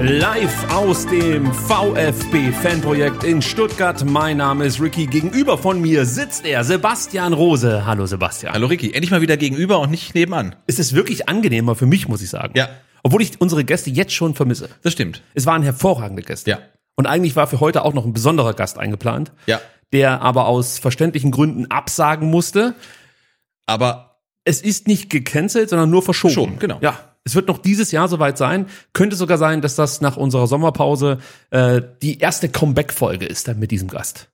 Live aus dem VfB-Fanprojekt in Stuttgart. Mein Name ist Ricky. Gegenüber von mir sitzt er, Sebastian Rose. Hallo Sebastian. Hallo Ricky, endlich mal wieder gegenüber und nicht nebenan. Es ist wirklich angenehmer für mich, muss ich sagen. Ja. Obwohl ich unsere Gäste jetzt schon vermisse. Das stimmt. Es waren hervorragende Gäste. Ja. Und eigentlich war für heute auch noch ein besonderer Gast eingeplant. Ja. Der aber aus verständlichen Gründen absagen musste. Aber Es ist nicht gecancelt, sondern nur verschoben. Verschoben, genau. Ja. Es wird noch dieses Jahr soweit sein. Könnte sogar sein, dass das nach unserer Sommerpause äh, die erste Comeback-Folge ist dann mit diesem Gast.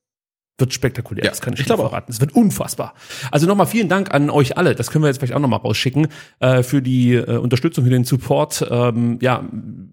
Wird spektakulär, Ja, das kann ich, ich auch. verraten. Es wird unfassbar. Also nochmal vielen Dank an euch alle. Das können wir jetzt vielleicht auch nochmal rausschicken äh, für die äh, Unterstützung, für den Support, ähm, ja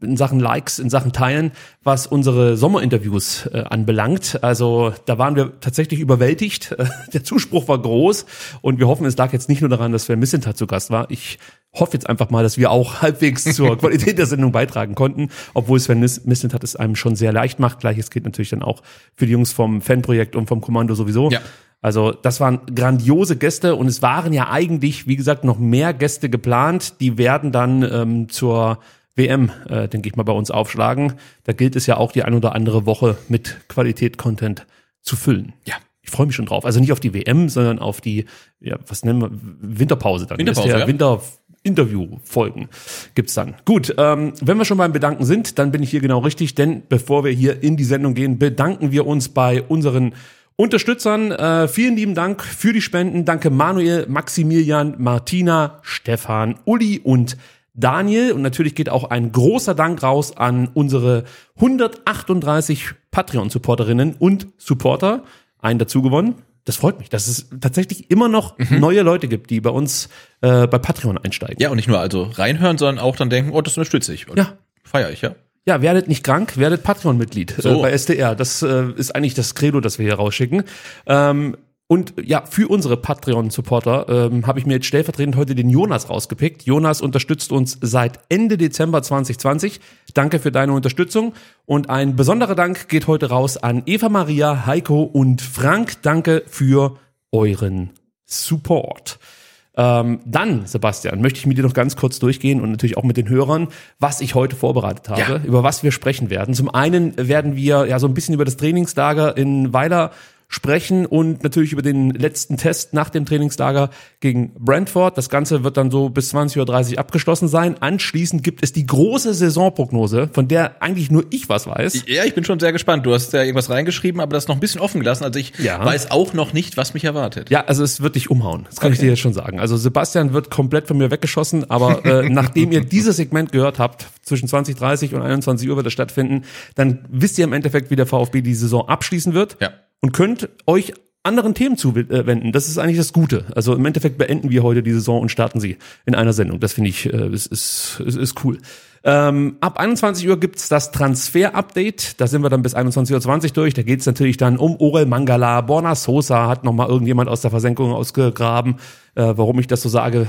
in Sachen Likes, in Sachen Teilen, was unsere Sommerinterviews äh, anbelangt. Also da waren wir tatsächlich überwältigt. Der Zuspruch war groß und wir hoffen, es lag jetzt nicht nur daran, dass Sven Missentat zu Gast war. Ich hoffe jetzt einfach mal, dass wir auch halbwegs zur Qualität der Sendung beitragen konnten, obwohl Sven Missentat es einem schon sehr leicht macht. Gleiches gilt natürlich dann auch für die Jungs vom Fanprojekt und vom Kommando sowieso. Ja. Also das waren grandiose Gäste und es waren ja eigentlich, wie gesagt, noch mehr Gäste geplant. Die werden dann ähm, zur WM, äh, denke ich mal, bei uns aufschlagen. Da gilt es ja auch die ein oder andere Woche mit Qualität-Content zu füllen. Ja. Ich freue mich schon drauf. Also nicht auf die WM, sondern auf die, ja, was nennen wir, Winterpause dann. Winterpause, ja. Winter Interviewfolgen gibt's dann. Gut, ähm, wenn wir schon beim Bedanken sind, dann bin ich hier genau richtig, denn bevor wir hier in die Sendung gehen, bedanken wir uns bei unseren Unterstützern. Äh, vielen lieben Dank für die Spenden. Danke Manuel, Maximilian, Martina, Stefan, Uli und Daniel. Und natürlich geht auch ein großer Dank raus an unsere 138 Patreon-Supporterinnen und Supporter. Einen dazu gewonnen. Das freut mich, dass es tatsächlich immer noch neue Leute gibt, die bei uns äh, bei Patreon einsteigen. ja, und nicht nur also reinhören, sondern auch dann denken, oh, das unterstütze ich. Und Ja. Feier ich, ja. Ja, werdet nicht krank, werdet Patreon-Mitglied äh, So. bei SDR. Das äh, ist eigentlich das Credo, das wir hier rausschicken. Ähm, und ja, für unsere Patreon-Supporter ähm, habe ich mir jetzt stellvertretend heute den Jonas rausgepickt. Jonas unterstützt uns seit Ende Dezember 2020. Danke für deine Unterstützung. Und ein besonderer Dank geht heute raus an Eva Maria, Heiko und Frank. Danke für euren Support. Ähm, dann, Sebastian, möchte ich mit dir noch ganz kurz durchgehen und natürlich auch mit den Hörern, was ich heute vorbereitet habe, Ja. über was wir sprechen werden. Zum einen werden wir ja so ein bisschen über das Trainingslager in Weiler sprechen und natürlich über den letzten Test nach dem Trainingslager gegen Brentford. Das Ganze wird dann so bis 20.30 Uhr abgeschlossen sein. Anschließend gibt es die große Saisonprognose, von der eigentlich nur ich was weiß. Ja, ich bin schon sehr gespannt. Du hast ja irgendwas reingeschrieben, aber das noch ein bisschen offen gelassen. Also ich Ja. weiß auch noch nicht, was mich erwartet. Ja, also es wird dich umhauen. Das kann ich Okay. dir jetzt schon sagen. Also Sebastian wird komplett von mir weggeschossen, aber äh, nachdem ihr dieses Segment gehört habt, zwischen 20.30 und 21 Uhr wird es stattfinden, dann wisst ihr im Endeffekt, wie der VfB die Saison abschließen wird Ja. Und könnt euch anderen Themen zuwenden. Das ist eigentlich das Gute. Also im Endeffekt beenden wir heute die Saison und starten sie in einer Sendung. Das finde ich, äh, ist, ist, ist, cool. Ähm, ab 21 Uhr gibt's das Transfer-Update. Da sind wir dann bis 21.20 Uhr durch. Da geht's natürlich dann um Orel Mangala. Borna Sosa hat nochmal irgendjemand aus der Versenkung ausgegraben. Äh, warum ich das so sage,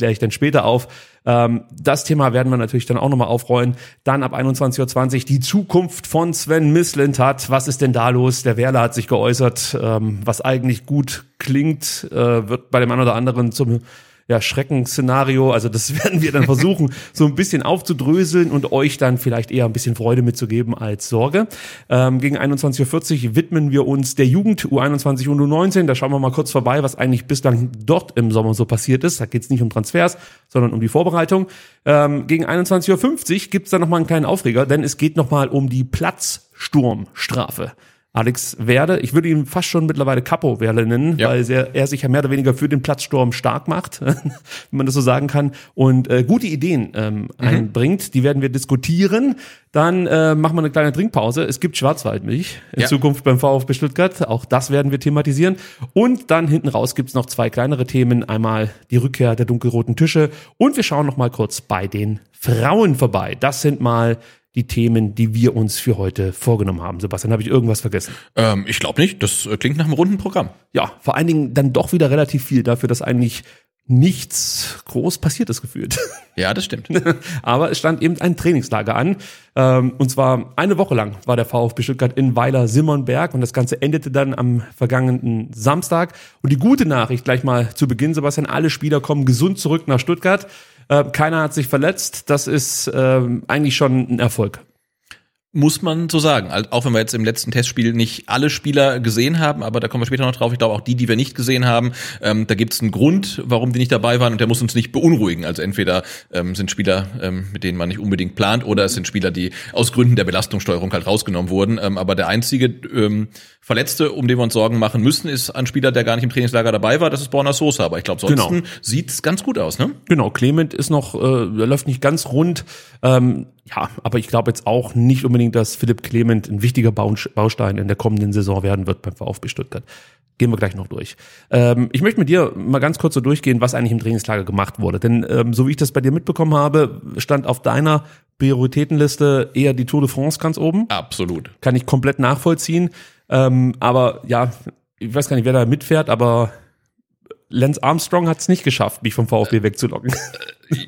kläre ich dann später auf. Ähm, das Thema werden wir natürlich dann auch nochmal aufrollen. Dann ab 21.20 Uhr die Zukunft von Sven Mislintat. Was ist denn da los? Der Werler hat sich geäußert, ähm, was eigentlich gut klingt, äh, wird bei dem einen oder anderen zum ja, Schreckensszenario. Also das werden wir dann versuchen, so ein bisschen aufzudröseln und euch dann vielleicht eher ein bisschen Freude mitzugeben als Sorge. Ähm, gegen 21.40 Uhr widmen wir uns der Jugend U21 und U19. Da schauen wir mal kurz vorbei, was eigentlich bislang dort im Sommer so passiert ist. Da geht es nicht um Transfers, sondern um die Vorbereitung. Ähm, gegen 21.50 Uhr gibt's dann nochmal einen kleinen Aufreger, denn es geht nochmal um die Platzsturmstrafe. Alex Werde, ich würde ihn fast schon mittlerweile Capo Werde nennen, Ja. weil er, er sich ja mehr oder weniger für den Platzsturm stark macht, wenn man das so sagen kann, und äh, gute Ideen ähm, einbringt. Die werden wir diskutieren. Dann äh, machen wir eine kleine Trinkpause. Es gibt Schwarzwaldmilch in Ja. Zukunft beim VfB Stuttgart. Auch das werden wir thematisieren. Und dann hinten raus gibt's noch zwei kleinere Themen. Einmal die Rückkehr der dunkelroten Tische und wir schauen noch mal kurz bei den Frauen vorbei. Das sind mal die Themen, die wir uns für heute vorgenommen haben. Sebastian, habe ich irgendwas vergessen? Ähm, ich glaube nicht. Das äh, klingt nach einem runden Programm. Ja, vor allen Dingen dann doch wieder relativ viel dafür, dass eigentlich nichts groß passiert ist gefühlt. Ja, das stimmt. Aber es stand eben ein Trainingslager an. Ähm, und zwar eine Woche lang war der VfB Stuttgart in Weiler-Simmernberg und das Ganze endete dann am vergangenen Samstag. Und die gute Nachricht gleich mal zu Beginn, Sebastian, alle Spieler kommen gesund zurück nach Stuttgart. Äh, keiner hat sich verletzt. Das ist ähm, eigentlich schon ein Erfolg. Muss man so sagen. Also Auch wenn wir jetzt im letzten Testspiel nicht alle Spieler gesehen haben, aber da kommen wir später noch drauf. Ich glaube auch die, die wir nicht gesehen haben, ähm, da gibt es einen Grund, warum die nicht dabei waren und der muss uns nicht beunruhigen. Also entweder ähm, sind Spieler, ähm, mit denen man nicht unbedingt plant, oder es sind Spieler, die aus Gründen der Belastungssteuerung halt rausgenommen wurden. Ähm, aber der einzige ähm, Verletzte, um den wir uns Sorgen machen müssen, ist ein Spieler, der gar nicht im Trainingslager dabei war. Das ist Borna Sosa. Aber ich glaube, sonst Genau. sieht's ganz gut aus, ne? Genau, Clement ist noch, äh, läuft nicht ganz rund. Ähm, ja, aber ich glaube jetzt auch nicht unbedingt, dass Philipp Clement ein wichtiger Bau- Baustein in der kommenden Saison werden wird beim VfB Stuttgart. Gehen wir gleich noch durch. Ähm, ich möchte mit dir mal ganz kurz so durchgehen, was eigentlich im Trainingslager gemacht wurde. Denn ähm, so wie ich das bei dir mitbekommen habe, stand auf deiner Prioritätenliste eher die Tour de France ganz oben. Absolut. Kann ich komplett nachvollziehen. Ähm, aber ja, ich weiß gar nicht, wer da mitfährt, aber Lance Armstrong hat es nicht geschafft, mich vom VfB wegzulocken.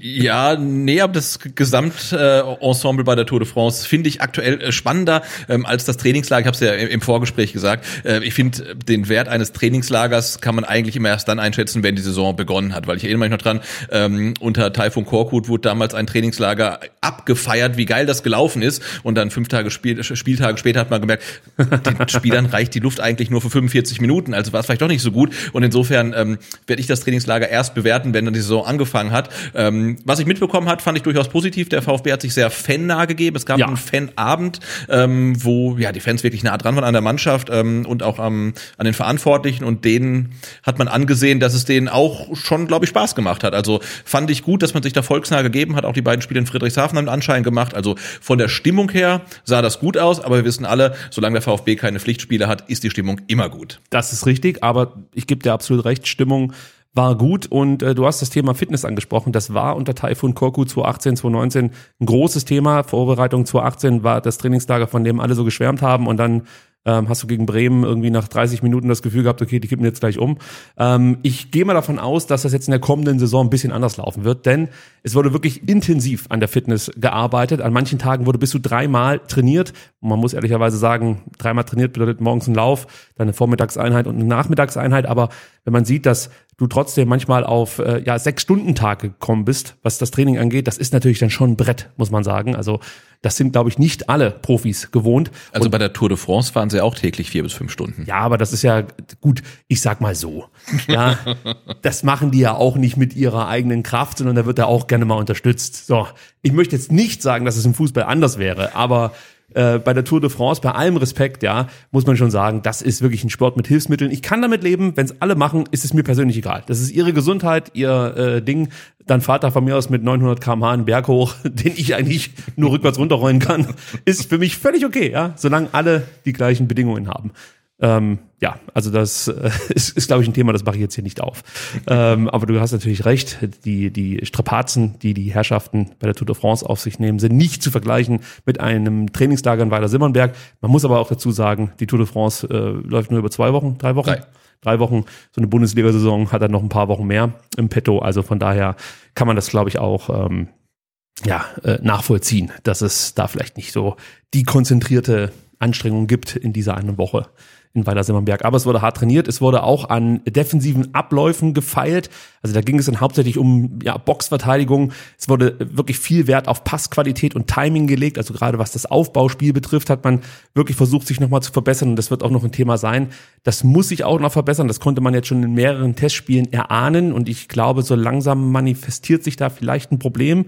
Ja, nee, aber das Gesamtensemble Ensemble bei der Tour de France finde ich aktuell äh, spannender ähm, als das Trainingslager. Ich habe es ja im, im Vorgespräch gesagt. Äh, ich finde, äh, den Wert eines Trainingslagers kann man eigentlich immer erst dann einschätzen, wenn die Saison begonnen hat. Weil ich erinnere mich noch dran, ähm, unter Taifun Korkut wurde damals ein Trainingslager abgefeiert, wie geil das gelaufen ist. Und dann fünf Tage Spiel, Spieltage später hat man gemerkt, den Spielern reicht die Luft eigentlich nur für 45 Minuten. Also war es vielleicht doch nicht so gut. Und insofern ähm, werde ich das Trainingslager erst bewerten, wenn dann die Saison angefangen hat. Ähm, was ich mitbekommen hat, fand ich durchaus positiv. Der VfB hat sich sehr fannah gegeben. Es gab Ja. einen Fanabend, ähm, wo ja die Fans wirklich nah dran waren an der Mannschaft ähm, und auch am, an den Verantwortlichen und denen hat man angesehen, dass es denen auch schon, glaube ich, Spaß gemacht hat. Also fand ich gut, dass man sich da volksnah gegeben hat. Auch die beiden Spiele in Friedrichshafen haben Anschein gemacht. Also von der Stimmung her sah das gut aus, aber wir wissen alle, solange der VfB keine Pflichtspiele hat, ist die Stimmung immer gut. Das ist richtig, aber ich gebe dir absolut recht, Stimmung war gut und äh, du hast das Thema Fitness angesprochen. Das war unter Taifun Korku 2018, 2019 ein großes Thema. Vorbereitung 2018 war das Trainingslager, von dem alle so geschwärmt haben und dann ähm, hast du gegen Bremen irgendwie nach 30 Minuten das Gefühl gehabt, okay, die kippen jetzt gleich um. Ähm, ich gehe mal davon aus, dass das jetzt in der kommenden Saison ein bisschen anders laufen wird, denn es wurde wirklich intensiv an der Fitness gearbeitet. An manchen Tagen wurde bis zu dreimal trainiert. Und man muss ehrlicherweise sagen, dreimal trainiert bedeutet morgens ein Lauf, dann eine Vormittagseinheit und eine Nachmittagseinheit. Aber wenn man sieht, dass du trotzdem manchmal auf äh, ja, sechs Stunden Tag gekommen bist, was das Training angeht, das ist natürlich dann schon ein Brett, muss man sagen. Also das sind, glaube ich, nicht alle Profis gewohnt. Also bei der Tour de France waren sie auch täglich vier bis fünf Stunden. Ja, aber das ist ja gut, ich sag mal so. Ja, das machen die ja auch nicht mit ihrer eigenen Kraft, sondern da wird er auch gerne mal unterstützt. So, ich möchte jetzt nicht sagen, dass es im Fußball anders wäre, aber äh, bei der Tour de France, bei allem Respekt, ja, muss man schon sagen, das ist wirklich ein Sport mit Hilfsmitteln. Ich kann damit leben, wenn es alle machen, ist es mir persönlich egal. Das ist ihre Gesundheit, ihr äh, Ding. Dann fahrt da von mir aus mit 900 km/h einen Berg hoch, den ich eigentlich nur rückwärts runterrollen kann. Ist für mich völlig okay, ja, solange alle die gleichen Bedingungen haben. Ähm, ja, also das äh, ist, ist glaube ich, ein Thema, das mache ich jetzt hier nicht auf. Ähm, aber du hast natürlich recht, die, die Strapazen, die die Herrschaften bei der Tour de France auf sich nehmen, sind nicht zu vergleichen mit einem Trainingslager in Weiler-Simmernberg. Man muss aber auch dazu sagen, die Tour de France äh, läuft nur über zwei Wochen, drei Wochen. Drei. Drei Wochen, so eine Bundesliga-Saison hat dann noch ein paar Wochen mehr im Petto. Also von daher kann man das, glaube ich, auch ähm, ja, äh, nachvollziehen, dass es da vielleicht nicht so die konzentrierte Anstrengung gibt in dieser einen Woche in Weiler-Simmernberg. Aber es wurde hart trainiert, es wurde auch an defensiven Abläufen gefeilt. Also da ging es dann hauptsächlich um ja, Boxverteidigung. Es wurde wirklich viel Wert auf Passqualität und Timing gelegt. Also gerade was das Aufbauspiel betrifft, hat man wirklich versucht, sich nochmal zu verbessern. Und das wird auch noch ein Thema sein. Das muss sich auch noch verbessern. Das konnte man jetzt schon in mehreren Testspielen erahnen. Und ich glaube, so langsam manifestiert sich da vielleicht ein Problem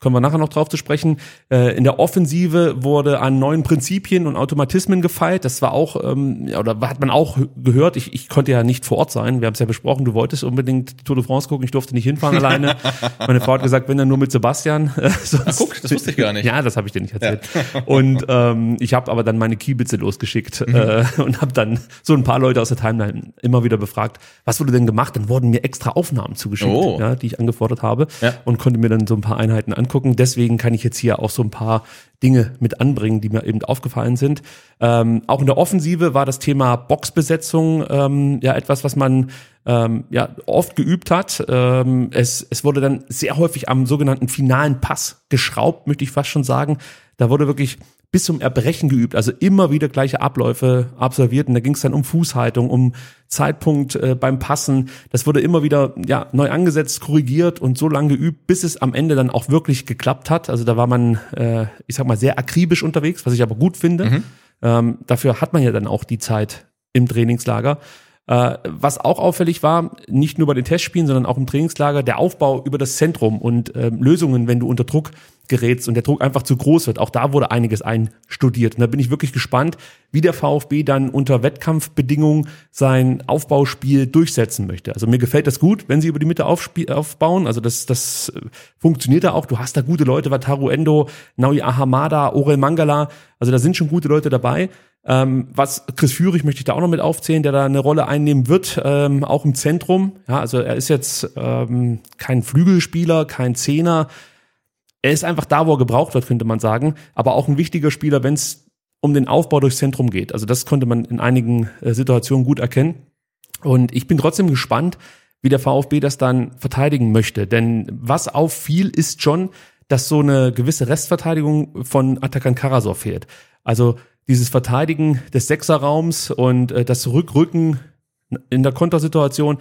kommen wir nachher noch drauf zu sprechen. Äh, in der Offensive wurde an neuen Prinzipien und Automatismen gefeilt. Das war auch, ähm, ja, oder hat man auch gehört. Ich, ich konnte ja nicht vor Ort sein. Wir haben es ja besprochen. Du wolltest unbedingt Tour de France gucken. Ich durfte nicht hinfahren alleine. Meine Frau hat gesagt, wenn dann nur mit Sebastian. Äh, sonst, guck, das wusste ich gar nicht. Ja, das habe ich dir nicht erzählt. Ja. Und ähm, ich habe aber dann meine Kiebitze losgeschickt mhm. äh, und habe dann so ein paar Leute aus der Timeline immer wieder befragt, was wurde denn gemacht? Dann wurden mir extra Aufnahmen zugeschickt, oh. ja, die ich angefordert habe ja. und konnte mir dann so ein paar Einheiten angucken angucken. Deswegen kann ich jetzt hier auch so ein paar Dinge mit anbringen, die mir eben aufgefallen sind. Ähm, auch in der Offensive war das Thema Boxbesetzung ähm, ja etwas, was man ähm, ja oft geübt hat. Ähm, es, es wurde dann sehr häufig am sogenannten finalen Pass geschraubt, möchte ich fast schon sagen. Da wurde wirklich bis zum Erbrechen geübt, also immer wieder gleiche Abläufe absolviert. Und da ging es dann um Fußhaltung, um Zeitpunkt äh, beim Passen. Das wurde immer wieder ja, neu angesetzt, korrigiert und so lange geübt, bis es am Ende dann auch wirklich geklappt hat. Also da war man, äh, ich sag mal, sehr akribisch unterwegs, was ich aber gut finde. Mhm. Ähm, dafür hat man ja dann auch die Zeit im Trainingslager. Äh, was auch auffällig war, nicht nur bei den Testspielen, sondern auch im Trainingslager, der Aufbau über das Zentrum und äh, Lösungen, wenn du unter Druck gerätst und der Druck einfach zu groß wird. Auch da wurde einiges einstudiert. Und da bin ich wirklich gespannt, wie der VfB dann unter Wettkampfbedingungen sein Aufbauspiel durchsetzen möchte. Also mir gefällt das gut, wenn sie über die Mitte aufbauen. Also das, das äh, funktioniert da auch. Du hast da gute Leute, Wataru Endo, Naui Ahamada, Orel Mangala. Also da sind schon gute Leute dabei. Ähm, was Chris Führig möchte ich da auch noch mit aufzählen, der da eine Rolle einnehmen wird, ähm, auch im Zentrum. Ja, also er ist jetzt ähm, kein Flügelspieler, kein Zehner. Er ist einfach da, wo er gebraucht wird, könnte man sagen. Aber auch ein wichtiger Spieler, wenn es um den Aufbau durchs Zentrum geht. Also das konnte man in einigen äh, Situationen gut erkennen. Und ich bin trotzdem gespannt, wie der VfB das dann verteidigen möchte. Denn was auffiel, ist schon, dass so eine gewisse Restverteidigung von Atakan Karasov fehlt. Also dieses Verteidigen des Sechserraums und äh, das Rückrücken in der Kontersituation,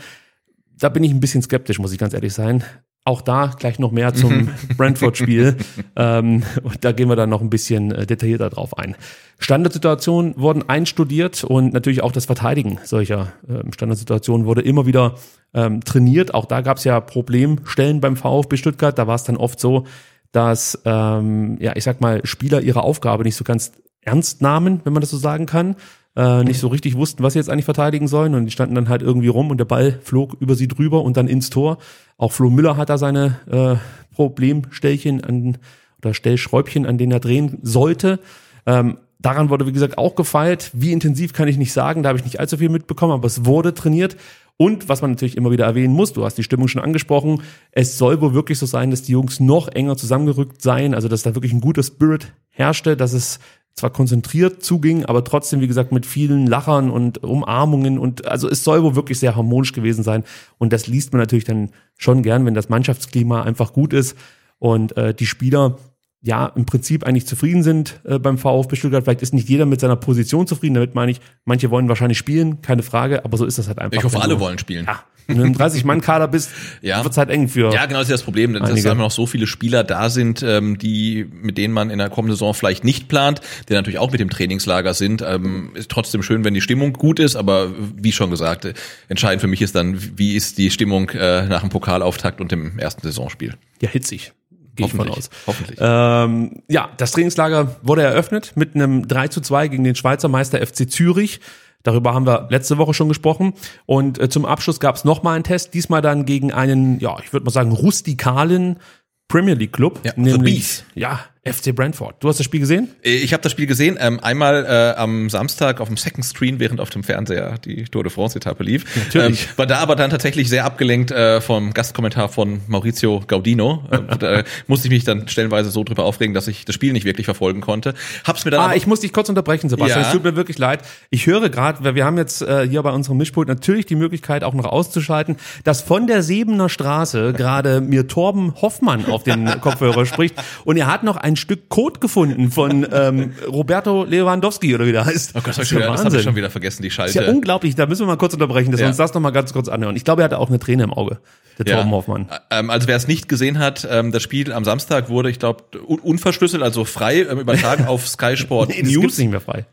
da bin ich ein bisschen skeptisch, muss ich ganz ehrlich sein. Auch da gleich noch mehr zum Brentford-Spiel. ähm, da gehen wir dann noch ein bisschen äh, detaillierter drauf ein. Standardsituationen wurden einstudiert und natürlich auch das Verteidigen solcher ähm, Standardsituationen wurde immer wieder ähm, trainiert. Auch da gab es ja Problemstellen beim VfB Stuttgart. Da war es dann oft so, dass ähm, ja ich sag mal Spieler ihre Aufgabe nicht so ganz ernst nahmen, wenn man das so sagen kann, äh, nicht so richtig wussten, was sie jetzt eigentlich verteidigen sollen und die standen dann halt irgendwie rum und der Ball flog über sie drüber und dann ins Tor. Auch Flo Müller hat da seine äh, Problemstellchen an oder Stellschräubchen, an denen er drehen sollte. Ähm, daran wurde, wie gesagt, auch gefeilt. Wie intensiv kann ich nicht sagen, da habe ich nicht allzu viel mitbekommen, aber es wurde trainiert. Und was man natürlich immer wieder erwähnen muss, du hast die Stimmung schon angesprochen, es soll wohl wirklich so sein, dass die Jungs noch enger zusammengerückt seien, also dass da wirklich ein guter Spirit herrschte, dass es zwar konzentriert zuging, aber trotzdem, wie gesagt, mit vielen Lachern und Umarmungen und also es soll wohl wirklich sehr harmonisch gewesen sein. Und das liest man natürlich dann schon gern, wenn das Mannschaftsklima einfach gut ist und äh, die Spieler ja im Prinzip eigentlich zufrieden sind äh, beim VfB Stuttgart. Vielleicht ist nicht jeder mit seiner Position zufrieden. Damit meine ich, manche wollen wahrscheinlich spielen, keine Frage, aber so ist das halt einfach. Ich hoffe, alle wollen spielen. Ja, wenn du im 30-Mann-Kader bist, ja. wird's halt eng für. Ja, genau, das ist das Problem, dass einige. noch so viele Spieler da sind, ähm, die, mit denen man in der kommenden Saison vielleicht nicht plant, die natürlich auch mit dem Trainingslager sind. Ähm, ist trotzdem schön, wenn die Stimmung gut ist, aber wie schon gesagt, entscheidend für mich ist dann, wie ist die Stimmung äh, nach dem Pokalauftakt und dem ersten Saisonspiel. Ja, hitzig. Gehe ich von aus. Hoffentlich. Ähm, ja, das Trainingslager wurde eröffnet mit einem 3 zu 2 gegen den Schweizer Meister FC Zürich. Darüber haben wir letzte Woche schon gesprochen. Und äh, zum Abschluss gab es nochmal einen Test, diesmal dann gegen einen, ja, ich würde mal sagen, rustikalen Premier League Club. Ja, nämlich, ja, FC Brentford. Du hast das Spiel gesehen? Äh, ich habe das Spiel gesehen. Ähm, einmal äh, am Samstag auf dem Second Screen, während auf dem Fernseher die Tour de France-Etappe lief. Natürlich. Ähm, war da aber dann tatsächlich sehr abgelenkt äh, vom Gastkommentar von Maurizio Gaudino. Äh, da musste ich mich dann stellenweise so drüber aufregen, dass ich das Spiel nicht wirklich verfolgen konnte. Hab's mir dann ah, ich muss dich kurz unterbrechen, Sebastian. Ja. Es tut mir wirklich leid. Ich höre gerade, weil wir haben jetzt äh, hier bei unserem Mischpult natürlich die Möglichkeit, auch noch auszuschalten, dass von der Sebener Straße gerade mir Torben Hoffmann auf den Kopfhörer spricht und er hat noch ein Stück Code gefunden von ähm, Roberto Lewandowski oder wie der heißt. Oh Gott, das, ja wieder- habe ich schon wieder vergessen, die Das ist Schalte. ja unglaublich, da müssen wir mal kurz unterbrechen, dass wir Ja. uns das noch mal ganz kurz anhören. Ich glaube, er hatte auch eine Träne im Auge, der Torben Hoffmann. Ähm, also wer es nicht gesehen hat, ähm, das Spiel am Samstag wurde, ich glaube, un unverschlüsselt, also frei ähm, übertragen auf Sky Sport Nee, das gibt's News. nicht mehr frei.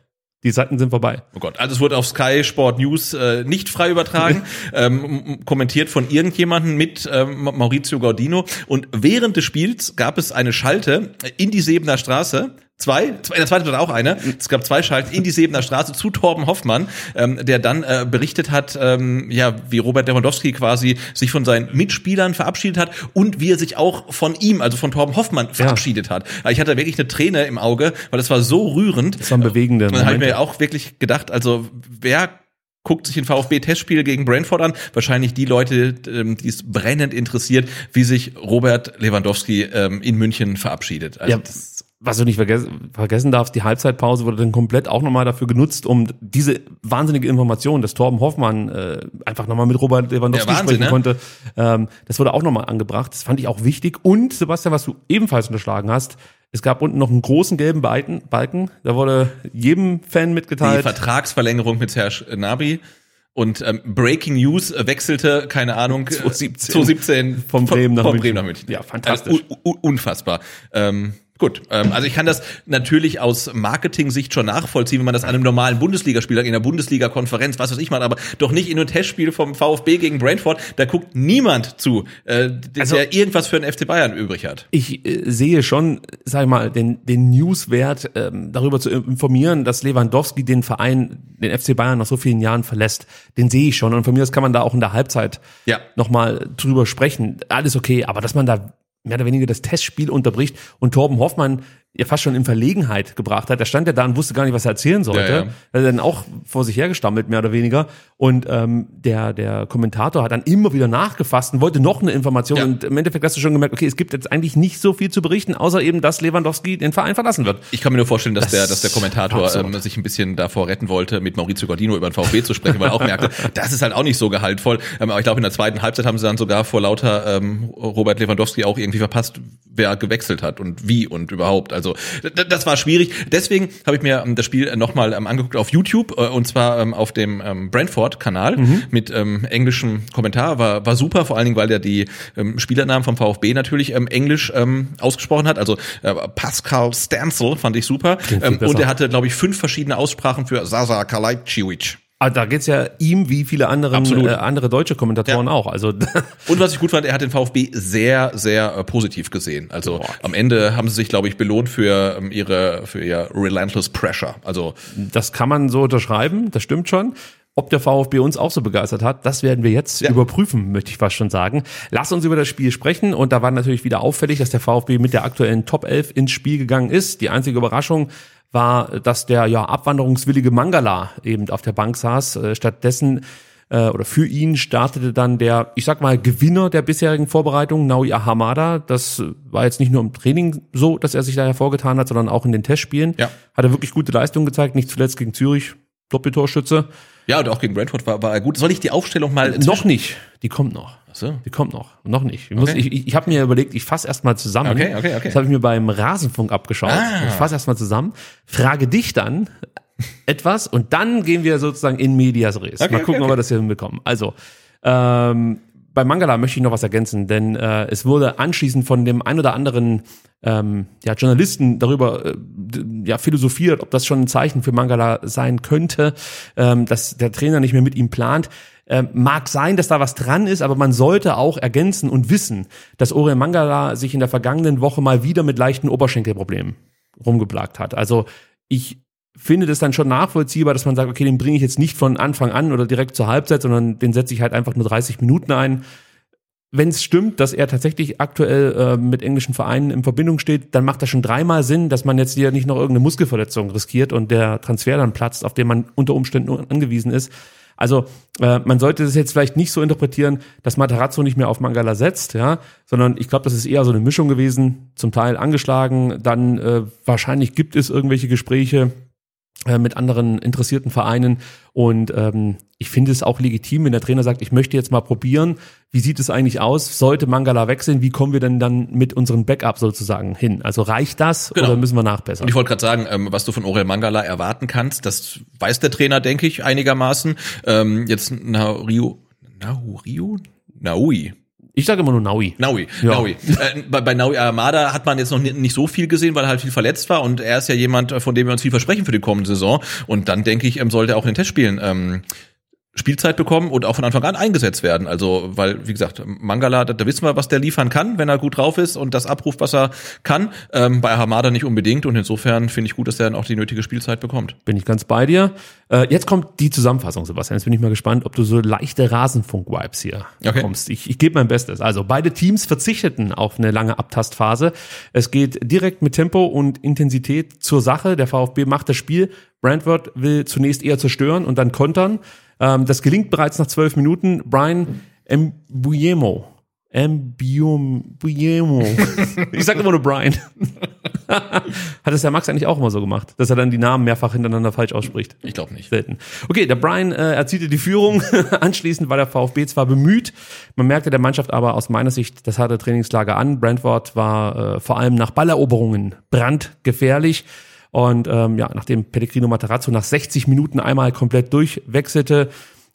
Die Seiten sind vorbei. Oh Gott, also es wurde auf Sky Sport News äh, nicht frei übertragen, ähm, kommentiert von irgendjemandem mit ähm, Maurizio Gaudino. Und während des Spiels gab es eine Schalte in die Sebener Straße. Zwei, zwei, in der zweiten war auch eine. Es gab zwei Schalten in die Sebener Straße zu Torben Hoffmann, ähm, der dann äh, berichtet hat, ähm, ja, wie Robert Lewandowski quasi sich von seinen Mitspielern verabschiedet hat und wie er sich auch von ihm, also von Torben Hoffmann, verabschiedet hat. Ich hatte wirklich eine Träne im Auge, weil das war so rührend. Das waren bewegende Und dann habe ich mir auch wirklich gedacht, also wer guckt sich ein VfB-Testspiel gegen Brentford an? Wahrscheinlich die Leute, ähm, die es brennend interessiert, wie sich Robert Lewandowski ähm, in München verabschiedet. Also Ja, was du nicht vergessen, vergessen darfst, die Halbzeitpause wurde dann komplett auch nochmal dafür genutzt, um diese wahnsinnige Information, dass Torben Hoffmann äh, einfach nochmal mit Robert Lewandowski Wahnsinn, sprechen ne? konnte. Ähm, das wurde auch nochmal angebracht. Das fand ich auch wichtig. Und, Sebastian, was du ebenfalls unterschlagen hast, es gab unten noch einen großen gelben Balken. Da wurde jedem Fan die mitgeteilt. Vertragsverlängerung mit Serge Gnabry. Und ähm, Breaking News äh, wechselte, keine Ahnung, 2017. 2017 Von Bremen nach München. Bremen nach München. Ja, fantastisch. Also, un un unfassbar. Ähm, gut, ähm, also ich kann das natürlich aus Marketing-Sicht schon nachvollziehen, wenn man das an einem normalen Bundesligaspiel in der Bundesliga-Konferenz, was weiß ich mal, aber doch nicht in einem Testspiel vom VfB gegen Brentford. Da guckt niemand zu, äh, der Also- irgendwas für den FC Bayern übrig hat. ich äh, sehe schon, sag ich mal, den, den Newswert, ähm, darüber zu informieren, dass Lewandowski den Verein, den FC Bayern nach so vielen Jahren verlässt. Den sehe ich schon. Und von mir aus kann man da auch in der Halbzeit Ja. nochmal drüber sprechen. Alles okay. Aber dass man da mehr oder weniger das Testspiel unterbricht. Und Torben Hoffmann ja fast schon in Verlegenheit gebracht hat. Der stand ja da und wusste gar nicht, was er erzählen sollte. Ja, ja. Er hat dann auch vor sich hergestammelt, mehr oder weniger. Und ähm, der, der Kommentator hat dann immer wieder nachgefasst und wollte noch eine Information. Ja. Und im Endeffekt hast du schon gemerkt, okay, es gibt jetzt eigentlich nicht so viel zu berichten, außer eben, dass Lewandowski den Verein verlassen wird. Ich kann mir nur vorstellen, dass Das der, dass der Kommentator ähm, sich ein bisschen davor retten wollte, mit Maurizio Gordino über den VfB zu sprechen, weil er auch merkte, das ist halt auch nicht so gehaltvoll. Ähm, aber ich glaube, in der zweiten Halbzeit haben sie dann sogar vor lauter ähm, Robert Lewandowski auch irgendwie verpasst, wer gewechselt hat und wie und überhaupt. Also d- das war schwierig. Deswegen habe ich mir ähm, das Spiel nochmal ähm, angeguckt auf YouTube äh, und zwar ähm, auf dem Brentford-Kanal mit ähm, englischem Kommentar. War, war super, vor allen Dingen, weil der die Spielernamen vom VfB natürlich englisch ausgesprochen hat. Also äh, Pascal Stansel fand ich super. und er hatte, glaube ich, fünf verschiedene Aussprachen für Sasa Kalajdzic. Aber da geht's ja ihm wie viele anderen, äh, andere deutsche Kommentatoren Ja. auch. Also Und was ich gut fand, er hat den VfB sehr, sehr äh, positiv gesehen. Also am Ende haben sie sich, glaube ich, belohnt für ähm, ihre, für ihr relentless pressure. Also das kann man so unterschreiben, das stimmt schon. Ob der VfB uns auch so begeistert hat, das werden wir jetzt überprüfen, möchte ich fast schon sagen. Lass uns über das Spiel sprechen. Und da war natürlich wieder auffällig, dass der VfB mit der aktuellen Top 11 ins Spiel gegangen ist. Die einzige Überraschung war, dass der ja abwanderungswillige Mangala eben auf der Bank saß. Äh, Stattdessen äh, oder für ihn startete dann der, ich sag mal, Gewinner der bisherigen Vorbereitung, Naui Ahamada. Das war jetzt nicht nur im Training so, dass er sich da hervorgetan hat, sondern auch in den Testspielen. Ja. Hat er wirklich gute Leistung gezeigt, nicht zuletzt gegen Zürich, Doppeltorschütze. ja, und auch gegen Brentford war, war er gut. Soll ich die Aufstellung mal Noch nicht, die kommt noch. So. Die kommt noch, noch nicht. Ich, muss, Okay. ich, ich, ich habe mir überlegt, ich fasse erstmal zusammen. Okay, okay, okay. Das habe ich mir beim Rasenfunk abgeschaut. Ah. Ich fasse erstmal zusammen, frage dich dann etwas und dann gehen wir sozusagen in medias res. Okay, Mal gucken, okay, ob wir okay. das hier hinbekommen. Also, ähm, bei Mangala möchte ich noch was ergänzen, denn äh, es wurde anschließend von dem ein oder anderen ähm, ja, Journalisten darüber äh, ja, philosophiert, ob das schon ein Zeichen für Mangala sein könnte, ähm, dass der Trainer nicht mehr mit ihm plant. Ähm, mag sein, dass da was dran ist, aber man sollte auch ergänzen und wissen, dass Orel Mangala sich in der vergangenen Woche mal wieder mit leichten Oberschenkelproblemen rumgeplagt hat. Also ich finde das dann schon nachvollziehbar, dass man sagt, okay, den bringe ich jetzt nicht von Anfang an oder direkt zur Halbzeit, sondern den setze ich halt einfach nur 30 Minuten ein. Wenn es stimmt, dass er tatsächlich aktuell äh, mit englischen Vereinen in Verbindung steht, dann macht das schon dreimal Sinn, dass man jetzt hier nicht noch irgendeine Muskelverletzung riskiert und der Transfer dann platzt, auf den man unter Umständen angewiesen ist. Also äh, man sollte das jetzt vielleicht nicht so interpretieren, dass Matarazzo nicht mehr auf Mangala setzt, ja, sondern ich glaube, das ist eher so eine Mischung gewesen, zum Teil angeschlagen, dann äh, wahrscheinlich gibt es irgendwelche Gespräche, mit anderen interessierten Vereinen. Und ähm, ich finde es auch legitim, wenn der Trainer sagt, ich möchte jetzt mal probieren, wie sieht es eigentlich aus? Sollte Mangala wechseln, wie kommen wir denn dann mit unseren Backup sozusagen hin? Also reicht das Genau. oder müssen wir nachbessern? Und ich wollte gerade sagen, ähm, was du von Orel Mangala erwarten kannst, das weiß der Trainer, denke ich, einigermaßen. Ähm, jetzt Nauriu, Nauriu? Naui. Ich sage immer nur Naui. Naui, Ja. Naui. Äh, bei, bei Naui Armada hat man jetzt noch nicht, nicht so viel gesehen, weil er halt viel verletzt war und er ist ja jemand, äh, von dem wir uns viel versprechen für die kommende Saison. Und dann denke ich, ähm, sollte er auch in den Testspielen ähm, Spielzeit bekommen und auch von Anfang an eingesetzt werden. Also, weil, wie gesagt, Mangala, da, da wissen wir, was der liefern kann, wenn er gut drauf ist und das abruft, was er kann. Ähm, bei Hamada nicht unbedingt und insofern finde ich gut, dass er dann auch die nötige Spielzeit bekommt. Bin ich ganz bei dir. Äh, jetzt kommt die Zusammenfassung, Sebastian. Jetzt bin ich mal gespannt, ob du so leichte Rasenfunk-Vibes hier Okay. bekommst. Ich, ich gebe mein Bestes. Also beide Teams verzichteten auf eine lange Abtastphase. Es geht direkt mit Tempo und Intensität zur Sache. Der VfB macht das Spiel. Brentford will zunächst eher zerstören und dann kontern. Ähm, das gelingt bereits nach zwölf Minuten. Brian Mbuyemo. Mbuyemo. ich sag immer nur Brian. Hat es der Max eigentlich auch immer so gemacht, dass er dann die Namen mehrfach hintereinander falsch ausspricht? Ich glaube nicht. Selten. Okay, der Brian äh, erzielte die Führung. Anschließend war der VfB zwar bemüht, man merkte der Mannschaft aber aus meiner Sicht das harte Trainingslager an. Brentford war äh, vor allem nach Balleroberungen brandgefährlich. Und ähm, ja, nachdem Pellegrino Matarazzo nach 60 Minuten einmal komplett durchwechselte,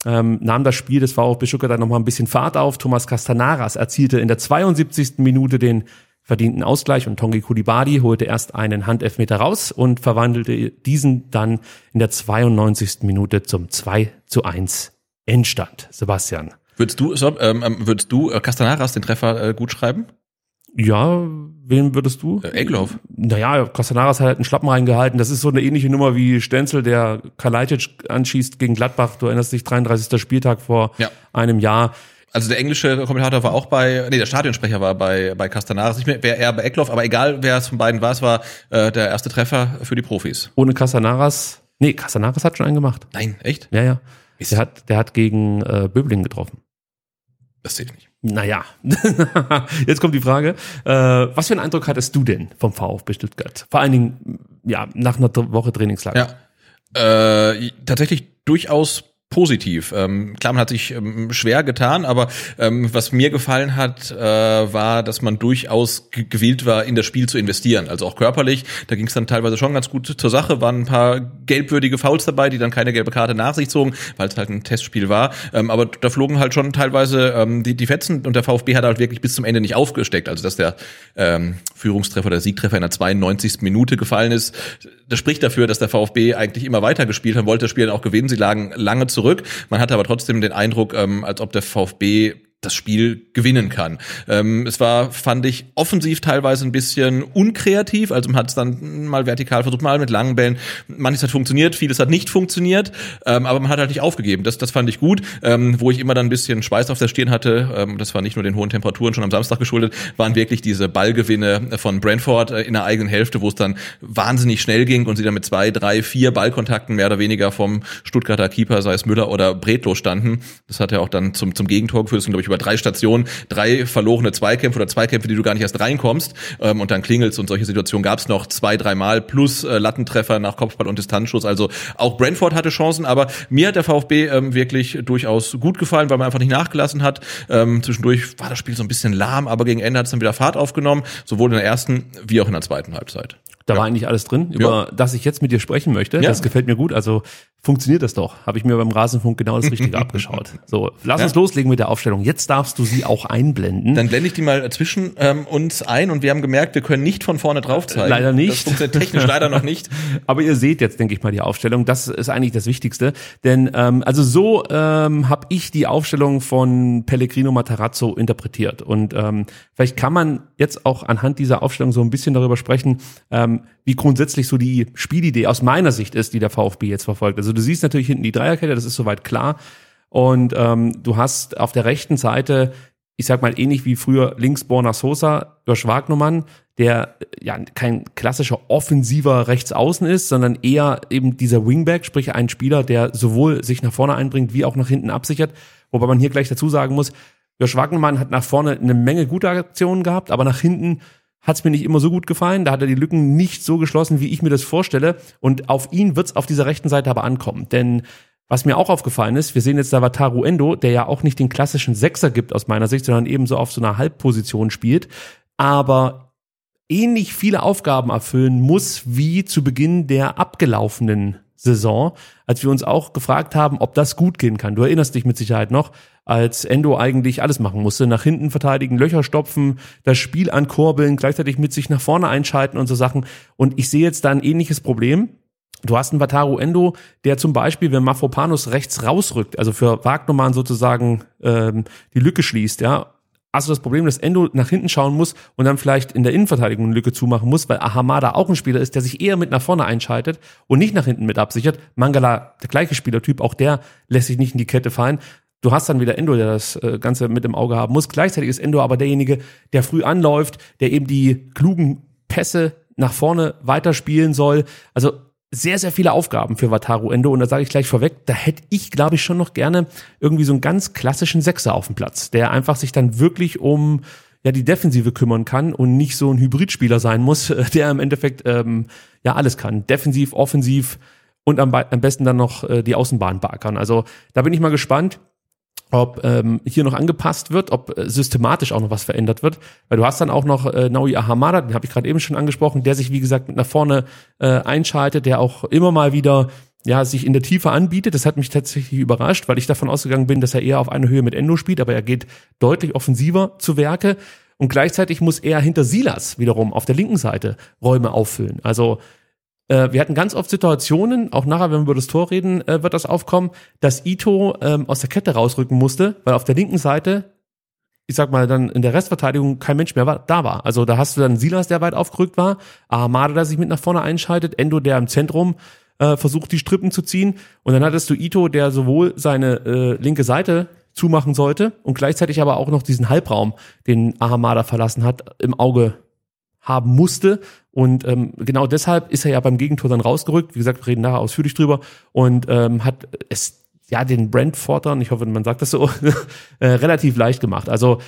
ähm, nahm das Spiel des VfB Stuttgart dann nochmal ein bisschen Fahrt auf. Thomas Castanaras erzielte in der 72. Minute den verdienten Ausgleich und Tongi Kulibadi holte erst einen Handelfmeter raus und verwandelte diesen dann in der 92. Minute zum 2 zu 1 Endstand. Sebastian. Würdest du, ähm, ähm, würdest du äh, Castanaras den Treffer äh, gut schreiben? Ja, wen würdest du? Äh, Egloff. Naja, Castanaras hat halt einen Schlappen reingehalten. Das ist so eine ähnliche Nummer wie Stenzel, der Kalajdzic anschießt gegen Gladbach. Du erinnerst dich, 33. Spieltag vor Ja. einem Jahr. Also der englische Kommentator war auch bei, nee, der Stadionsprecher war bei, bei Castanaras, nicht mehr, wäre eher bei Eckloff, aber egal, wer es von beiden war, es war äh, der erste Treffer für die Profis. Ohne Castanaras, nee, Castanaras hat schon einen gemacht. Nein, echt? Ja, ja. Der hat, der hat gegen äh, Böbling getroffen. Das sehe ich nicht. Naja, jetzt kommt die Frage. Äh, was für einen Eindruck hattest du denn vom VfB Stuttgart? Vor allen Dingen, ja, nach einer Woche Trainingslager. Ja. Äh, tatsächlich durchaus positiv. Ähm, klar, man hat sich ähm, schwer getan, aber ähm, was mir gefallen hat, äh, war, dass man durchaus ge- gewillt war, in das Spiel zu investieren. Also auch körperlich. Da ging es dann teilweise schon ganz gut zur Sache. Waren ein paar gelbwürdige Fouls dabei, die dann keine gelbe Karte nach sich zogen, weil es halt ein Testspiel war. Ähm, aber da flogen halt schon teilweise ähm, die, die Fetzen und der VfB hat halt wirklich bis zum Ende nicht aufgesteckt. Also dass der ähm, Führungstreffer, der Siegtreffer in der 92. Minute gefallen ist, das spricht dafür, dass der VfB eigentlich immer weiter gespielt hat, wollte das Spiel dann auch gewinnen. Sie lagen lange zurück. Man hatte aber trotzdem den Eindruck, ähm, als ob der VfB das Spiel gewinnen kann. Ähm, es war, fand ich, offensiv teilweise ein bisschen unkreativ. Also man hat es dann mal vertikal versucht, mal mit langen Bällen. Manches hat funktioniert, vieles hat nicht funktioniert, ähm, aber man hat halt nicht aufgegeben. Das, das fand ich gut. Ähm, wo ich immer dann ein bisschen Schweiß auf der Stirn hatte, ähm, das war nicht nur den hohen Temperaturen schon am Samstag geschuldet, waren wirklich diese Ballgewinne von Brentford äh, in der eigenen Hälfte, wo es dann wahnsinnig schnell ging und sie dann mit zwei, drei, vier Ballkontakten mehr oder weniger vom Stuttgarter Keeper, sei es Müller oder Bredlow standen. Das hat ja auch dann zum, zum Gegentor geführt. Glaube ich, über drei Stationen, drei verlorene Zweikämpfe oder Zweikämpfe, die du gar nicht erst reinkommst. Ähm, und dann klingelt's und solche Situationen gab's noch zwei, dreimal plus äh, Lattentreffer nach Kopfball und Distanzschuss. Also auch Brentford hatte Chancen, aber mir hat der VfB ähm, wirklich durchaus gut gefallen, weil man einfach nicht nachgelassen hat. Ähm, zwischendurch war das Spiel so ein bisschen lahm, aber gegen Ende hat es dann wieder Fahrt aufgenommen, sowohl in der ersten wie auch in der zweiten Halbzeit. Da war eigentlich alles drin, über das ich jetzt mit dir sprechen möchte. Ja. Das gefällt mir gut. Also funktioniert das doch. Habe ich mir beim Rasenfunk genau das Richtige abgeschaut. So, lass Ja. uns loslegen mit der Aufstellung. Jetzt darfst du sie auch einblenden. Dann blende ich die mal zwischen ähm, uns ein und wir haben gemerkt, wir können nicht von vorne drauf zeigen. Leider nicht. Das funktioniert technisch leider noch nicht. Aber ihr seht jetzt, denke ich mal, die Aufstellung. Das ist eigentlich das Wichtigste. Denn ähm, also so ähm, habe ich die Aufstellung von Pellegrino Matarazzo interpretiert. Und ähm, vielleicht kann man jetzt auch anhand dieser Aufstellung so ein bisschen darüber sprechen, ähm, wie grundsätzlich so die Spielidee aus meiner Sicht ist, die der VfB jetzt verfolgt. Also du siehst natürlich hinten die Dreierkette, das ist soweit klar. Und ähm, du hast auf der rechten Seite, ich sag mal ähnlich wie früher links Borna Sosa, Josh Wagnermann, der äh, ja kein klassischer offensiver Rechtsaußen ist, sondern eher eben dieser Wingback, sprich ein Spieler, der sowohl sich nach vorne einbringt, wie auch nach hinten absichert. Wobei man hier gleich dazu sagen muss, Josh Wagnermann hat nach vorne eine Menge guter Aktionen gehabt, aber nach hinten hat es mir nicht immer so gut gefallen. Da hat er die Lücken nicht so geschlossen, wie ich mir das vorstelle. Und auf ihn wird es auf dieser rechten Seite aber ankommen. Denn was mir auch aufgefallen ist, wir sehen jetzt da Wataru Endo, der ja auch nicht den klassischen Sechser gibt aus meiner Sicht, sondern eben so auf so einer Halbposition spielt, aber ähnlich viele Aufgaben erfüllen muss wie zu Beginn der abgelaufenen Saison, als wir uns auch gefragt haben, ob das gut gehen kann. Du erinnerst dich mit Sicherheit noch, als Endo eigentlich alles machen musste, nach hinten verteidigen, Löcher stopfen, das Spiel ankurbeln, gleichzeitig mit sich nach vorne einschalten und so Sachen. Und ich sehe jetzt da ein ähnliches Problem. Du hast einen Wataru Endo, der zum Beispiel, wenn Mafropanus rechts rausrückt, also für Wagnermann sozusagen ähm, die Lücke schließt, ja, du das Problem, dass Endo nach hinten schauen muss und dann vielleicht in der Innenverteidigung eine Lücke zumachen muss, weil Ahamada auch ein Spieler ist, der sich eher mit nach vorne einschaltet und nicht nach hinten mit absichert. Mangala, der gleiche Spielertyp, auch der lässt sich nicht in die Kette fallen. Du hast dann wieder Endo, der das äh, Ganze mit im Auge haben muss. Gleichzeitig ist Endo aber derjenige, der früh anläuft, der eben die klugen Pässe nach vorne weiterspielen soll. Also sehr, sehr viele Aufgaben für Wataru Endo. Und da sage ich gleich vorweg, da hätte ich, glaube ich, schon noch gerne irgendwie so einen ganz klassischen Sechser auf dem Platz, der einfach sich dann wirklich um ja die Defensive kümmern kann und nicht so ein Hybridspieler sein muss, der im Endeffekt ähm, ja alles kann, defensiv, offensiv und am, am besten dann noch äh, die Außenbahn beackern. Also da bin ich mal gespannt ob ähm, hier noch angepasst wird, ob äh, systematisch auch noch was verändert wird. Weil du hast dann auch noch äh, Naui Ahamada, den habe ich gerade eben schon angesprochen, der sich, wie gesagt, mit nach vorne äh, einschaltet, der auch immer mal wieder ja, sich in der Tiefe anbietet. Das hat mich tatsächlich überrascht, weil ich davon ausgegangen bin, dass er eher auf einer Höhe mit Endo spielt, aber er geht deutlich offensiver zu Werke. Und gleichzeitig muss er hinter Silas wiederum auf der linken Seite Räume auffüllen. Also äh, wir hatten ganz oft Situationen, auch nachher, wenn wir über das Tor reden, äh, wird das aufkommen, dass Ito ähm, aus der Kette rausrücken musste, weil auf der linken Seite ich sag mal, dann in der Restverteidigung kein Mensch mehr war, da war. Also da hast du dann Silas, der weit aufgerückt war, Armada, der sich mit nach vorne einschaltet, Endo, der im Zentrum äh, versucht, die Strippen zu ziehen. Und dann hattest du Ito, der sowohl seine äh, linke Seite zumachen sollte und gleichzeitig aber auch noch diesen Halbraum, den Ahamada verlassen hat, im Auge haben musste. Und ähm, genau deshalb ist er ja beim Gegentor dann rausgerückt. Wie gesagt, wir reden nachher ausführlich drüber und ähm, hat es ja den Brentfordern, ich hoffe, man sagt das so, äh, relativ leicht gemacht. Also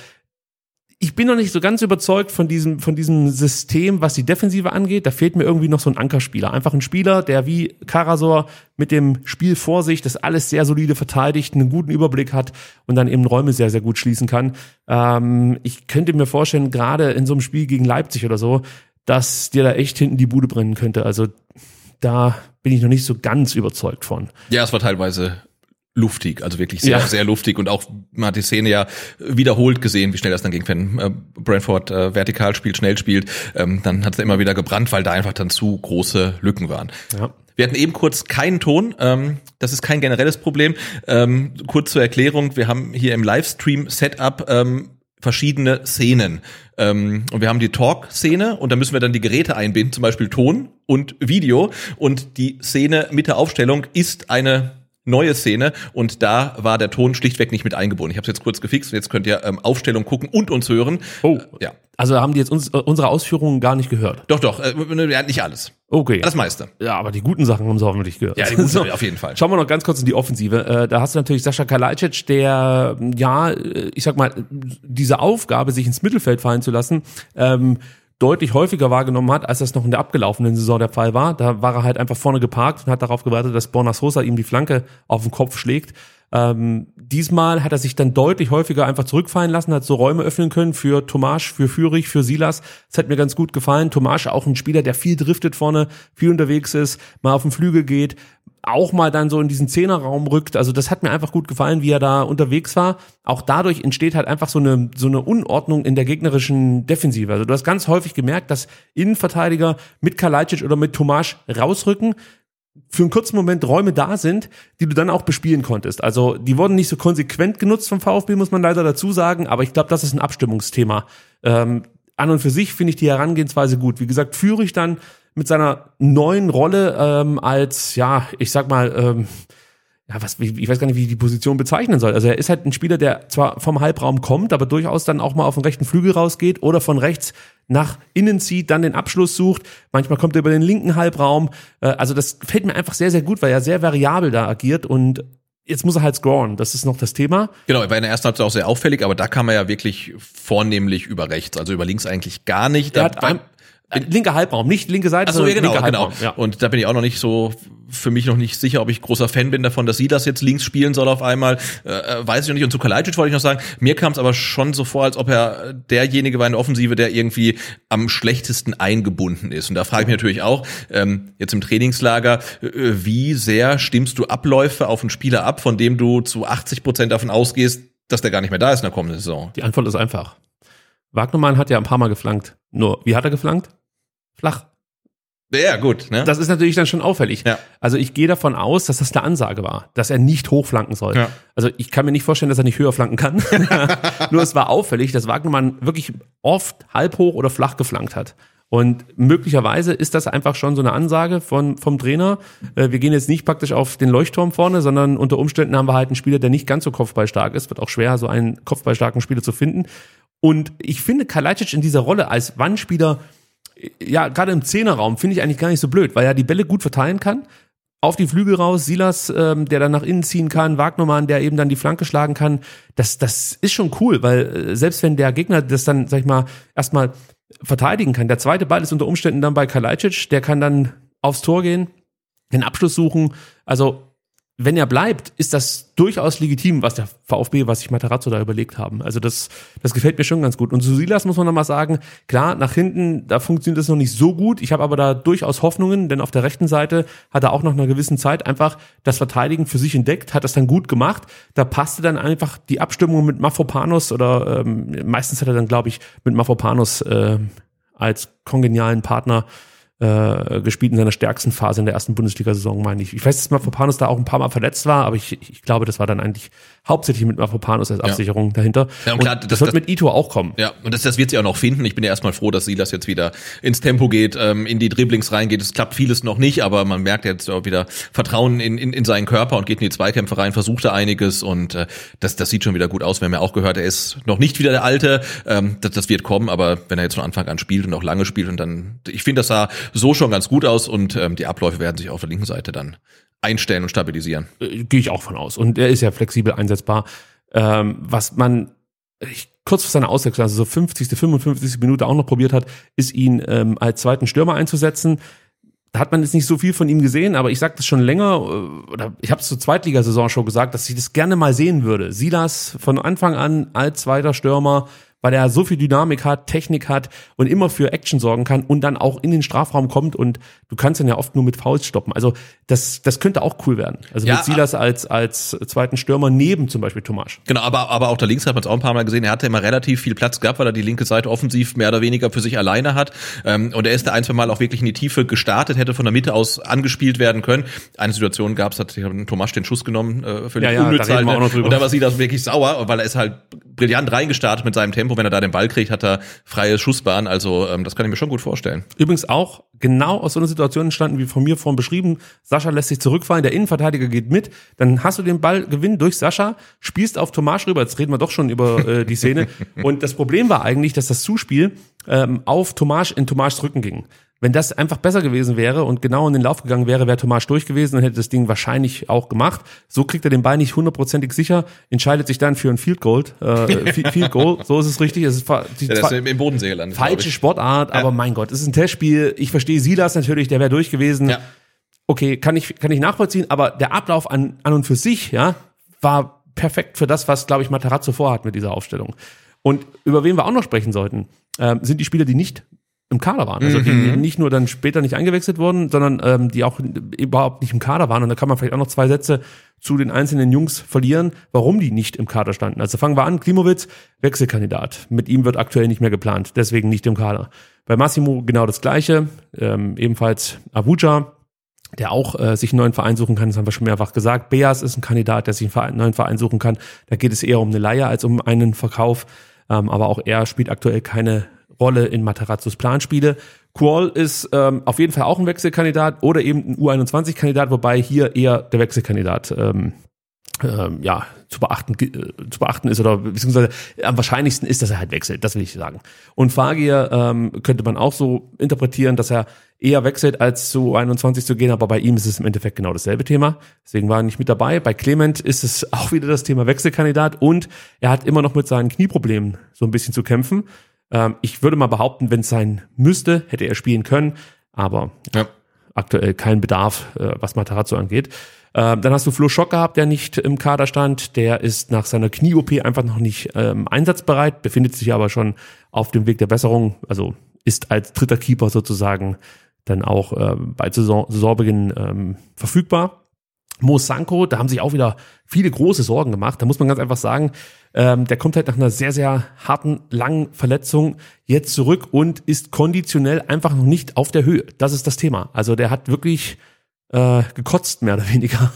ich bin noch nicht so ganz überzeugt von diesem, von diesem System, was die Defensive angeht. Da fehlt mir irgendwie noch so ein Ankerspieler. Einfach ein Spieler, der wie Karasor mit dem Spiel vor sich das alles sehr solide verteidigt, einen guten Überblick hat und dann eben Räume sehr, sehr gut schließen kann. Ähm, ich könnte mir vorstellen, gerade in so einem Spiel gegen Leipzig oder so, dass dir da echt hinten die Bude brennen könnte. Also da bin ich noch nicht so ganz überzeugt von. Ja, es war teilweise luftig, also wirklich sehr, Ja. sehr luftig und auch man hat die Szene ja wiederholt gesehen, wie schnell das dann ging, wenn äh, Brentford äh, vertikal spielt, schnell spielt, ähm, dann hat es immer wieder gebrannt, weil da einfach dann zu große Lücken waren. Ja. Wir hatten eben kurz keinen Ton. Ähm, das ist kein generelles Problem. Ähm, kurz zur Erklärung: Wir haben hier im Livestream-Setup ähm, verschiedene Szenen. Ähm, und wir haben die Talk-Szene und da müssen wir dann die Geräte einbinden, zum Beispiel Ton und Video. Und die Szene mit der Aufstellung ist eine neue Szene und da war der Ton schlichtweg nicht mit eingebunden. Ich habe es jetzt kurz gefixt und jetzt könnt ihr ähm, Aufstellung gucken und uns hören. Oh. Äh, ja. Also haben die jetzt uns, äh, unsere Ausführungen gar nicht gehört. Doch, doch, äh, ja, nicht alles. Okay. Das meiste. Ja, aber die guten Sachen haben sie hoffentlich gehört. Ja, die guten Sachen, auf jeden Fall. Schauen wir noch ganz kurz in die Offensive. Äh, da hast du natürlich Sascha Kalajdzic, der, ja, äh, ich sag mal, diese Aufgabe, sich ins Mittelfeld fallen zu lassen, ähm, deutlich häufiger wahrgenommen hat, als das noch in der abgelaufenen Saison der Fall war. Da war er halt einfach vorne geparkt und hat darauf gewartet, dass Borna Sosa ihm die Flanke auf den Kopf schlägt. Ähm, diesmal hat er sich dann deutlich häufiger einfach zurückfallen lassen, hat so Räume öffnen können für Tomasch, für Fürich, für Silas. Das hat mir ganz gut gefallen. Tomasch auch ein Spieler, der viel driftet vorne, viel unterwegs ist, mal auf den Flügel geht, auch mal dann so in diesen Zehnerraum rückt. Also das hat mir einfach gut gefallen, wie er da unterwegs war. Auch dadurch entsteht halt einfach so eine, so eine Unordnung in der gegnerischen Defensive. Also du hast ganz häufig gemerkt, dass Innenverteidiger mit Kalajdzic oder mit Tomasch rausrücken, für einen kurzen Moment Räume da sind, die du dann auch bespielen konntest. Also die wurden nicht so konsequent genutzt vom VfB, muss man leider dazu sagen, aber ich glaube, das ist ein Abstimmungsthema. Ähm, an und für sich finde ich die Herangehensweise gut. Wie gesagt, führe ich dann mit seiner neuen Rolle ähm, als, ja, ich sag mal, ähm, ja, was, ich weiß gar nicht, wie ich die Position bezeichnen soll. Also er ist halt ein Spieler, der zwar vom Halbraum kommt, aber durchaus dann auch mal auf den rechten Flügel rausgeht oder von rechts nach innen zieht, dann den Abschluss sucht. Manchmal kommt er über den linken Halbraum. Äh, Also das fällt mir einfach sehr, sehr gut, weil er sehr variabel da agiert und jetzt muss er halt scoren. Das ist noch das Thema. Genau, er war in der ersten Halbzeit auch sehr auffällig, aber da kam er ja wirklich vornehmlich über rechts, also über links eigentlich gar nicht. Er hat ein, linker Halbraum, nicht linke Seite, Ach so, ja, sondern genau, linker genau. Halbraum. Ja. Und da bin ich auch noch nicht so, für mich noch nicht sicher, ob ich großer Fan bin davon, dass sie das jetzt links spielen soll auf einmal. Äh, äh, weiß ich noch nicht. Und zu Kalajdzic wollte ich noch sagen, mir kam es aber schon so vor, als ob er derjenige war in der Offensive, der irgendwie am schlechtesten eingebunden ist. Und da frage ich mich natürlich auch, ähm, jetzt im Trainingslager, äh, wie sehr stimmst du Abläufe auf einen Spieler ab, von dem du zu 80 Prozent davon ausgehst, dass der gar nicht mehr da ist in der kommenden Saison? Die Antwort ist einfach. Wagnermann hat ja ein paar Mal geflankt. Nur, wie hat er geflankt? Flach. Ja, gut. Ne? Das ist natürlich dann schon auffällig. Ja. Also ich gehe davon aus, dass das eine Ansage war, dass er nicht hochflanken soll. Ja. Also ich kann mir nicht vorstellen, dass er nicht höher flanken kann. Nur es war auffällig, dass Wagnermann wirklich oft halb hoch oder flach geflankt hat. Und möglicherweise ist das einfach schon so eine Ansage von, vom Trainer. Äh, Wir gehen jetzt nicht praktisch auf den Leuchtturm vorne, sondern unter Umständen haben wir halt einen Spieler, der nicht ganz so kopfballstark ist. Wird auch schwer, so einen kopfballstarken Spieler zu finden. Und ich finde Kalajdzic in dieser Rolle als Wandspieler, ja, gerade im Zehnerraum finde ich eigentlich gar nicht so blöd, weil er die Bälle gut verteilen kann. Auf die Flügel raus, Silas, ähm, der dann nach innen ziehen kann, Wagnermann, der eben dann die Flanke schlagen kann. Das, das ist schon cool, weil äh, selbst wenn der Gegner das dann, sag ich mal, erstmal verteidigen kann, der zweite Ball ist unter Umständen dann bei Kalajdzic, der kann dann aufs Tor gehen, den Abschluss suchen. Also wenn er bleibt, ist das durchaus legitim, was der VfB, was sich Materazzo da überlegt haben. Also das, das gefällt mir schon ganz gut. Und zu Silas muss man noch mal sagen, klar, nach hinten, da funktioniert das noch nicht so gut. Ich habe aber da durchaus Hoffnungen, denn auf der rechten Seite hat er auch nach einer gewissen Zeit einfach das Verteidigen für sich entdeckt, hat das dann gut gemacht. Da passte dann einfach die Abstimmung mit Mafropanos oder ähm, meistens hat er dann, glaube ich, mit Mafropanos äh, als kongenialen Partner äh, gespielt in seiner stärksten Phase in der ersten Bundesliga-Saison, meine ich. Ich weiß, dass Mafropanos da auch ein paar Mal verletzt war, aber ich, ich glaube, das war dann eigentlich hauptsächlich mit Mafropanos als Absicherung dahinter. Ja, und und klar, das, das- wird das- mit Ito auch kommen. Ja, und das, das wird sie auch noch finden. Ich bin ja erstmal froh, dass Silas jetzt wieder ins Tempo geht, ähm, in die Dribblings reingeht. Es klappt vieles noch nicht, aber man merkt jetzt auch wieder Vertrauen in, in, in seinen Körper und geht in die Zweikämpfe rein, versucht er einiges und äh, das, das sieht schon wieder gut aus. Wir haben ja auch gehört, er ist noch nicht wieder der Alte. Ähm, das, das wird kommen, aber wenn er jetzt von Anfang an spielt und auch lange spielt und dann, ich finde, das sah so schon ganz gut aus und ähm, die Abläufe werden sich auf der linken Seite dann einstellen und stabilisieren. Äh, Gehe ich auch von aus. Und er ist ja flexibel einsetzbar. Ähm, was man ich, kurz vor seiner Auswechslung, also so 50., 55. Minute auch noch probiert hat, ist ihn ähm, als zweiten Stürmer einzusetzen. Da hat man jetzt nicht so viel von ihm gesehen, aber ich sage das schon länger, äh, oder ich habe es zur Zweitligasaison schon gesagt, dass ich das gerne mal sehen würde. Silas von Anfang an als zweiter Stürmer, weil er so viel Dynamik hat, Technik hat und immer für Action sorgen kann und dann auch in den Strafraum kommt und du kannst ihn ja oft nur mit Fouls stoppen. Also das, das könnte auch cool werden. Also Ja, mit Silas als, als zweiten Stürmer neben zum Beispiel Tomasch. Genau, aber, aber auch da links hat man es auch ein paar Mal gesehen. Er hatte immer relativ viel Platz gehabt, weil er die linke Seite offensiv mehr oder weniger für sich alleine hat. Ähm, und er ist da ein, zwei Mal auch wirklich in die Tiefe gestartet, hätte von der Mitte aus angespielt werden können. Eine Situation gab es, hat Tomasch den Schuss genommen, äh, völlig Ja, ja, unnütz da halt, drüber. Und da war sie das wirklich sauer, weil er ist halt brillant reingestartet mit seinem Tempo. Wenn er da den Ball kriegt, hat er freie Schussbahn. Also ähm, das kann ich mir schon gut vorstellen. Übrigens auch genau aus so einer Situation entstanden, wie von mir vorhin beschrieben. Sascha lässt sich zurückfallen, der Innenverteidiger geht mit, dann hast du den Ball Gewinn durch Sascha, spielst auf Tomasch rüber, jetzt reden wir doch schon über äh, die Szene. Und das Problem war eigentlich, dass das Zuspiel ähm, auf Tomasch in Tomaschs Rücken ging. Wenn das einfach besser gewesen wäre und genau in den Lauf gegangen wäre, wäre Tomasch durch gewesen und hätte das Ding wahrscheinlich auch gemacht. So kriegt er den Ball nicht hundertprozentig sicher, entscheidet sich dann für ein Field Goal. Äh, Field Goal, so ist es richtig. Es ist die Ja, ist im Bodensee gelandet. falsche. Sportart, aber mein Gott, es ist ein Testspiel. Ich verstehe Silas natürlich, der wäre durch gewesen. Ja. Okay, kann ich, kann ich nachvollziehen, aber der Ablauf an, an und für sich, ja, war perfekt für das, was, glaube ich, Matarazzo vorhat mit dieser Aufstellung. Und über wen wir auch noch sprechen sollten, ähm, sind die Spieler, die nicht im Kader waren. Also die nicht nur dann später nicht eingewechselt wurden, sondern ähm, die auch überhaupt nicht im Kader waren. Und da kann man vielleicht auch noch zwei Sätze zu den einzelnen Jungs verlieren, warum die nicht im Kader standen. Also fangen wir an, Klimowitz, Wechselkandidat. Mit ihm wird aktuell nicht mehr geplant, deswegen nicht im Kader. Bei Massimo genau das gleiche, ähm, ebenfalls Abuja, der auch äh, sich einen neuen Verein suchen kann, das haben wir schon mehrfach gesagt. Beas ist ein Kandidat, der sich einen, neuen Verein suchen kann. Da geht es eher um eine Leihe als um einen Verkauf. Ähm, aber auch er spielt aktuell keine Rolle in Materazzos Planspiele. Qual ist ähm, auf jeden Fall auch ein Wechselkandidat oder eben ein U21-Kandidat, wobei hier eher der Wechselkandidat ähm, ähm, ja, zu beachten, äh, zu beachten ist oder beziehungsweise am wahrscheinlichsten ist, dass er halt wechselt, das will ich sagen. Und Fagier ähm, könnte man auch so interpretieren, dass er eher wechselt, als zu 21 zu gehen, aber bei ihm ist es im Endeffekt genau dasselbe Thema. Deswegen war er nicht mit dabei. Bei Clement ist es auch wieder das Thema Wechselkandidat und er hat immer noch mit seinen Knieproblemen so ein bisschen zu kämpfen. Ähm, ich würde mal behaupten, wenn es sein müsste, hätte er spielen können, aber ja. aktuell kein Bedarf, äh, was Matarazzo angeht. Ähm, dann hast du Flo Schock gehabt, der nicht im Kader stand. Der ist nach seiner Knie-OP einfach noch nicht ähm, einsatzbereit, befindet sich aber schon auf dem Weg der Besserung. Also ist als dritter Keeper sozusagen dann auch äh, bei Saison, Saisonbeginn ähm, verfügbar. Mo Sanko, da haben sich auch wieder viele große Sorgen gemacht. Da muss man ganz einfach sagen, ähm, der kommt halt nach einer sehr, sehr harten, langen Verletzung jetzt zurück und ist konditionell einfach noch nicht auf der Höhe. Das ist das Thema. Also der hat wirklich äh, gekotzt, mehr oder weniger,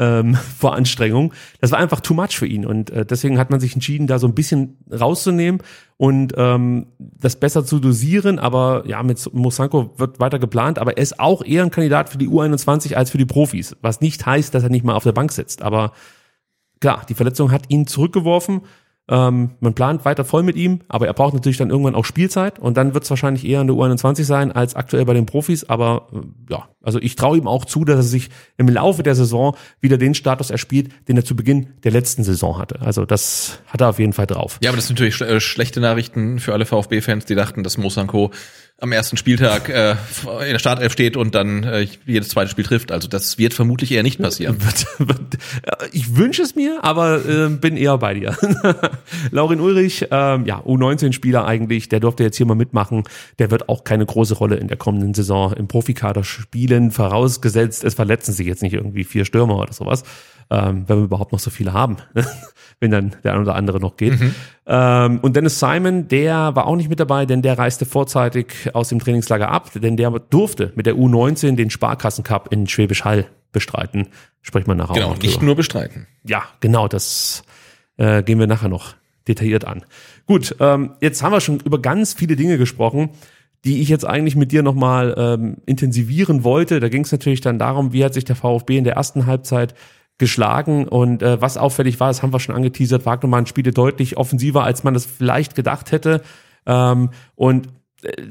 ähm, vor Anstrengung. Das war einfach too much für ihn und äh, deswegen hat man sich entschieden, da so ein bisschen rauszunehmen und ähm, das besser zu dosieren. Aber ja, mit Mosanko wird weiter geplant, aber er ist auch eher ein Kandidat für die U21 als für die Profis, was nicht heißt, dass er nicht mal auf der Bank sitzt. Aber klar, die Verletzung hat ihn zurückgeworfen ähm, man plant weiter voll mit ihm, aber er braucht natürlich dann irgendwann auch Spielzeit und dann wird es wahrscheinlich eher in der U21 sein als aktuell bei den Profis. Aber äh, ja, also ich traue ihm auch zu, dass er sich im Laufe der Saison wieder den Status erspielt, den er zu Beginn der letzten Saison hatte. Also das hat er auf jeden Fall drauf. Ja, aber das sind natürlich sch äh, schlechte Nachrichten für alle VfB-Fans, die dachten, dass Mosanko am ersten Spieltag äh, in der Startelf steht und dann äh, jedes zweite Spiel trifft. Also das wird vermutlich eher nicht passieren. ich wünsche es mir, aber äh, bin eher bei dir. Laurin Ulrich, ähm, ja, U19-Spieler eigentlich, der durfte jetzt hier mal mitmachen. Der wird auch keine große Rolle in der kommenden Saison im Profikader spielen, vorausgesetzt, es verletzen sich jetzt nicht irgendwie vier Stürmer oder sowas ähm, wenn wir überhaupt noch so viele haben, wenn dann der ein oder andere noch geht. Mhm. Ähm, und Dennis Simon, der war auch nicht mit dabei, denn der reiste vorzeitig aus dem Trainingslager ab, denn der durfte mit der U19 den Sparkassencup in Schwäbisch Hall bestreiten. Spricht man nachher genau, auch nicht nur bestreiten. Ja, genau, das äh, gehen wir nachher noch detailliert an. Gut, ähm, jetzt haben wir schon über ganz viele Dinge gesprochen die ich jetzt eigentlich mit dir nochmal ähm, intensivieren wollte. Da ging es natürlich dann darum, wie hat sich der VfB in der ersten Halbzeit geschlagen. Und äh, was auffällig war, das haben wir schon angeteasert, Wagnermann spielte deutlich offensiver, als man das vielleicht gedacht hätte. Ähm, und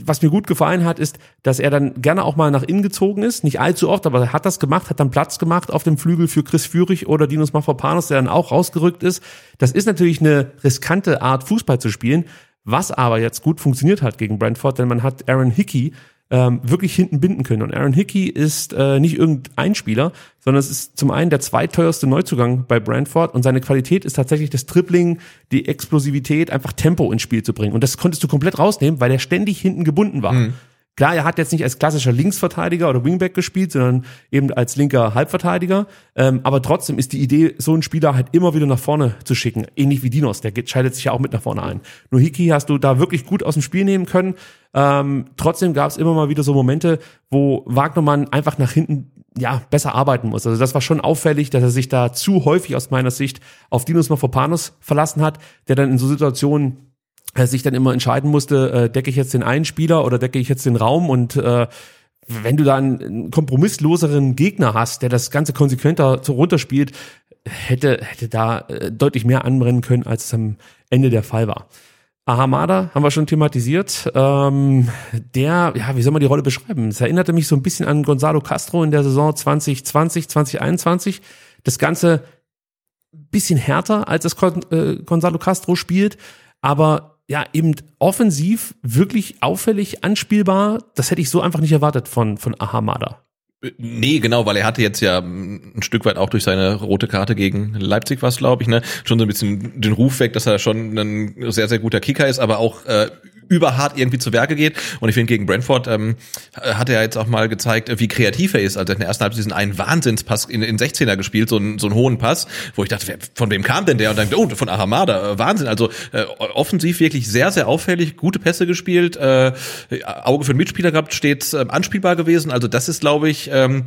was mir gut gefallen hat, ist, dass er dann gerne auch mal nach innen gezogen ist. Nicht allzu oft, aber er hat das gemacht, hat dann Platz gemacht auf dem Flügel für Chris Führig oder Dinos Mafropanos, der dann auch rausgerückt ist. Das ist natürlich eine riskante Art, Fußball zu spielen. Was aber jetzt gut funktioniert hat gegen Brentford, denn man hat Aaron Hickey ähm, wirklich hinten binden können. Und Aaron Hickey ist äh, nicht irgendein Spieler, sondern es ist zum einen der zweiteuerste Neuzugang bei Brentford und seine Qualität ist tatsächlich das Tripling, die Explosivität, einfach Tempo ins Spiel zu bringen. Und das konntest du komplett rausnehmen, weil er ständig hinten gebunden war. Mhm. Klar, er hat jetzt nicht als klassischer Linksverteidiger oder Wingback gespielt, sondern eben als linker Halbverteidiger. Ähm, aber trotzdem ist die Idee, so einen Spieler halt immer wieder nach vorne zu schicken. Ähnlich wie Dinos, der schaltet sich ja auch mit nach vorne ein. Nur Hiki hast du da wirklich gut aus dem Spiel nehmen können. Ähm, trotzdem gab es immer mal wieder so Momente, wo Wagnermann einfach nach hinten ja, besser arbeiten muss. Also das war schon auffällig, dass er sich da zu häufig aus meiner Sicht auf Dinos Mafropanos verlassen hat, der dann in so Situationen sich dann immer entscheiden musste, äh, decke ich jetzt den einen Spieler oder decke ich jetzt den Raum und äh, wenn du da einen kompromissloseren Gegner hast, der das Ganze konsequenter runterspielt, hätte, hätte da äh, deutlich mehr anbrennen können, als es am Ende der Fall war. Ahamada haben wir schon thematisiert. Ähm, der, ja, wie soll man die Rolle beschreiben? Es erinnerte mich so ein bisschen an Gonzalo Castro in der Saison 2020, 2021. Das Ganze bisschen härter, als es äh, Gonzalo Castro spielt, aber ja, eben offensiv wirklich auffällig anspielbar. Das hätte ich so einfach nicht erwartet von, von Ahamada. Nee, genau, weil er hatte jetzt ja ein Stück weit auch durch seine rote Karte gegen Leipzig was, glaube ich, ne, schon so ein bisschen den Ruf weg, dass er schon ein sehr, sehr guter Kicker ist, aber auch äh, überhart irgendwie zu Werke geht. Und ich finde, gegen Brentford ähm, hat er jetzt auch mal gezeigt, wie kreativ er ist. Also in der ersten Halbzeit diesen einen Wahnsinnspass in, in 16er gespielt, so einen, so einen hohen Pass, wo ich dachte, wer, von wem kam denn der? Und dann, oh, von Ahamada, äh, Wahnsinn. Also äh, offensiv wirklich sehr, sehr auffällig, gute Pässe gespielt, äh, Auge für den Mitspieler gehabt, stets äh, anspielbar gewesen. Also das ist, glaube ich, ähm,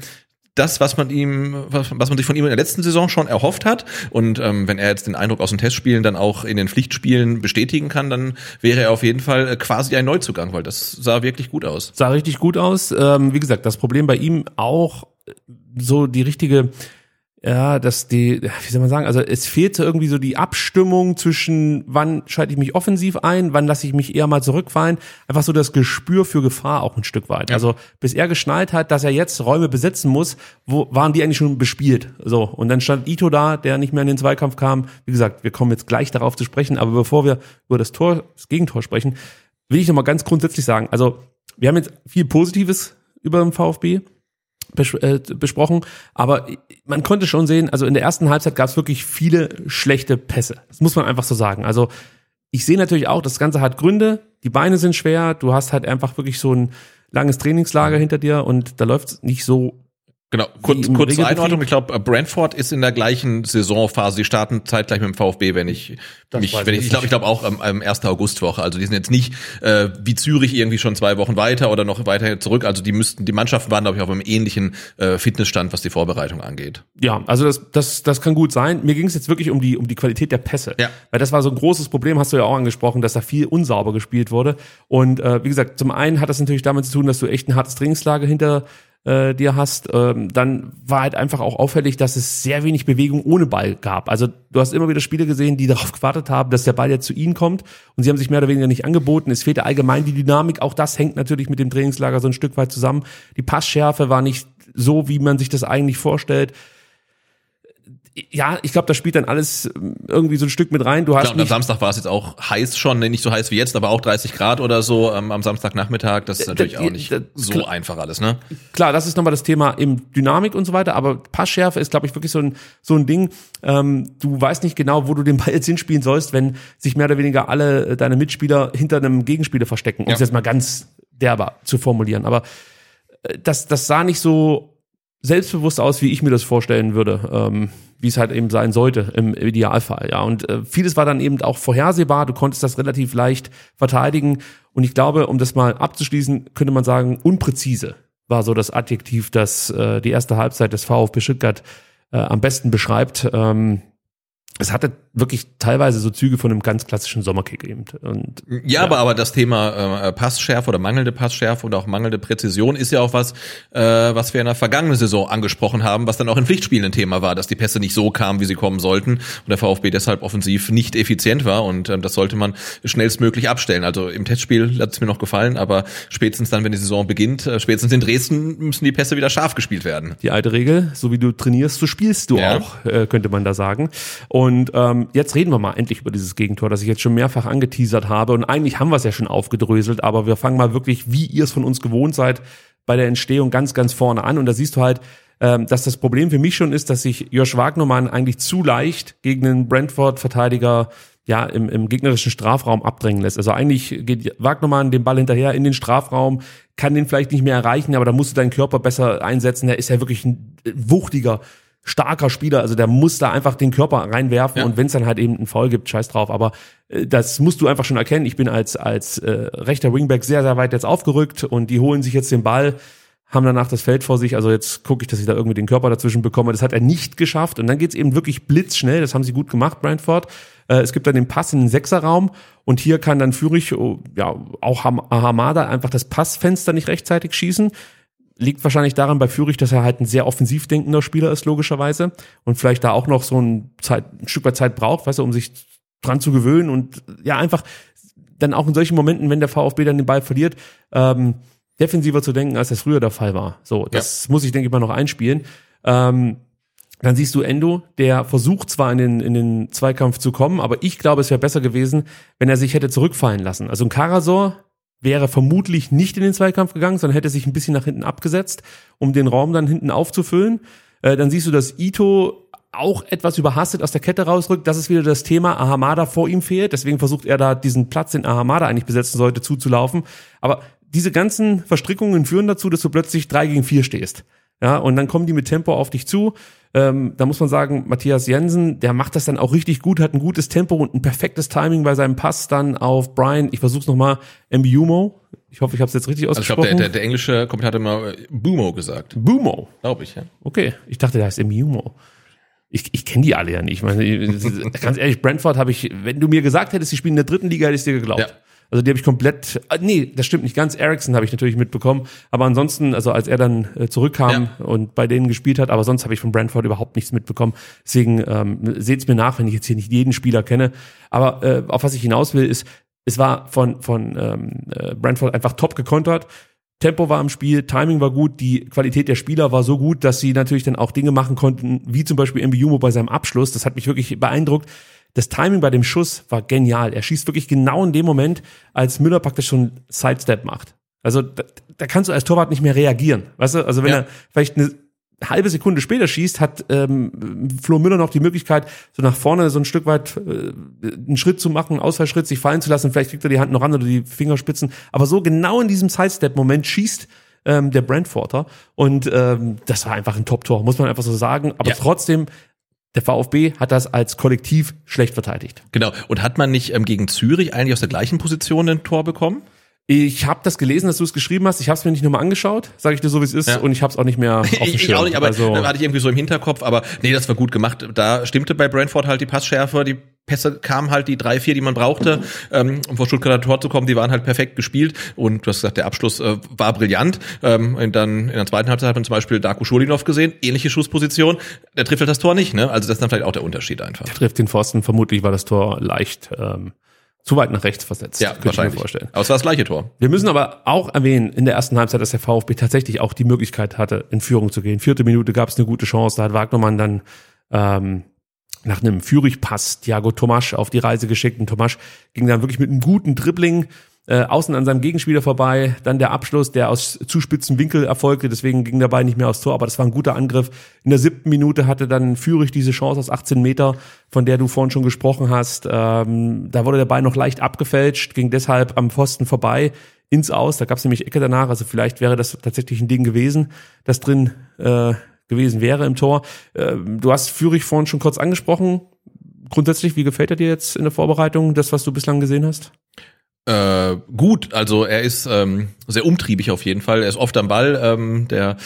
das, was man ihm, was, man sich von ihm in der letzten Saison schon erhofft hat. Und ähm, wenn er jetzt den Eindruck aus den Testspielen dann auch in den Pflichtspielen bestätigen kann, dann wäre er auf jeden Fall äh, quasi ein Neuzugang, weil das sah wirklich gut aus. Sah richtig gut aus. Ähm, wie gesagt, das Problem bei ihm auch äh, so die richtige ja, dass die, wie soll man sagen, also es fehlte irgendwie so die Abstimmung zwischen, wann schalte ich mich offensiv ein, wann lasse ich mich eher mal zurückfallen. Einfach so das Gespür für Gefahr auch ein Stück weit. Ja. Also bis er geschnallt hat, dass er jetzt Räume besetzen muss, wo waren die eigentlich schon bespielt. So und dann stand Ito da, der nicht mehr in den Zweikampf kam. Wie gesagt, wir kommen jetzt gleich darauf zu sprechen, aber bevor wir über das Tor, das Gegentor sprechen, will ich noch mal ganz grundsätzlich sagen. Also wir haben jetzt viel Positives über den VfB bes äh, besprochen, aber man konnte schon sehen, also in der ersten Halbzeit gab es wirklich viele schlechte Pässe. Das muss man einfach so sagen. Also ich sehe natürlich auch, das Ganze hat Gründe, die Beine sind schwer, du hast halt einfach wirklich so ein langes Trainingslager hinter dir und da läuft nicht so Genau, kurz, kurz zur Einordnung. Ich glaube, Brentford ist in der gleichen Saisonphase. Die starten zeitgleich mit dem VfB, wenn ich das mich, wenn ich, ich glaube, ich glaube auch am, am 1. Augustwoche. Also die sind jetzt nicht äh, wie Zürich irgendwie schon zwei Wochen weiter oder noch weiter zurück. Also die müssten, die Mannschaften waren, glaube ich, auf einem ähnlichen äh, Fitnessstand, was die Vorbereitung angeht. Ja, also das, das, das kann gut sein. Mir ging es jetzt wirklich um die, um die Qualität der Pässe. Ja. Weil das war so ein großes Problem, hast du ja auch angesprochen, dass da viel unsauber gespielt wurde. Und äh, wie gesagt, zum einen hat das natürlich damit zu tun, dass du echt ein hartes Trainingslager hinter äh, dir hast, ähm, dann war halt einfach auch auffällig, dass es sehr wenig Bewegung ohne Ball gab. Also du hast immer wieder Spiele gesehen, die darauf gewartet haben, dass der Ball jetzt zu ihnen kommt und sie haben sich mehr oder weniger nicht angeboten. Es fehlte allgemein die Dynamik, auch das hängt natürlich mit dem Trainingslager so ein Stück weit zusammen. Die Passschärfe war nicht so, wie man sich das eigentlich vorstellt ja, ich glaube, das spielt dann alles ähm, irgendwie so ein Stück mit rein. Du hast Klar, am Samstag war es jetzt auch heiß schon, nicht so heiß wie jetzt, aber auch 30 Grad oder so ähm, am Samstagnachmittag. Das ist natürlich auch nicht so klar, einfach alles, ne? Klar, das ist nochmal das Thema im Dynamik und so weiter, aber Passschärfe ist, glaube ich, wirklich so ein, so ein Ding. Ähm, du weißt nicht genau, wo du den Ball jetzt hinspielen sollst, wenn sich mehr oder weniger alle äh, deine Mitspieler hinter einem Gegenspieler verstecken, um ja. es jetzt mal ganz derber zu formulieren. Aber äh, das, das sah nicht so selbstbewusst aus, wie ich mir das vorstellen würde, ähm, wie es halt eben sein sollte im Idealfall. Ja, und äh, vieles war dann eben auch vorhersehbar. Du konntest das relativ leicht verteidigen. Und ich glaube, um das mal abzuschließen, könnte man sagen, unpräzise war so das Adjektiv, das äh, die erste Halbzeit des VfB Stuttgart äh, am besten beschreibt. Ähm, es hatte wirklich teilweise so Züge von einem ganz klassischen Sommerkick eben. Und, ja, ja, aber aber das Thema äh, Passschärfe oder mangelnde Passschärfe und auch mangelnde Präzision ist ja auch was, äh, was wir in der vergangenen Saison angesprochen haben, was dann auch in Pflichtspielen ein Thema war, dass die Pässe nicht so kamen, wie sie kommen sollten und der VfB deshalb offensiv nicht effizient war und äh, das sollte man schnellstmöglich abstellen. Also im Testspiel hat es mir noch gefallen, aber spätestens dann, wenn die Saison beginnt, äh, spätestens in Dresden müssen die Pässe wieder scharf gespielt werden. Die alte Regel, so wie du trainierst, so spielst du ja. auch, äh, könnte man da sagen. Und ähm, jetzt reden wir mal endlich über dieses Gegentor, das ich jetzt schon mehrfach angeteasert habe. Und eigentlich haben wir es ja schon aufgedröselt, aber wir fangen mal wirklich, wie ihr es von uns gewohnt seid, bei der Entstehung ganz, ganz vorne an. Und da siehst du halt, ähm, dass das Problem für mich schon ist, dass sich Josh Wagnermann eigentlich zu leicht gegen den Brentford-Verteidiger ja, im, im gegnerischen Strafraum abdrängen lässt. Also eigentlich geht Wagnermann den Ball hinterher in den Strafraum, kann den vielleicht nicht mehr erreichen, aber da musst du deinen Körper besser einsetzen. Der ist ja wirklich ein wuchtiger starker Spieler, also der muss da einfach den Körper reinwerfen ja. und wenn es dann halt eben einen Foul gibt, scheiß drauf. Aber äh, das musst du einfach schon erkennen. Ich bin als als äh, rechter Wingback sehr sehr weit jetzt aufgerückt und die holen sich jetzt den Ball, haben danach das Feld vor sich. Also jetzt gucke ich, dass ich da irgendwie den Körper dazwischen bekomme. Das hat er nicht geschafft und dann geht's eben wirklich blitzschnell. Das haben sie gut gemacht, Brentford. Äh, es gibt dann den Pass in den Sechserraum und hier kann dann Fürich, oh, ja auch Hamada einfach das Passfenster nicht rechtzeitig schießen liegt wahrscheinlich daran bei Fürich, dass er halt ein sehr offensiv denkender Spieler ist, logischerweise. Und vielleicht da auch noch so ein, Zeit, ein Stück weit Zeit braucht, weißt du, um sich dran zu gewöhnen und ja, einfach dann auch in solchen Momenten, wenn der VfB dann den Ball verliert, ähm, defensiver zu denken, als das früher der Fall war. So, das ja. muss ich, denke ich mal, noch einspielen. Ähm, dann siehst du Endo, der versucht zwar in den, in den Zweikampf zu kommen, aber ich glaube, es wäre besser gewesen, wenn er sich hätte zurückfallen lassen. Also ein Karasor wäre vermutlich nicht in den Zweikampf gegangen, sondern hätte sich ein bisschen nach hinten abgesetzt, um den Raum dann hinten aufzufüllen. Äh, dann siehst du, dass Ito auch etwas überhastet aus der Kette rausrückt. Das ist wieder das Thema. Ahamada vor ihm fehlt. Deswegen versucht er da diesen Platz, den Ahamada eigentlich besetzen sollte, zuzulaufen. Aber diese ganzen Verstrickungen führen dazu, dass du plötzlich drei gegen vier stehst. Ja, und dann kommen die mit Tempo auf dich zu. Ähm, da muss man sagen, Matthias Jensen, der macht das dann auch richtig gut, hat ein gutes Tempo und ein perfektes Timing bei seinem Pass dann auf Brian. Ich versuch's nochmal, Mbumo. Ich hoffe, ich habe es jetzt richtig ausgesprochen. Also ich glaube, der, der, der englische Kommentator hat immer äh, Bumo gesagt. Bumo. Glaube ich, ja. Okay, ich dachte, der heißt Mbumo. Ich, ich kenne die alle ja nicht. Ich meine, ganz ehrlich, Brentford habe ich, wenn du mir gesagt hättest, sie spielen in der dritten Liga, hätte ich dir geglaubt. Ja. Also die habe ich komplett, äh, nee, das stimmt nicht ganz. Ericsson habe ich natürlich mitbekommen, aber ansonsten, also als er dann äh, zurückkam Ja. und bei denen gespielt hat, aber sonst habe ich von Brentford überhaupt nichts mitbekommen. Deswegen ähm, seht's mir nach, wenn ich jetzt hier nicht jeden Spieler kenne. Aber äh, auf was ich hinaus will, ist, es war von, von ähm, äh, Brentford einfach top gekontert. Tempo war im Spiel, Timing war gut, die Qualität der Spieler war so gut, dass sie natürlich dann auch Dinge machen konnten, wie zum Beispiel Mbiumo bei seinem Abschluss. Das hat mich wirklich beeindruckt. Das Timing bei dem Schuss war genial. Er schießt wirklich genau in dem Moment, als Müller praktisch schon Sidestep macht. Also da, da kannst du als Torwart nicht mehr reagieren. Weißt du, also wenn Ja. er vielleicht eine halbe Sekunde später schießt, hat ähm, Flo Müller noch die Möglichkeit, so nach vorne so ein Stück weit äh, einen Schritt zu machen, einen Ausfallschritt, sich fallen zu lassen. Vielleicht kriegt er die Hand noch ran oder die Fingerspitzen. Aber so genau in diesem Sidestep-Moment schießt ähm, der Brentforder. Und ähm, das war einfach ein Top-Tor, muss man einfach so sagen. Aber Ja. trotzdem, der VfB hat das als Kollektiv schlecht verteidigt. Genau. Und hat man nicht ähm, gegen Zürich eigentlich aus der gleichen Position ein Tor bekommen? Ich habe das gelesen, dass du es geschrieben hast. Ich habe es mir nicht nochmal angeschaut, sage ich dir so, wie es ist. Ja. Und ich habe es auch nicht mehr auf dem Ich, auch nicht, aber also, hatte ich irgendwie so im Hinterkopf. Aber nee, das war gut gemacht. Da stimmte bei Brentford halt die Passschärfe, die Pässe kamen halt die drei, vier, die man brauchte, ähm, um vor Stuttgarter Tor zu kommen. Die waren halt perfekt gespielt. Und du hast gesagt, der Abschluss äh, war brillant. Ähm, und dann in der zweiten Halbzeit hat man zum Beispiel Darko Schulinov gesehen, ähnliche Schussposition. Der trifft halt das Tor nicht. Ne? Also das ist dann vielleicht auch der Unterschied einfach. trifft den Pfosten. Vermutlich war das Tor leicht ähm, zu weit nach rechts versetzt. Ja, könnte ich mir wahrscheinlich. vorstellen. Aber es war das gleiche Tor. Wir müssen aber auch erwähnen, in der ersten Halbzeit, dass der VfB tatsächlich auch die Möglichkeit hatte, in Führung zu gehen. Vierte Minute gab es eine gute Chance, da hat Wagnermann dann ähm, nach einem Führigpass Thiago Tomasch auf die Reise geschickt und Tomasch ging dann wirklich mit einem guten Dribbling äh, außen an seinem Gegenspieler vorbei, dann der Abschluss, der aus zu spitzen Winkel erfolgte, deswegen ging der Ball nicht mehr aufs Tor, aber das war ein guter Angriff. In der siebten Minute hatte dann Führig diese Chance aus 18 Meter, von der du vorhin schon gesprochen hast. Ähm, da wurde der Ball noch leicht abgefälscht, ging deshalb am Pfosten vorbei ins Aus, da gab es nämlich Ecke danach, also vielleicht wäre das tatsächlich ein Ding gewesen, das drin äh, gewesen wäre im Tor. Ähm, du hast Führig vorhin schon kurz angesprochen. Grundsätzlich, wie gefällt er dir jetzt in der Vorbereitung, das, was du bislang gesehen hast? Äh, gut, also er ist ähm, sehr umtriebig auf jeden Fall. Er ist oft am Ball. Ähm, der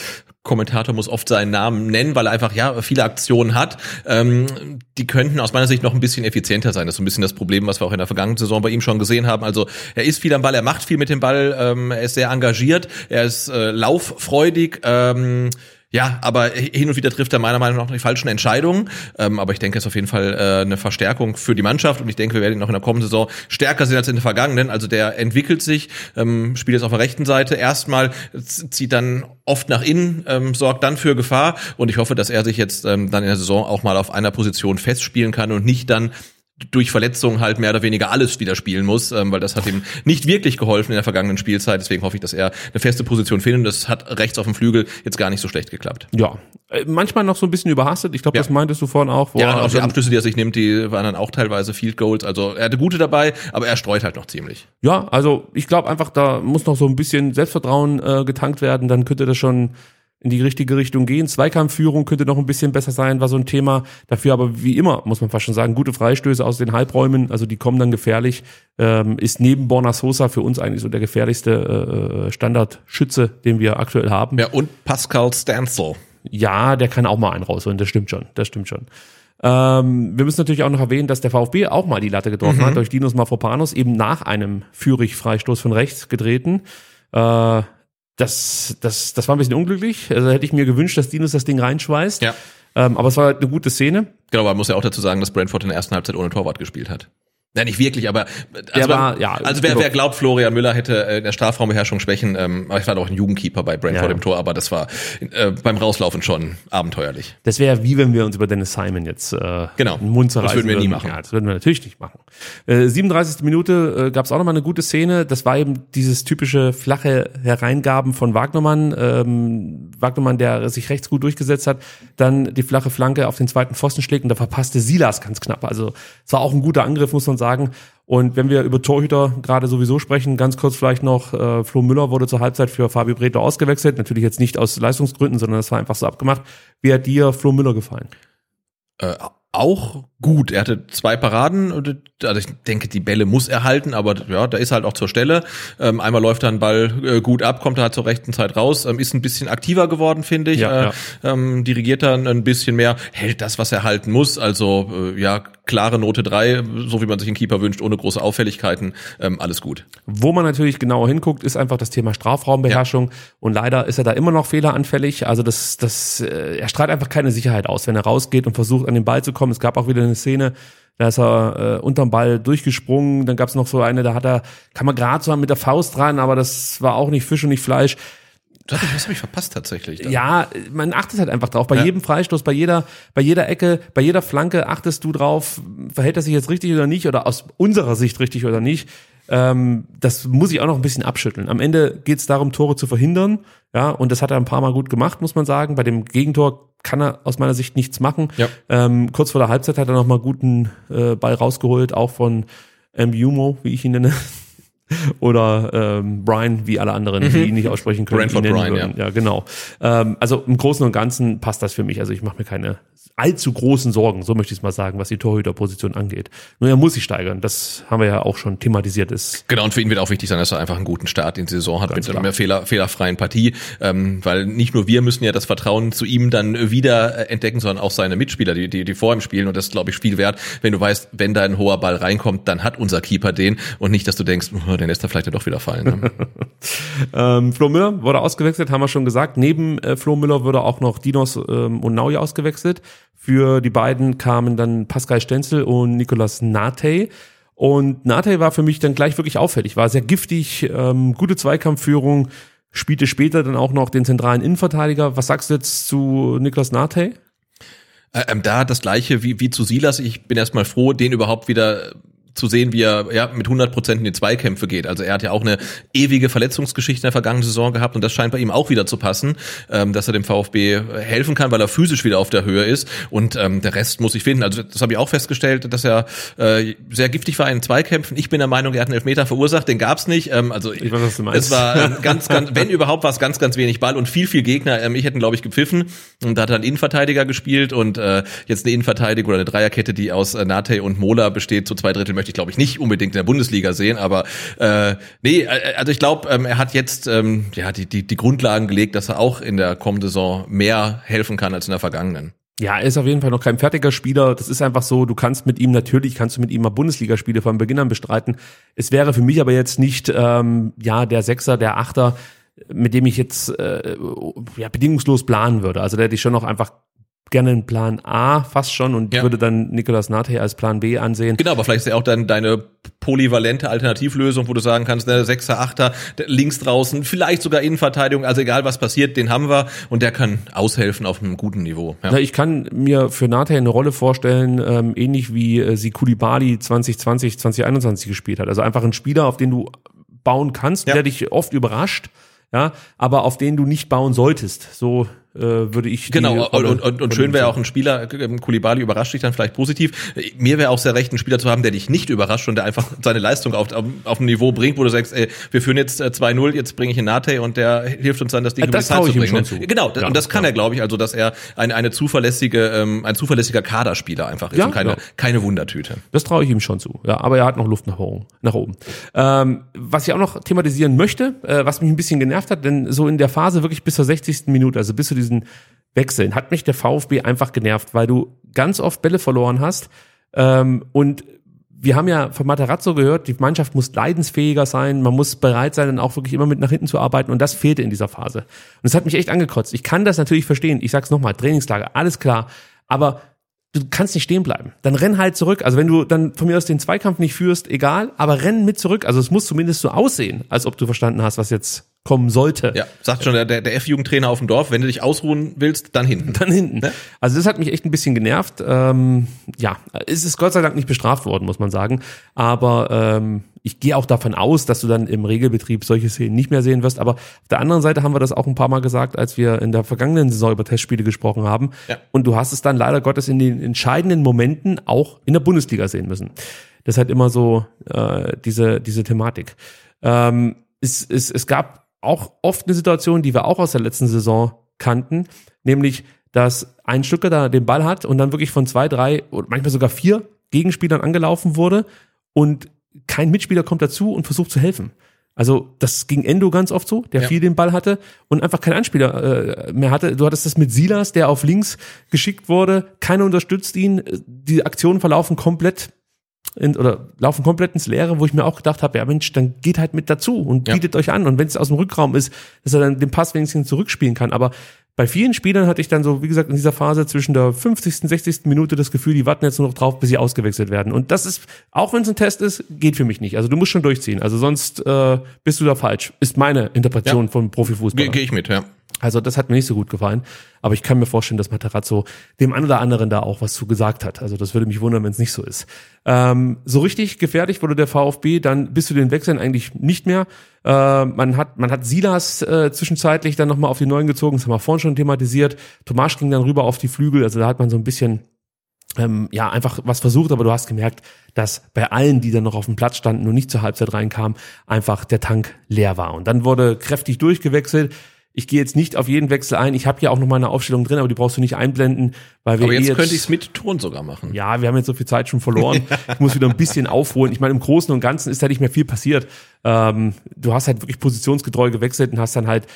Kommentator muss oft seinen Namen nennen, weil er einfach ja viele Aktionen hat. Ähm, die könnten aus meiner Sicht noch ein bisschen effizienter sein. Das ist so ein bisschen das Problem, was wir auch in der vergangenen Saison bei ihm schon gesehen haben. Also er ist viel am Ball, er macht viel mit dem Ball, ähm, er ist sehr engagiert, er ist äh, lauffreudig. Ähm, ja, aber hin und wieder trifft er meiner Meinung nach die falschen Entscheidungen. Ähm, aber ich denke, es ist auf jeden Fall äh, eine Verstärkung für die Mannschaft und ich denke, wir werden ihn auch in der kommenden Saison stärker sehen als in der vergangenen. Also der entwickelt sich, ähm, spielt jetzt auf der rechten Seite erstmal, zieht dann oft nach innen, ähm, sorgt dann für Gefahr und ich hoffe, dass er sich jetzt ähm, dann in der Saison auch mal auf einer Position festspielen kann und nicht dann durch Verletzungen halt mehr oder weniger alles wieder spielen muss, ähm, weil das hat ihm nicht wirklich geholfen in der vergangenen Spielzeit. Deswegen hoffe ich, dass er eine feste Position findet. Und das hat rechts auf dem Flügel jetzt gar nicht so schlecht geklappt. Ja, äh, manchmal noch so ein bisschen überhastet. Ich glaube, Ja. das meintest du vorhin auch. Ja, auch die dann- Abschlüsse, die er sich nimmt, die waren dann auch teilweise Field Goals. Also er hatte gute dabei, aber er streut halt noch ziemlich. Ja, also ich glaube einfach, da muss noch so ein bisschen Selbstvertrauen äh, getankt werden, dann könnte das schon in die richtige Richtung gehen. Zweikampfführung könnte noch ein bisschen besser sein, war so ein Thema. Dafür aber wie immer, muss man fast schon sagen, gute Freistöße aus den Halbräumen, also die kommen dann gefährlich. Ähm, ist neben Borna Sosa für uns eigentlich so der gefährlichste äh, Standardschütze, den wir aktuell haben. Ja, und Pascal Stanzel. Ja, der kann auch mal einen rausholen, das stimmt schon, das stimmt schon. Ähm, wir müssen natürlich auch noch erwähnen, dass der VfB auch mal die Latte getroffen hat durch Dinos Mafropanos, eben nach einem Führig-Freistoß von rechts getreten. Äh, das, das, das war ein bisschen unglücklich. Also hätte ich mir gewünscht, dass Dinos das Ding reinschweißt. Ja. Ähm, aber es war halt eine gute Szene. Genau, aber man muss ja auch dazu sagen, dass Brentford in der ersten Halbzeit ohne Torwart gespielt hat. Ja, nicht wirklich, aber also, war- ja, also wer, genau. wer glaubt, Florian Müller hätte äh, in der Strafraumbeherrschung Schwächen, ähm, ich war doch ein Jugendkeeper bei Brentford Ja, ja. im Tor, aber das war äh, beim Rauslaufen schon abenteuerlich. Das wäre wie wenn wir uns über Dennis Simon jetzt äh, Genau. den Mund Das zerreißen würden wir nie machen. Ja, das würden wir natürlich nicht machen. Äh, 37. Minute äh, gab es auch nochmal eine gute Szene. Das war eben dieses typische flache Hereingaben von Wagnermann. Ähm, Wagnermann, der sich rechts gut durchgesetzt hat, dann die flache Flanke auf den zweiten Pfosten schlägt und da verpasste Silas ganz knapp. Also es war auch ein guter Angriff, muss man sagen. Und wenn wir über Torhüter gerade sowieso sprechen, ganz kurz vielleicht noch, äh, Flo Müller wurde zur Halbzeit für Fabio Bredlo ausgewechselt. Natürlich jetzt nicht aus Leistungsgründen, sondern das war einfach so abgemacht. Wie hat dir Flo Müller gefallen? Äh, auch gut. Er hatte zwei Paraden. Also ich denke, die Bälle muss er halten, aber ja, da ist halt auch zur Stelle. Ähm, einmal läuft er einen Ball äh, gut ab, kommt er halt zur rechten Zeit raus, ähm, ist ein bisschen aktiver geworden, finde ich. Ja, äh, Ähm, dirigiert dann ein bisschen mehr, hält das, was er halten muss. Also äh, ja, klare Note drei, so wie man sich einen Keeper wünscht, ohne große Auffälligkeiten, ähm, alles gut. Wo man natürlich genauer hinguckt, ist einfach das Thema Strafraumbeherrschung. Und leider ist er da immer noch fehleranfällig. Also das, das, äh, er strahlt einfach keine Sicherheit aus, wenn er rausgeht und versucht, an den Ball zu kommen. Es gab auch wieder eine Szene, da ist er äh, unterm Ball durchgesprungen. Dann gab es noch so eine, da hat er, kann man gerade so mit der Faust dran, aber das war auch nicht Fisch und nicht Fleisch. Das habe ich, verpasst tatsächlich. Dann. Ja, man achtet halt einfach drauf. Bei Ja. jedem Freistoß, bei jeder, bei jeder Ecke, bei jeder Flanke achtest du drauf, verhält er sich jetzt richtig oder nicht oder aus unserer Sicht richtig oder nicht. Ähm, das muss ich auch noch ein bisschen abschütteln. Am Ende geht es darum, Tore zu verhindern. Ja, und das hat er ein paar Mal gut gemacht, muss man sagen. Bei dem Gegentor kann er aus meiner Sicht nichts machen. Ja. Ähm, kurz vor der Halbzeit hat er noch mal guten äh, Ball rausgeholt, auch von Mbumo, wie ich ihn nenne. Oder ähm, Brian, wie alle anderen, die ihn nicht aussprechen können. Nennen Bryan, würden. ja. genau. Ähm, also im Großen und Ganzen passt das für mich. Also ich mache mir keine allzu großen Sorgen, so möchte ich es mal sagen, was die Torhüterposition angeht. Nur er muss sich steigern. Das haben wir ja auch schon thematisiert. Ist Genau, und für ihn wird auch wichtig sein, dass er einfach einen guten Start in die Saison hat mit klar. einer fehler, fehlerfreien Partie, ähm, weil nicht nur wir müssen ja das Vertrauen zu ihm dann wieder äh, entdecken, sondern auch seine Mitspieler, die, die, die vor ihm spielen und das ist, glaube ich, viel wert, wenn du weißt, wenn da ein hoher Ball reinkommt, dann hat unser Keeper den und nicht, dass du denkst, oh, den lässt er vielleicht ja doch wieder fallen. Ne? Ähm, Flo Müller wurde ausgewechselt, haben wir schon gesagt. Neben äh, Flo Müller wurde auch noch Dinos ähm, und Naui ausgewechselt. Für die beiden kamen dann Pascal Stenzel und Nicolas Nate. Und Nate war für mich dann gleich wirklich auffällig, war sehr giftig, ähm, gute Zweikampfführung, spielte später dann auch noch den zentralen Innenverteidiger. Was sagst du jetzt zu Nicolas Nate? Äh, ähm, da das gleiche wie, wie zu Silas. Ich bin erstmal froh, den überhaupt wieder zu sehen, wie er ja, mit 100 Prozent in die Zweikämpfe geht. Also er hat ja auch eine ewige Verletzungsgeschichte in der vergangenen Saison gehabt und das scheint bei ihm auch wieder zu passen, ähm, dass er dem VfB helfen kann, weil er physisch wieder auf der Höhe ist und ähm, der Rest muss ich finden. Also das habe ich auch festgestellt, dass er äh, sehr giftig war in Zweikämpfen. Ich bin der Meinung, er hat einen Elfmeter verursacht, den gab's nicht. Ähm, also Ich weiß, es war ähm, ganz, ganz, wenn überhaupt war es ganz, ganz wenig Ball und viel, viel Gegner. Ähm, ich hätte, glaube ich, gepfiffen und da hat er einen Innenverteidiger gespielt und äh, jetzt eine Innenverteidigung oder eine Dreierkette, die aus äh, Nate und Mola besteht, zu zwei Drittel möchte ich, glaube ich, nicht unbedingt in der Bundesliga sehen, aber äh, nee, äh, also ich glaube, ähm, er hat jetzt ähm, ja die, die, die Grundlagen gelegt, dass er auch in der kommenden Saison mehr helfen kann als in der vergangenen. Ja, er ist auf jeden Fall noch kein fertiger Spieler. Das ist einfach so, du kannst mit ihm, natürlich kannst du mit ihm mal Bundesligaspiele von Beginn an bestreiten. Es wäre für mich aber jetzt nicht, ähm, ja, der Sechser, der Achter, mit dem ich jetzt äh, ja, bedingungslos planen würde. Also der hätte ich schon noch einfach gerne einen Plan A fast schon und Ja. würde dann Nicolas Nate als Plan B ansehen. Genau, aber vielleicht ist ja auch dann deine polyvalente Alternativlösung, wo du sagen kannst, ne, Sechser, Achter, links draußen, vielleicht sogar Innenverteidigung, also egal was passiert, den haben wir und der kann aushelfen auf einem guten Niveau. Ja. Ja, ich kann mir für Nate eine Rolle vorstellen, ähm, ähnlich wie äh, sie Kulibali 2020, 2021 gespielt hat. Also einfach ein Spieler, auf den du bauen kannst, Ja. der dich oft überrascht, ja, aber auf den du nicht bauen solltest. So würde ich Genau, und, und, und, und schön wäre auch ein Spieler, ähm, Kulibali überrascht dich dann vielleicht positiv. Mir wäre auch sehr recht, einen Spieler zu haben, der dich nicht überrascht und der einfach seine Leistung auf, auf, auf ein Niveau bringt, wo du sagst, ey, wir führen jetzt äh, 2-0, jetzt bringe ich einen Nate und der hilft uns dann, das Ding Äh, über die das Zeit zu bringen. schon ne? zu. Genau, das- Ja, und das kann ja. er, glaube ich, also dass er eine, eine zuverlässige, ähm, ein zuverlässiger Kaderspieler einfach ist Ja, und keine, keine Wundertüte. Das traue ich ihm schon zu. Ja, aber er hat noch Luft nach oben. Nach oben. Ähm, was ich auch noch thematisieren möchte, äh, was mich ein bisschen genervt hat, denn so in der Phase wirklich bis zur 60. Minute, also bis zu diesen Wechseln, hat mich der VfB einfach genervt, weil du ganz oft Bälle verloren hast. Ähm, und wir haben ja von Materazzo gehört, die Mannschaft muss leidensfähiger sein, man muss bereit sein, dann auch wirklich immer mit nach hinten zu arbeiten. Und das fehlte in dieser Phase. Und das hat mich echt angekotzt. Ich kann das natürlich verstehen. Ich sag's nochmal, Trainingslager, alles klar. Aber du kannst nicht stehen bleiben. Dann renn halt zurück. Also wenn du dann von mir aus den Zweikampf nicht führst, egal, aber renn mit zurück. Also es muss zumindest so aussehen, als ob du verstanden hast, was jetzt kommen sollte. Ja, sagt schon der, der, F-Jugendtrainer auf dem Dorf, wenn du dich ausruhen willst, dann hinten. Dann hinten. Ne? Also das hat mich echt ein bisschen genervt. Ähm, ja, es ist Gott sei Dank nicht bestraft worden, muss man sagen. Aber ähm, ich gehe auch davon aus, dass du dann im Regelbetrieb solche Szenen nicht mehr sehen wirst. Aber auf der anderen Seite haben wir das auch ein paar Mal gesagt, als wir in der vergangenen Saison über Testspiele gesprochen haben. Ja. Und du hast es dann leider Gottes in den entscheidenden Momenten auch in der Bundesliga sehen müssen. Das ist halt immer so äh, diese, diese Thematik. Ähm, es, es, es gab auch oft eine Situation, die wir auch aus der letzten Saison kannten, nämlich, dass ein Stücker da den Ball hat und dann wirklich von zwei, drei oder manchmal sogar vier Gegenspielern angelaufen wurde und kein Mitspieler kommt dazu und versucht zu helfen. Also das ging Endo ganz oft so, der Ja. viel den Ball hatte und einfach keinen Anspieler äh, mehr hatte. Du hattest das mit Silas, der auf links geschickt wurde. Keiner unterstützt ihn. Die Aktionen verlaufen komplett in, oder laufen komplett ins Leere, wo ich mir auch gedacht habe, ja Mensch, dann geht halt mit dazu und Ja. bietet euch an. Und wenn es aus dem Rückraum ist, dass er dann den Pass wenigstens zurückspielen kann. Aber bei vielen Spielern hatte ich dann so, wie gesagt, in dieser Phase zwischen der 50. und 60. Minute das Gefühl, die warten jetzt nur noch drauf, bis sie ausgewechselt werden. Und das ist, auch wenn es ein Test ist, geht für mich nicht. Also du musst schon durchziehen. Also sonst äh, bist du da falsch. Ist meine Interpretation Ja. von Profifußball. Gehe geh ich mit, ja. Also das hat mir nicht so gut gefallen. Aber ich kann mir vorstellen, dass Materazzo dem einen oder anderen da auch was zu gesagt hat. Also das würde mich wundern, wenn es nicht so ist. Ähm, so richtig gefährlich wurde der VfB dann bis zu den Wechseln eigentlich nicht mehr. Äh, man hat man hat Silas äh, zwischenzeitlich dann nochmal auf die Neuen gezogen. Das haben wir vorhin schon thematisiert. Tomasch ging dann rüber auf die Flügel. Also da hat man so ein bisschen ähm, ja, einfach was versucht, aber du hast gemerkt, dass bei allen, die dann noch auf dem Platz standen und nicht zur Halbzeit reinkamen, einfach der Tank leer war. Und dann wurde kräftig durchgewechselt. Ich gehe jetzt nicht auf jeden Wechsel ein. Ich habe hier auch noch mal eine Aufstellung drin, aber die brauchst du nicht einblenden, weil wir Aber eh jetzt, könnte ich es mit Ton sogar machen. ja, wir haben jetzt so viel Zeit schon verloren. Ich muss wieder ein bisschen aufholen. Ich meine, im Großen und Ganzen ist da nicht mehr viel passiert. Ähm, du hast halt wirklich positionsgetreu gewechselt und hast dann halt,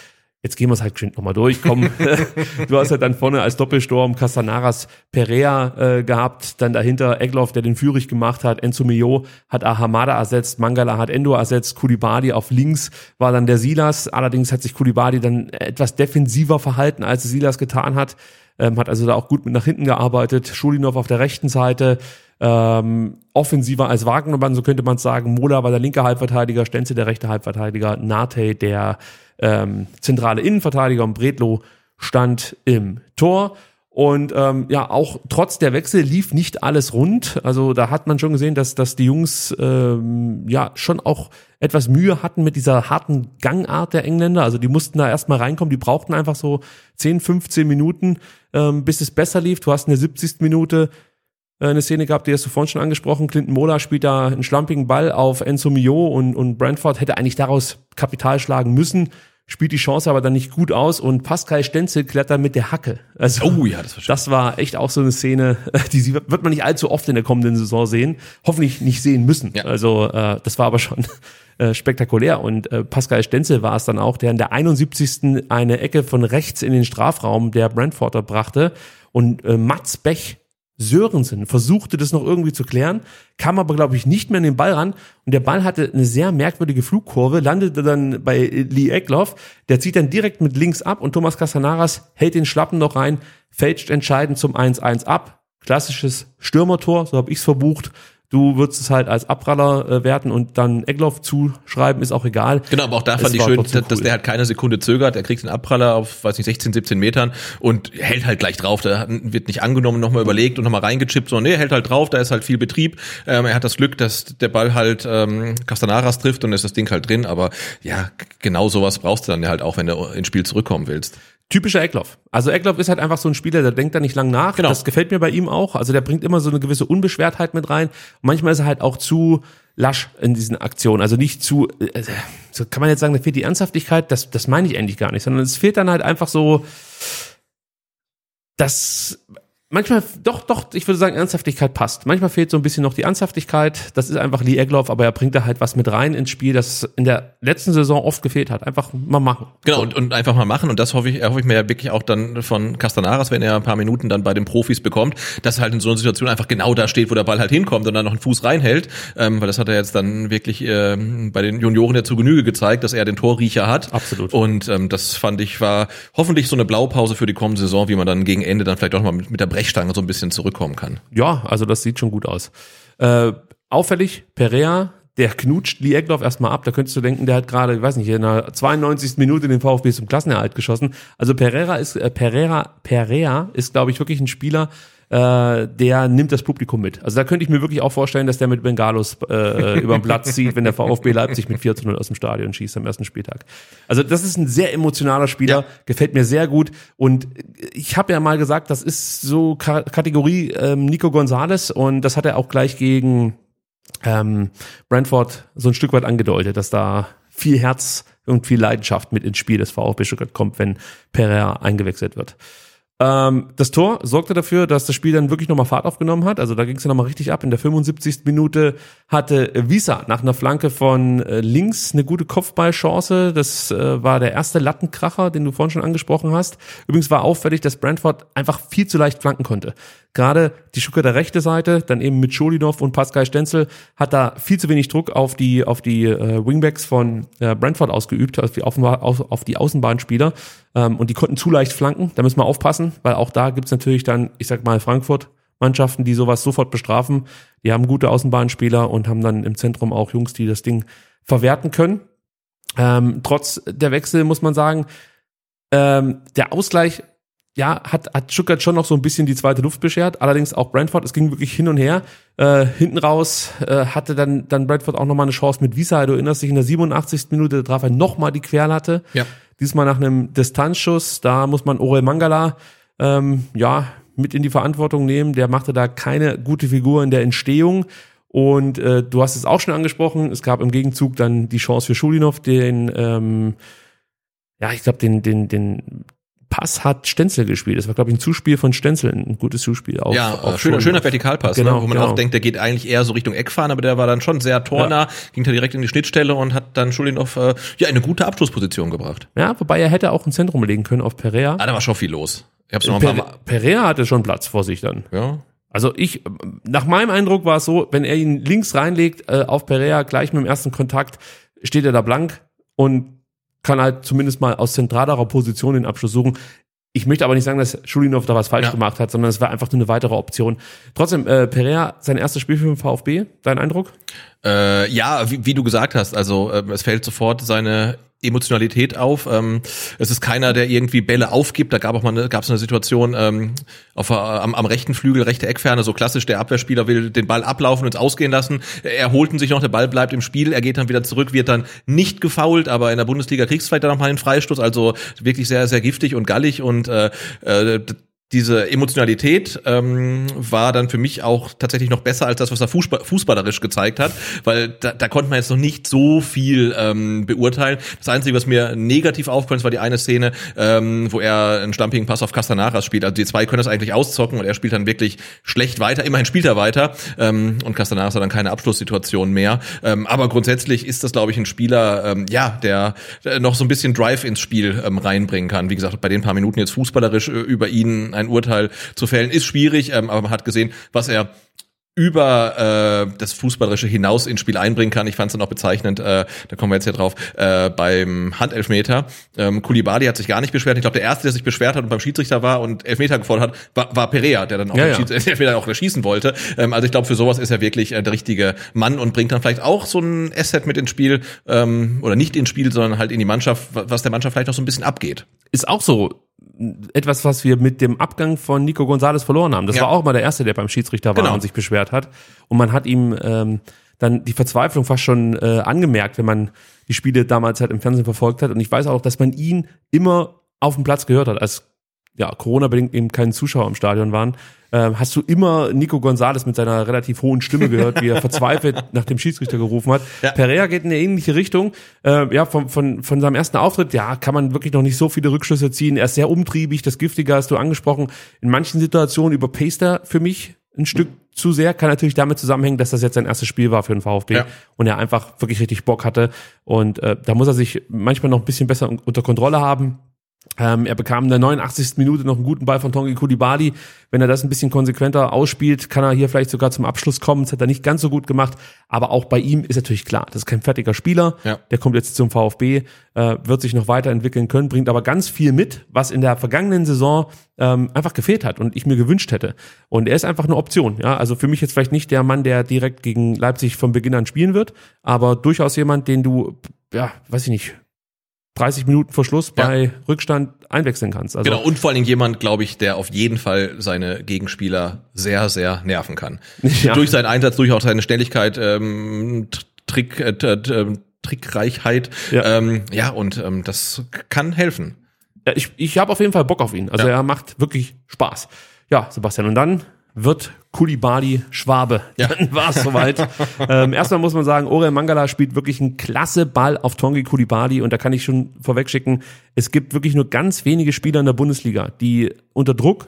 jetzt gehen wir es halt geschwind nochmal durch, komm. du hast halt dann vorne als Doppelsturm Castanaras Perea äh, gehabt, dann dahinter Egloff, der den Führig gemacht hat, Enzo Mio hat Ahamada ersetzt, Mangala hat Endo ersetzt, Kulibadi auf links war dann der Silas. Allerdings hat sich Kulibadi dann etwas defensiver verhalten, als Silas getan hat ähm, hat also da auch gut mit nach hinten gearbeitet. Schulinov auf der rechten Seite, ähm, offensiver als Wagnermann, so könnte man sagen. Mola war der linke Halbverteidiger, Stenze der rechte Halbverteidiger, Nate der ähm, zentrale Innenverteidiger und Bredlo stand im Tor. Und ähm, ja, auch trotz der Wechsel lief nicht alles rund. Also da hat man schon gesehen, dass, dass die Jungs ähm, ja schon auch etwas Mühe hatten mit dieser harten Gangart der Engländer. Also die mussten da erstmal reinkommen, die brauchten einfach so 10, 15 Minuten, ähm, bis es besser lief. Du hast in der 70. Minute eine Szene gehabt, die hast du vorhin schon angesprochen. Clinton Mola spielt da einen schlampigen Ball auf Enzo Mio und, und Brentford hätte eigentlich daraus Kapital schlagen müssen, spielt die Chance aber dann nicht gut aus und Pascal Stenzel klettert mit der Hacke. Also, Oh ja, das war schön. das war echt auch so eine Szene, die sie, wird man nicht allzu oft in der kommenden Saison sehen. Hoffentlich nicht sehen müssen. Ja. Also äh, das war aber schon äh, spektakulär. Und äh, Pascal Stenzel war es dann auch, der in der 71. eine Ecke von rechts in den Strafraum der Brentforder brachte. Und äh, Mats Bech Sörensen versuchte das noch irgendwie zu klären, kam aber, glaube ich, nicht mehr an den Ball ran. Und der Ball hatte eine sehr merkwürdige Flugkurve, landete dann bei Lee Eckloff. Der zieht dann direkt mit links ab und Thomas Casanaras hält den Schlappen noch rein, fälscht entscheidend zum 1-1 ab. Klassisches Stürmertor, so habe ich's verbucht. Du würdest es halt als Abpraller äh, werten und dann Eckloff zuschreiben, ist auch egal. Genau, aber auch da Es fand ich war schön, dass, dass cool. der halt keine Sekunde zögert. Er kriegt den Abpraller auf, weiß nicht, 16, 17 Metern und hält halt gleich drauf. Da wird nicht angenommen, nochmal überlegt und nochmal reingechippt, sondern nee, hält halt drauf. Da ist halt viel Betrieb. Ähm, er hat das Glück, dass der Ball halt ähm, Castanaras trifft und ist das Ding halt drin. Aber ja, genau sowas brauchst du dann halt auch, wenn du ins Spiel zurückkommen willst. Typischer Eckloff. Also Eckloff ist halt einfach so ein Spieler, der denkt da nicht lang nach. Genau. Das gefällt mir bei ihm auch. Also der bringt immer so eine gewisse Unbeschwertheit mit rein. Manchmal ist er halt auch zu lasch in diesen Aktionen. Also nicht zu, äh, so kann man jetzt sagen, da fehlt die Ernsthaftigkeit. Das, das meine ich eigentlich gar nicht, sondern es fehlt dann halt einfach so, das manchmal doch, doch, ich würde sagen, Ernsthaftigkeit passt. Manchmal fehlt so ein bisschen noch die Ernsthaftigkeit. Das ist einfach Lee Egloff, aber er bringt da halt was mit rein ins Spiel, das in der letzten Saison oft gefehlt hat. Einfach mal machen. Genau, und, und einfach mal machen. Und das hoffe ich, hoffe ich mir ja wirklich auch dann von Castanaras, wenn er ein paar Minuten dann bei den Profis bekommt, dass er halt in so einer Situation einfach genau da steht, wo der Ball halt hinkommt und dann noch einen Fuß reinhält. Ähm, weil das hat er jetzt dann wirklich ähm, bei den Junioren ja zu Genüge gezeigt, dass er den Torriecher hat. Absolut. Und ähm, das fand ich war hoffentlich so eine Blaupause für die kommende Saison, wie man dann gegen Ende dann vielleicht auch mal mit, mit der Brechstange so ein bisschen zurückkommen kann. Ja, also das sieht schon gut aus. Äh, auffällig, Perea, der knutscht Lee Eckloff erstmal ab. Da könntest du denken, der hat gerade, ich weiß nicht, in der 92. Minute den VfB zum Klassenerhalt geschossen. Also Pereira ist, äh, Pereira, Perea ist, glaube ich, wirklich ein Spieler, äh, der nimmt das Publikum mit. Also da könnte ich mir wirklich auch vorstellen, dass der mit Bengalos äh, über den Platz zieht, wenn der VfB Leipzig mit 4 zu 0 aus dem Stadion schießt am ersten Spieltag. Also das ist ein sehr emotionaler Spieler, gefällt mir sehr gut. Und ich habe ja mal gesagt, das ist so Ka Kategorie ähm, Nico Gonzalez und das hat er auch gleich gegen ähm, Brentford so ein Stück weit angedeutet, dass da viel Herz und viel Leidenschaft mit ins Spiel des VfB Stuttgart kommt, wenn Pereira eingewechselt wird. Ähm, das Tor sorgte dafür, dass das Spiel dann wirklich nochmal Fahrt aufgenommen hat. Also da ging es ja nochmal richtig ab. In der 75. Minute hatte Visa nach einer Flanke von äh, links eine gute Kopfballchance. Das äh, war der erste Lattenkracher, den du vorhin schon angesprochen hast. Übrigens war auffällig, dass Brentford einfach viel zu leicht flanken konnte. Gerade die Stuttgarter rechte Seite, dann eben mit Scholinov und Pascal Stenzel, hat da viel zu wenig Druck auf die, auf die äh, Wingbacks von äh, Brentford ausgeübt, auf die, Außenbahn, auf, auf die Außenbahnspieler. Ähm, und die konnten zu leicht flanken. Da müssen wir aufpassen, weil auch da gibt's natürlich dann, ich sag mal, Frankfurt. Mannschaften, die sowas sofort bestrafen. Die haben gute Außenbahnspieler und haben dann im Zentrum auch Jungs, die das Ding verwerten können. Ähm, trotz der Wechsel muss man sagen, ähm, der Ausgleich ja, hat, hat Stuttgart schon noch so ein bisschen die zweite Luft beschert. Allerdings auch Brentford, es ging wirklich hin und her. Äh, hinten raus äh, hatte dann, dann Brentford auch nochmal eine Chance mit Visa. Du erinnerst dich, in der 87. Minute traf er nochmal die Querlatte. Ja. Diesmal nach einem Distanzschuss. Da muss man Orel Mangala ähm, ja, mit in die Verantwortung nehmen. Der machte da keine gute Figur in der Entstehung. Und äh, du hast es auch schon angesprochen, es gab im Gegenzug dann die Chance für Schulinov, den, ähm, ja, ich glaube, den, den, den Pass hat Stenzel gespielt. Das war, glaube ich, ein Zuspiel von Stenzel, ein gutes Zuspiel. Auf, ja, auf schöner, schöner Vertikalpass, Genau, ne, wo man genau. auch denkt, der geht eigentlich eher so Richtung Eckfahren, aber der war dann schon sehr tornah, ging da direkt in die Schnittstelle und hat dann Schulinov äh, ja in eine gute Abschlussposition gebracht. Ja, wobei er hätte auch ein Zentrum legen können auf Perea. Ah, da war schon viel los. Ich hab's noch ein paar Per Mal. Perea hatte schon Platz vor sich dann. Ja. Also ich, nach meinem Eindruck war es so, wenn er ihn links reinlegt äh, auf Perea, gleich mit dem ersten Kontakt, steht er da blank und kann halt zumindest mal aus zentralerer Position den Abschluss suchen. Ich möchte aber nicht sagen, dass Schulinov da was falsch Ja. gemacht hat, sondern es war einfach nur eine weitere Option. Trotzdem, äh, Perea, sein erstes Spiel für den VfB, dein Eindruck? Äh, ja, wie, wie du gesagt hast, also ähm, es fällt sofort seine Emotionalität auf. Ähm, es ist keiner, der irgendwie Bälle aufgibt. Da gab auch mal eine, gab's eine Situation ähm, auf, der- am, am rechten Flügel, rechte Eckferne, so klassisch, der Abwehrspieler will den Ball ablaufen und es ausgehen lassen. Er holt ihn sich noch, der Ball bleibt im Spiel, er geht dann wieder zurück, wird dann nicht gefoult, aber in der Bundesliga kriegst du vielleicht dann noch mal einen Freistoß, also wirklich sehr, sehr giftig und gallig und äh, äh, diese Emotionalität ähm, war dann für mich auch tatsächlich noch besser als das, was er fußball fußballerisch gezeigt hat, weil da, da konnte man jetzt noch nicht so viel ähm, beurteilen. Das Einzige, was mir negativ ist, war die eine Szene, ähm, wo er einen stampigen Pass auf Castanaras spielt. Also die zwei können das eigentlich auszocken und er spielt dann wirklich schlecht weiter. Immerhin spielt er weiter ähm, und Castanaras hat dann keine Abschlusssituation mehr. Ähm, aber grundsätzlich ist das, glaube ich, ein Spieler, ähm, ja, der äh, noch so ein bisschen Drive ins Spiel ähm, reinbringen kann. Wie gesagt, bei den paar Minuten jetzt fußballerisch äh, über ihn ein Urteil zu fällen, ist schwierig, ähm, aber man hat gesehen, was er über äh, das Fußballerische hinaus ins Spiel einbringen kann. Ich fand es dann auch bezeichnend, äh, da kommen wir jetzt hier drauf, äh, beim Handelfmeter. Ähm, Kulibali hat sich gar nicht beschwert. Ich glaube, der Erste, der sich beschwert hat und beim Schiedsrichter war und Elfmeter gefordert hat, war, war Perea, der dann auch Ja, ja. Elfmeter auch schießen wollte. Ähm, also ich glaube, für sowas ist er wirklich äh, der richtige Mann und bringt dann vielleicht auch so ein Asset mit ins Spiel ähm, oder nicht ins Spiel, sondern halt in die Mannschaft, wa- was der Mannschaft vielleicht noch so ein bisschen abgeht. Ist auch so etwas, was wir mit dem Abgang von Nico Gonzalez verloren haben. Das Ja. war auch mal der Erste, der beim Schiedsrichter war Genau. und sich beschwert hat. Und man hat ihm ähm, dann die Verzweiflung fast schon äh, angemerkt, wenn man die Spiele damals halt im Fernsehen verfolgt hat. Und ich weiß auch, dass man ihn immer auf dem Platz gehört hat, als ja, Corona-bedingt eben keine Zuschauer im Stadion waren, ähm, hast du immer Nico Gonzalez mit seiner relativ hohen Stimme gehört, wie er verzweifelt nach dem Schiedsrichter gerufen hat. Ja. Pereira geht in eine ähnliche Richtung. Äh, ja, von, von, von seinem ersten Auftritt, ja, kann man wirklich noch nicht so viele Rückschlüsse ziehen. Er ist sehr umtriebig, das Giftige hast du angesprochen. In manchen Situationen überpaced er für mich ein Stück zu sehr. Kann natürlich damit zusammenhängen, dass das jetzt sein erstes Spiel war für den VfB Ja. und er einfach wirklich richtig Bock hatte. Und äh, da muss er sich manchmal noch ein bisschen besser un- unter Kontrolle haben. Ähm, er bekam in der 89. Minute noch einen guten Ball von Tongi Kulibali. Wenn er das ein bisschen konsequenter ausspielt, kann er hier vielleicht sogar zum Abschluss kommen. Das hat er nicht ganz so gut gemacht. Aber auch bei ihm ist natürlich klar, das ist kein fertiger Spieler. Ja. Der kommt jetzt zum VfB, äh, wird sich noch weiterentwickeln können, bringt aber ganz viel mit, was in der vergangenen Saison ähm, einfach gefehlt hat und ich mir gewünscht hätte. Und er ist einfach eine Option. Ja, also für mich jetzt vielleicht nicht der Mann, der direkt gegen Leipzig von Beginn an spielen wird, aber durchaus jemand, den du, ja, weiß ich nicht, 30 Minuten vor Schluss Ja. bei Rückstand einwechseln kannst. Also Genau, und vor allen Dingen jemand, glaube ich, der auf jeden Fall seine Gegenspieler sehr, sehr nerven kann. Ja. Durch seinen Einsatz, durch auch seine Schnelligkeit, ähm, Trick, äh, ähm, Trickreichheit. Ja. Ja, ähm, ja und ähm, das kann helfen. Ja, ich, ich habe auf jeden Fall Bock auf ihn. Also Ja. er macht wirklich Spaß. Ja, Sebastian, und dann wird Kulibali Schwabe. Ja. Dann war es soweit. ähm, erstmal muss man sagen, Orel Mangala spielt wirklich einen klasse Ball auf Tongi Kulibali und da kann ich schon vorwegschicken, es gibt wirklich nur ganz wenige Spieler in der Bundesliga, die unter Druck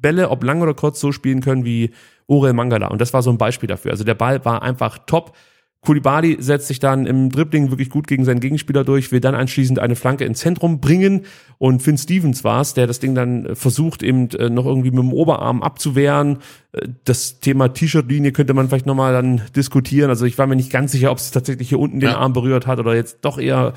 Bälle, ob lang oder kurz, so spielen können wie Orel Mangala. Und das war so ein Beispiel dafür. Also der Ball war einfach top. Kulibali setzt sich dann im Dribbling wirklich gut gegen seinen Gegenspieler durch, will dann anschließend eine Flanke ins Zentrum bringen und Finn Stevens war es, der das Ding dann versucht eben äh, noch irgendwie mit dem Oberarm abzuwehren. Äh, das Thema T-Shirt-Linie könnte man vielleicht nochmal dann diskutieren. Also ich war mir nicht ganz sicher, ob es tatsächlich hier unten den ja. Arm berührt hat oder jetzt doch eher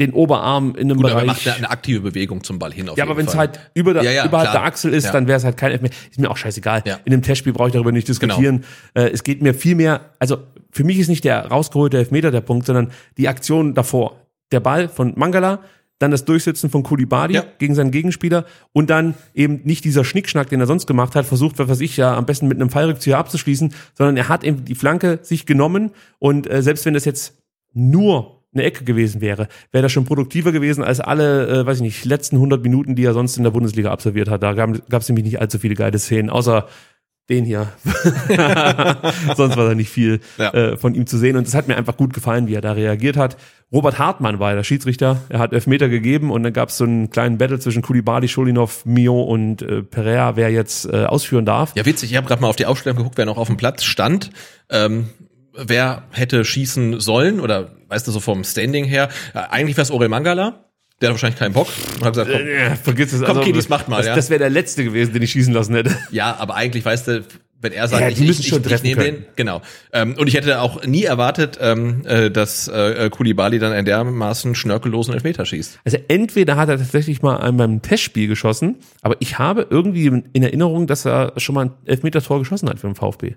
den Oberarm in einem Gut, Bereich. Er macht eine aktive Bewegung zum Ball hin. Auf ja, aber wenn es halt über der, ja, ja, überhalb der Achsel ist, ja. dann wäre es halt kein Elfmeter. Ist mir auch scheißegal. Ja. In einem Testspiel brauche ich darüber nicht diskutieren. Genau. Äh, es geht mir viel mehr, also für mich ist nicht der rausgeholte Elfmeter der Punkt, sondern die Aktion davor. Der Ball von Mangala, dann das Durchsetzen von Kulibadi ja. gegen seinen Gegenspieler und dann eben nicht dieser Schnickschnack, den er sonst gemacht hat, versucht, was weiß ich ja, am besten mit einem Fallrückzieher abzuschließen, sondern er hat eben die Flanke sich genommen und äh, selbst wenn das jetzt nur eine Ecke gewesen wäre, wäre das schon produktiver gewesen als alle, äh, weiß ich nicht, letzten 100 Minuten, die er sonst in der Bundesliga absolviert hat. Da gab es nämlich nicht allzu viele geile Szenen, außer den hier. sonst war da nicht viel ja. äh, von ihm zu sehen und es hat mir einfach gut gefallen, wie er da reagiert hat. Robert Hartmann war der Schiedsrichter, er hat Elfmeter gegeben und dann gab es so einen kleinen Battle zwischen Kulibali, Scholinov, Mio und äh, Pereira, wer jetzt äh, ausführen darf. Ja, witzig, ich habe gerade mal auf die Aufstellung geguckt, wer noch auf dem Platz stand. Ähm, wer hätte schießen sollen oder weißt du so vom Standing her? Äh, eigentlich wäre es Orel Mangala. Der hat wahrscheinlich keinen Bock und hat gesagt, komm, ja, vergiss es. Komm, also, Kidis, macht mal. Das, ja. das wäre der letzte gewesen, den ich schießen lassen hätte. Ja, aber eigentlich, weißt du, wenn er sagt, ja, ich, ich, ich, ich nehme den, genau. Ähm, und ich hätte auch nie erwartet, ähm, äh, dass äh, Kulibali dann in dermaßen schnörkellosen Elfmeter schießt. Also entweder hat er tatsächlich mal einmal beim Testspiel geschossen, aber ich habe irgendwie in Erinnerung, dass er schon mal ein Elfmeter-Tor geschossen hat für den VfB.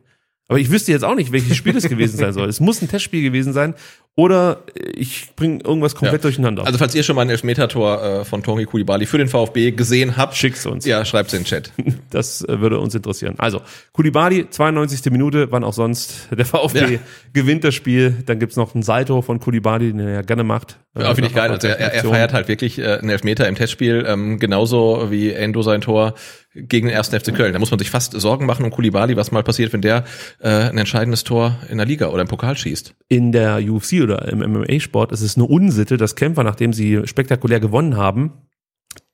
Aber ich wüsste jetzt auch nicht, welches Spiel es gewesen sein soll. Es muss ein Testspiel gewesen sein oder ich bringe irgendwas komplett ja. durcheinander. Also falls ihr schon mal ein Elfmeter-Tor äh, von Tongi Kulibali für den VfB gesehen habt, schickt's uns. Ja, schreibt's in den Chat. Das äh, würde uns interessieren. Also Kulibali, 92. Minute, wann auch sonst. Der VfB ja. gewinnt das Spiel. Dann gibt's noch einen Salto von Kulibali, den er ja gerne macht. Ja, finde ich geil. Also er, er feiert halt wirklich äh, einen Elfmeter im Testspiel, ähm, genauso wie Endo sein Tor gegen den ersten FC Köln. Da muss man sich fast Sorgen machen um Kulibali, was mal passiert, wenn der äh, ein entscheidendes Tor in der Liga oder im Pokal schießt. In der UFC oder im MMA-Sport ist es eine Unsitte, dass Kämpfer, nachdem sie spektakulär gewonnen haben,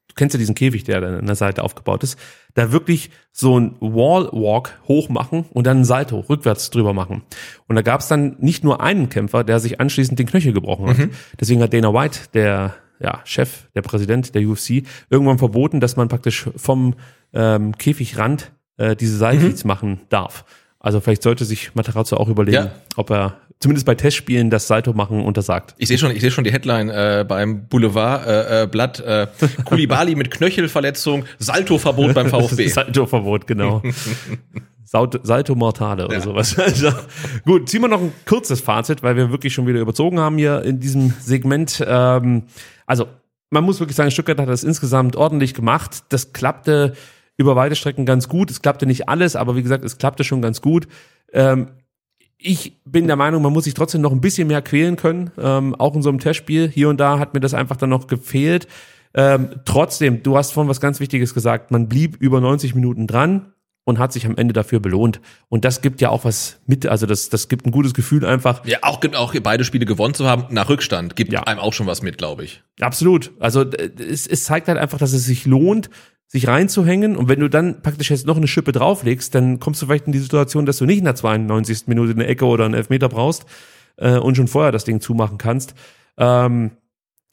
du kennst ja diesen Käfig, der an der Seite aufgebaut ist, da wirklich so ein Wallwalk hoch machen und dann ein Salto rückwärts drüber machen. Und da gab es dann nicht nur einen Kämpfer, der sich anschließend den Knöchel gebrochen hat. Mhm. Deswegen hat Dana White, der ja, Chef, der Präsident der UFC, irgendwann verboten, dass man praktisch vom ähm, Käfigrand äh, diese Seilfeeds mhm. machen darf. Also vielleicht sollte sich Materazzo auch überlegen, ja. ob er zumindest bei Testspielen das Salto machen untersagt. Ich sehe schon, ich sehe schon die Headline äh, beim Boulevardblatt: äh, äh, äh, Kulibali mit Knöchelverletzung, Salto-Verbot beim VfB. Salto-Verbot, genau. Salto Mortale oder ja. sowas. Also, gut, ziehen wir noch ein kurzes Fazit, weil wir wirklich schon wieder überzogen haben hier in diesem Segment. Ähm, also, man muss wirklich sagen, Stuttgart hat das insgesamt ordentlich gemacht. Das klappte über weite Strecken ganz gut. Es klappte nicht alles, aber wie gesagt, es klappte schon ganz gut. Ähm, ich bin der Meinung, man muss sich trotzdem noch ein bisschen mehr quälen können, ähm, auch in so einem Testspiel. Hier und da hat mir das einfach dann noch gefehlt. Ähm, trotzdem, du hast vorhin was ganz Wichtiges gesagt. Man blieb über 90 Minuten dran und hat sich am Ende dafür belohnt. Und das gibt ja auch was mit, also das, das gibt ein gutes Gefühl einfach. Ja, auch, auch beide Spiele gewonnen zu haben nach Rückstand, gibt ja. einem auch schon was mit, glaube ich. Absolut. Also es, es zeigt halt einfach, dass es sich lohnt, sich reinzuhängen. Und wenn du dann praktisch jetzt noch eine Schippe drauflegst, dann kommst du vielleicht in die Situation, dass du nicht in der 92. Minute eine Ecke oder einen Elfmeter brauchst äh, und schon vorher das Ding zumachen kannst. Ähm,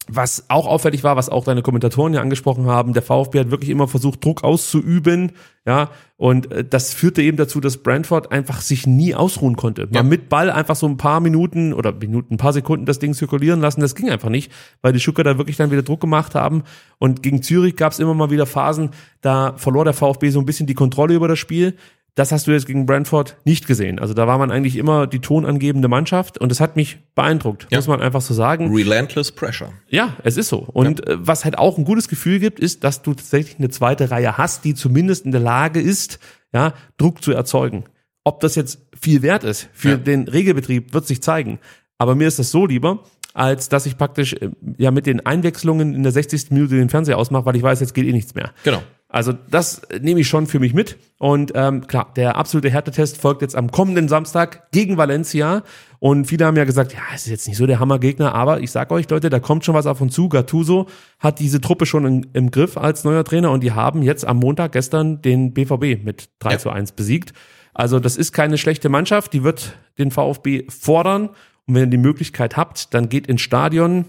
was auch auffällig war, was auch deine Kommentatoren ja angesprochen haben, der VfB hat wirklich immer versucht, Druck auszuüben, ja, und äh, das führte eben dazu, dass Brentford einfach sich nie ausruhen konnte. Ja. mit Ball einfach so ein paar Minuten oder Minuten, ein paar Sekunden das Ding zirkulieren lassen, das ging einfach nicht, weil die Schucker da wirklich dann wieder Druck gemacht haben. Und gegen Zürich gab es immer mal wieder Phasen, da verlor der VfB so ein bisschen die Kontrolle über das Spiel. Das hast du jetzt gegen Brentford nicht gesehen. Also da war man eigentlich immer die tonangebende Mannschaft und das hat mich beeindruckt, ja. muss man einfach so sagen. Relentless Pressure. Ja, es ist so. Und ja. Äh, was halt auch ein gutes Gefühl gibt, ist, dass du tatsächlich eine zweite Reihe hast, die zumindest in der Lage ist, ja, Druck zu erzeugen. Ob das jetzt viel wert ist für ja. den Regelbetrieb, wird sich zeigen. Aber mir ist das so lieber, als dass ich praktisch äh, ja mit den Einwechslungen in der 60. Minute den Fernseher ausmache, weil ich weiß, jetzt geht eh nichts mehr. Genau. Also das nehme ich schon für mich mit. Und ähm, klar, der absolute Härtetest folgt jetzt am kommenden Samstag gegen Valencia. Und viele haben ja gesagt, ja, es ist jetzt nicht so der Hammergegner, aber ich sag euch, Leute, da kommt schon was auf uns zu. Gattuso hat diese Truppe schon in, im Griff als neuer Trainer und die haben jetzt am Montag gestern den BVB mit 3 Ja. zu 1 besiegt. Also das ist keine schlechte Mannschaft, die wird den VfB fordern. Und wenn ihr die Möglichkeit habt, dann geht ins Stadion.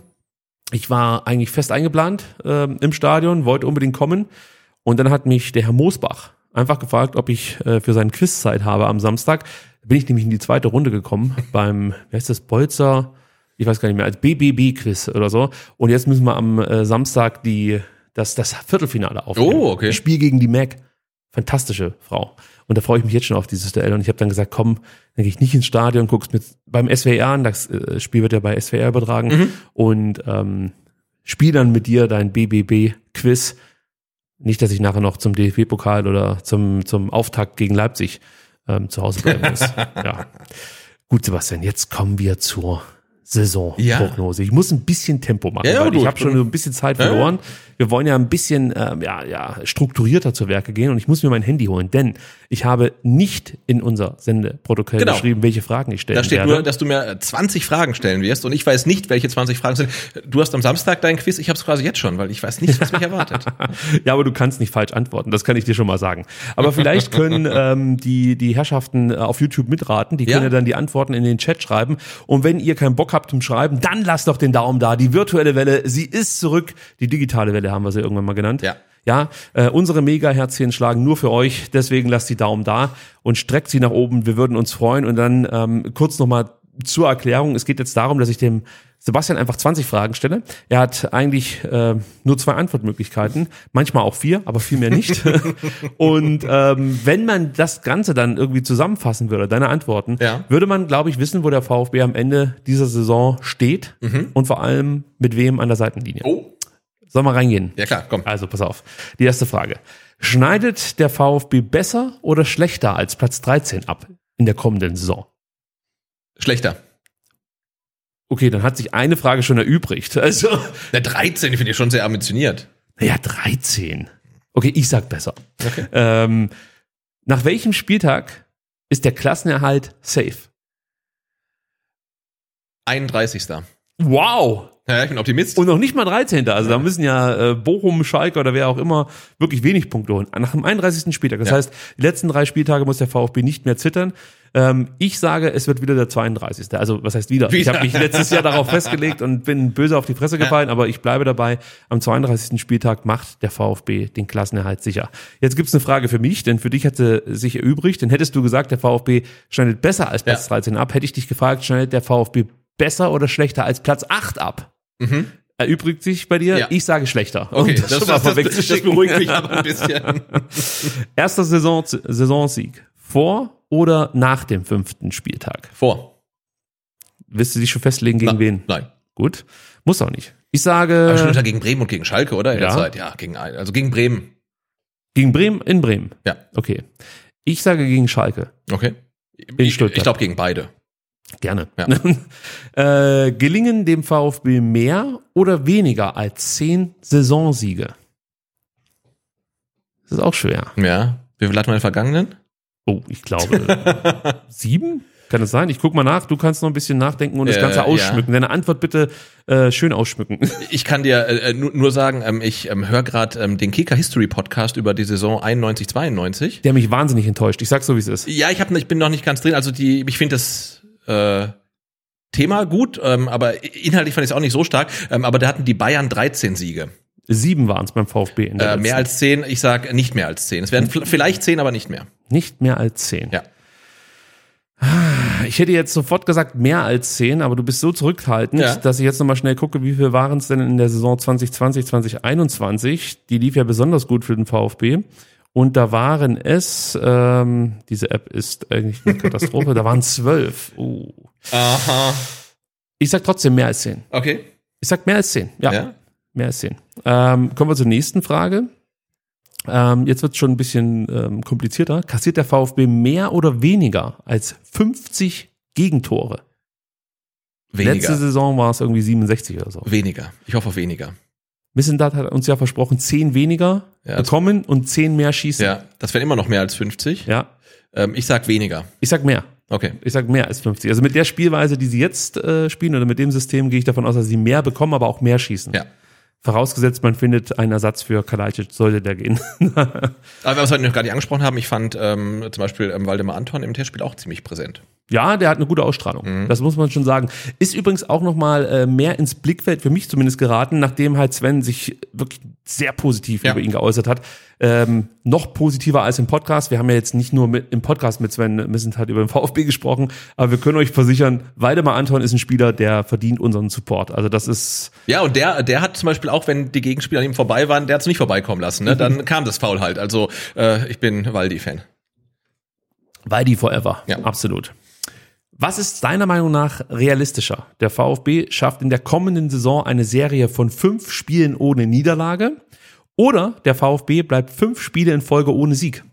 Ich war eigentlich fest eingeplant ähm, im Stadion, wollte unbedingt kommen. Und dann hat mich der Herr Moosbach einfach gefragt, ob ich äh, für seinen Quiz Zeit habe am Samstag. Da bin ich nämlich in die zweite Runde gekommen beim, wie heißt das, Bolzer, ich weiß gar nicht mehr, als BBB-Quiz oder so. Und jetzt müssen wir am äh, Samstag die, das, das Viertelfinale aufnehmen. Oh, okay. Ich spiele gegen die Mac. Fantastische Frau. Und da freue ich mich jetzt schon auf dieses Duell. Und ich habe dann gesagt, komm, dann gehe ich nicht ins Stadion, guck's mir beim SWR an. Das äh, Spiel wird ja bei SWR übertragen. Mhm. Und ähm, spiel dann mit dir dein BBB-Quiz. Nicht, dass ich nachher noch zum DFB-Pokal oder zum, zum Auftakt gegen Leipzig ähm, zu Hause bleiben muss. ja. Gut, Sebastian, jetzt kommen wir zur Saisonprognose. Ich muss ein bisschen Tempo machen, Ja, ja, weil ich gut. habe schon so ein bisschen Zeit Ja, ja. verloren. Wir wollen ja ein bisschen ähm, ja, ja, strukturierter zu Werke gehen und ich muss mir mein Handy holen, denn ich habe nicht in unser Sendeprotokoll Genau. geschrieben, welche Fragen ich stellen Da steht werde. nur, dass du mir äh, 20 Fragen stellen wirst und ich weiß nicht, welche 20 Fragen sind. Du hast am Samstag dein Quiz, ich habe es quasi jetzt schon, weil ich weiß nicht, was mich erwartet. Ja, aber du kannst nicht falsch antworten, das kann ich dir schon mal sagen. Aber vielleicht können ähm, die, die Herrschaften äh, auf YouTube mitraten, die können Ja. ja dann die Antworten in den Chat schreiben. Und wenn ihr keinen Bock habt zum Schreiben, dann lasst doch den Daumen da. Die virtuelle Welle, sie ist zurück. Die digitale Welle haben wir sie irgendwann mal genannt. Ja. Ja, äh, unsere Mega-Herzchen schlagen nur für euch, deswegen lasst die Daumen da und streckt sie nach oben. Wir würden uns freuen. Und dann ähm, kurz nochmal zur Erklärung. Es geht jetzt darum, dass ich dem Sebastian einfach 20 Fragen stelle. Er hat eigentlich äh, nur zwei Antwortmöglichkeiten, manchmal auch vier, aber viel mehr nicht. und ähm, wenn man das Ganze dann irgendwie zusammenfassen würde, deine Antworten, Ja. würde man, glaube ich, wissen, wo der VfB am Ende dieser Saison steht und vor allem mit wem an der Seitenlinie. Oh, Sollen wir reingehen? ja klar, komm. Also pass auf. Die erste Frage. Schneidet der VfB besser oder schlechter als Platz 13 ab in der kommenden Saison? Schlechter. Okay, dann hat sich eine Frage schon erübrigt. Also, Der 13 finde ich schon sehr ambitioniert. naja, 13. Okay, ich sag besser. Okay. Ähm, nach welchem Spieltag ist der Klassenerhalt safe? 31. Wow! Ja, ich bin Optimist. Und noch nicht mal 13. Also da müssen ja äh, Bochum, Schalke oder wer auch immer wirklich wenig Punkte holen. Nach dem 31. Spieltag. Das Ja. heißt, die letzten drei Spieltage muss der VfB nicht mehr zittern. Ähm, ich sage, es wird wieder der 32. Also was heißt wieder? Ich Wieder. habe mich letztes Jahr darauf festgelegt und bin böse auf die Fresse gefallen, aber ich bleibe dabei. Am 32. Spieltag macht der VfB den Klassenerhalt sicher. Jetzt gibt's eine Frage für mich, denn für dich hätte sich erübrigt. Denn hättest du gesagt, der VfB schneidet besser als Platz Ja. 13 ab, hätte ich dich gefragt, schneidet der VfB besser oder schlechter als Platz 8 ab? Erübrigt sich bei dir. Ja. Ich sage schlechter. Okay, Um das, das, schon mal das, das, vorwegzuschicken. beruhigt mich aber ein bisschen. Erster Saison, Saisonsieg. Vor oder nach dem fünften Spieltag? Vor. Willst du dich schon festlegen, gegen Na, wen? Nein. Gut. Muss auch nicht. Ich Aber sage schon gegen Bremen und gegen Schalke, oder? In Ja. Zeit. Ja, gegen, also gegen Bremen. gegen Bremen in Bremen. Ja. Okay. Ich sage gegen Schalke. Okay. In Ich, Stuttgart. ich glaube gegen beide. Gerne. Ja. äh, gelingen dem VfB mehr oder weniger als zehn Saisonsiege? Das ist auch schwer. Ja. Wie viel hatten wir in den vergangenen? Oh, ich glaube sieben? Kann es sein? Ich guck mal nach. Du kannst noch ein bisschen nachdenken und das Äh, Ganze ja. ausschmücken. Deine Antwort bitte äh, schön ausschmücken. Ich kann dir äh, nur, nur sagen, ähm, ich ähm, höre gerade ähm, den Kicker History Podcast über die Saison 91 92. Der hat mich wahnsinnig enttäuscht. Ich sag's so, wie es ist. Ja, ich hab, ich bin noch nicht ganz drin. Also die, ich finde das äh, Thema gut, ähm, aber inhaltlich fand ich es auch nicht so stark. Ähm, aber da hatten die Bayern 13 Siege. Sieben waren es beim VfB in der Äh, mehr als 10, ich sag nicht mehr als 10. Es werden vielleicht 10, aber nicht mehr. Nicht mehr als zehn. Ja. Ich hätte jetzt sofort gesagt mehr als zehn, aber du bist so zurückhaltend, Ja. dass ich jetzt nochmal schnell gucke, wie viel waren es denn in der Saison 2020, 2021. Die lief ja besonders gut für den VfB. Und da waren es, ähm, diese App ist eigentlich eine Katastrophe, da waren zwölf. Uh. Aha. Ich sag trotzdem mehr als zehn. Okay. Ich sag mehr als zehn. Ja, Ja. mehr als zehn. Ähm, kommen wir zur nächsten Frage. Ähm, jetzt wird es schon ein bisschen ähm, komplizierter. Kassiert der VfB mehr oder weniger als 50 Gegentore? Weniger. Letzte Saison war es irgendwie 67 oder so. Weniger. Ich hoffe auf weniger. Missendat hat uns ja versprochen, 10 weniger Ja, bekommen und 10 mehr schießen. Ja, das wären immer noch mehr als 50. ja. Ähm, ich sag weniger. Ich sag mehr. Okay. Ich sag mehr als 50. Also mit der Spielweise, die sie jetzt äh, spielen oder mit dem System, gehe ich davon aus, dass sie mehr bekommen, aber auch mehr schießen. Ja. Vorausgesetzt, man findet einen Ersatz für Kalajdzic, sollte der gehen. Aber was wir heute noch gar nicht angesprochen haben, ich fand ähm, zum Beispiel ähm, Waldemar Anton im Testspiel auch ziemlich präsent. Ja, der hat eine gute Ausstrahlung. Mhm. Das muss man schon sagen. Ist übrigens auch noch mal äh, mehr ins Blickfeld für mich zumindest geraten, nachdem halt Sven sich wirklich sehr positiv Ja. über ihn geäußert hat. Ähm, noch positiver als im Podcast. Wir haben ja jetzt nicht nur mit, im Podcast mit Sven Missent halt über den VfB gesprochen, aber wir können euch versichern, Waldemar Anton ist ein Spieler, der verdient unseren Support. Also das ist Ja, und der, der hat zum Beispiel auch, wenn die Gegenspieler an ihm vorbei waren, der hat es nicht vorbeikommen lassen. Ne? Dann kam das Foul halt. Also äh, ich bin Waldi-Fan. Waldi forever. Ja. Absolut. Was ist deiner Meinung nach realistischer? Der VfB schafft in der kommenden Saison eine Serie von fünf Spielen ohne Niederlage oder der VfB bleibt fünf Spiele in Folge ohne Sieg?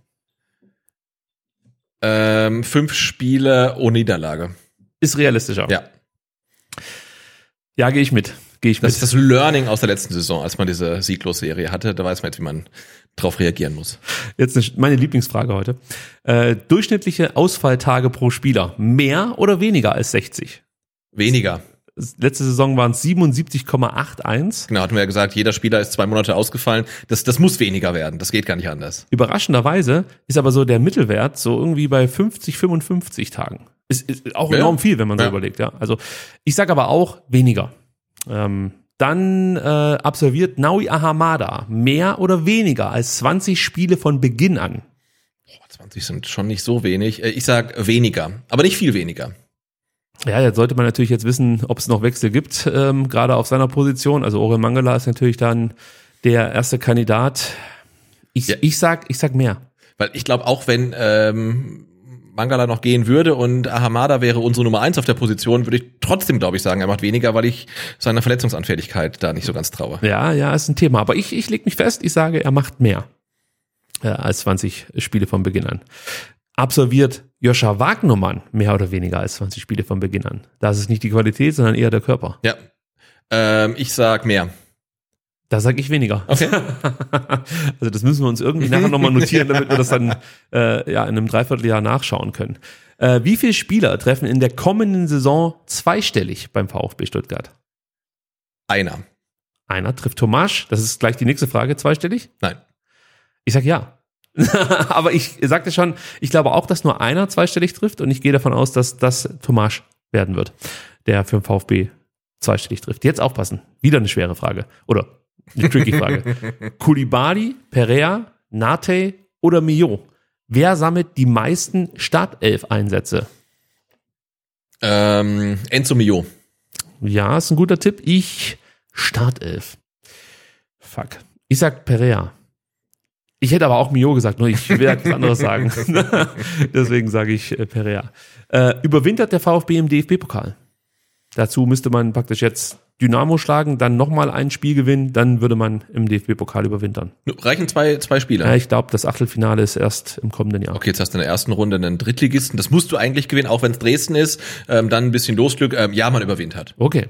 Ähm, fünf Spiele ohne Niederlage. Ist realistischer. Ja. Ja, gehe ich mit. Gehe ich Das mit. ist das Learning aus der letzten Saison, als man diese Sieglos-Serie hatte. Da weiß man jetzt, wie man drauf reagieren muss. Jetzt eine, meine Lieblingsfrage heute. Äh, durchschnittliche Ausfalltage pro Spieler. Mehr oder weniger als 60? Weniger. Letzte Saison waren es 77,81. Genau, hatten wir ja gesagt, jeder Spieler ist zwei Monate ausgefallen. Das, das muss weniger werden. Das geht gar nicht anders. Überraschenderweise ist aber so der Mittelwert so irgendwie bei 50, 55 Tagen. Ist, ist auch Ja. enorm viel, wenn man so Ja. überlegt, ja. Also ich sage aber auch weniger. Ähm, dann äh, absolviert Naui Ahamada mehr oder weniger als 20 Spiele von Beginn an. 20 sind schon nicht so wenig. Äh, Ich sag weniger, aber nicht viel weniger. Ja, jetzt sollte man natürlich jetzt wissen, ob es noch Wechsel gibt, ähm, gerade auf seiner Position. Also Orel Mangala ist natürlich dann der erste Kandidat. Ich, Ja. ich sag, ich sag mehr. Weil ich glaube, auch wenn ähm, Mangala noch gehen würde und Ahamada wäre unsere Nummer eins auf der Position, würde ich trotzdem, glaube ich, sagen, er macht weniger, weil ich seiner Verletzungsanfälligkeit da nicht so ganz traue. Ja, ja, ist ein Thema. Aber ich, ich leg mich fest, ich sage, er macht mehr äh, als 20 Spiele von Beginn an. Absolviert Joscha Wagnermann mehr oder weniger als 20 Spiele von Beginn an. Da ist nicht die Qualität, sondern eher der Körper. Ja. Ähm, ich sag mehr. Da sage ich weniger. Okay. also das müssen wir uns irgendwie nachher nochmal notieren, damit wir das dann äh, ja, in einem Dreivierteljahr nachschauen können. Äh, wie viele Spieler treffen in der kommenden Saison zweistellig beim VfB Stuttgart? Einer. Einer trifft Tomasch, das ist gleich die nächste Frage, zweistellig? Nein. Ich sag ja. Aber ich sagte schon, ich glaube auch, dass nur einer zweistellig trifft und ich gehe davon aus, dass das Tomasch werden wird, der für den VfB zweistellig trifft. Jetzt aufpassen. Wieder eine schwere Frage. Oder eine tricky Frage. Kulibali, Perea, Nate oder Mio? Wer sammelt die meisten Startelf-Einsätze? Ähm, Enzo Mio. Ja, ist ein guter Tipp. Ich Startelf. Fuck. Ich sag Perea. Ich hätte aber auch Mio gesagt, nur ich will etwas anderes sagen. Deswegen sage ich äh, Perea. Äh, überwintert der VfB im DFB-Pokal? Dazu müsste man praktisch jetzt Dynamo schlagen, dann nochmal ein Spiel gewinnen, dann würde man im DFB-Pokal überwintern. Reichen zwei, zwei Spiele. Ja, ich glaube, das Achtelfinale ist erst im kommenden Jahr. Okay, jetzt hast du in der ersten Runde einen Drittligisten. Das musst du eigentlich gewinnen, auch wenn es Dresden ist. Ähm, dann ein bisschen Losglück. Ähm, ja, man überwintert. Okay.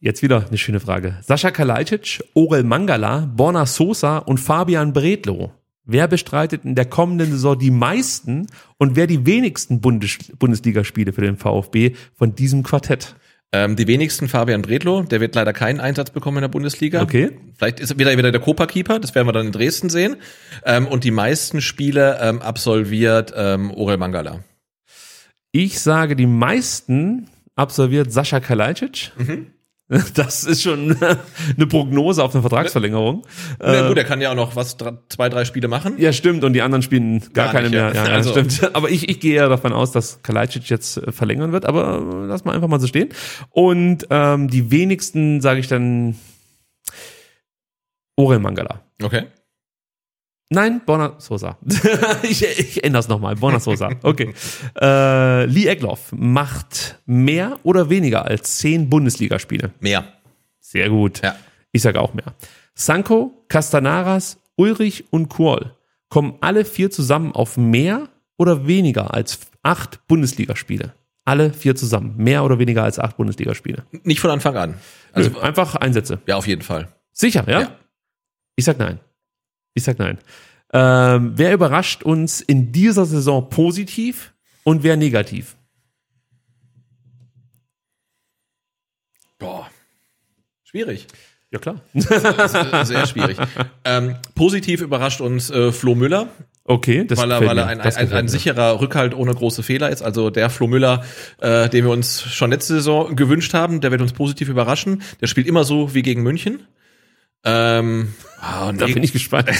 Jetzt wieder eine schöne Frage. Sascha Kalajdzic, Orel Mangala, Borna Sosa und Fabian Bredlow. Wer bestreitet in der kommenden Saison die meisten und wer die wenigsten Bundes Bundesligaspiele für den VfB von diesem Quartett? Ähm, die wenigsten Fabian Bredlow, der wird leider keinen Einsatz bekommen in der Bundesliga. Okay. Vielleicht ist er wieder, wieder der Copa-Keeper, das werden wir dann in Dresden sehen. Ähm, und die meisten Spiele ähm, absolviert ähm, Orel Mangala. Ich sage, die meisten absolviert Sascha Kalajdzic. Mhm. Das ist schon eine Prognose auf eine Vertragsverlängerung. Na gut, er kann ja auch noch was, zwei, drei Spiele machen. Ja, stimmt. Und die anderen spielen gar, Gar keine nicht, mehr. ja. Ja, ja Also- stimmt. Aber ich, ich gehe ja davon aus, dass Kalajdzic jetzt äh, verlängern wird. Aber äh, lass mal einfach mal so stehen. Und ähm, die wenigsten, sage ich dann, Orel Mangala. Okay. Nein, Borna Sosa. ich, ich ändere es nochmal. Borna Sosa. Okay. Äh, Lee Egloff macht mehr oder weniger als zehn Bundesligaspiele. Mehr. Sehr gut. Ja. Ich sage auch mehr. Sanko, Castanaras, Ulrich und Kuol kommen alle vier zusammen auf mehr oder weniger als acht Bundesligaspiele. Alle vier zusammen. Mehr oder weniger als acht Bundesligaspiele. Nicht von Anfang an. Also einfach Einsätze. Ja, auf jeden Fall. Sicher, ja? Ja. Ich sag nein. Ich sag nein. Ähm, wer überrascht uns in dieser Saison positiv und wer negativ? Boah. Schwierig. Ja, klar. Sehr schwierig. ähm, positiv überrascht uns äh, Flo Müller, Okay, das weil er, weil er ein, ein, ein mir. sicherer Rückhalt ohne große Fehler ist. Also der Flo Müller, äh, den wir uns schon letzte Saison gewünscht haben, der wird uns positiv überraschen. Der spielt immer so wie gegen München. Ähm, ah, Da bin ich gespannt.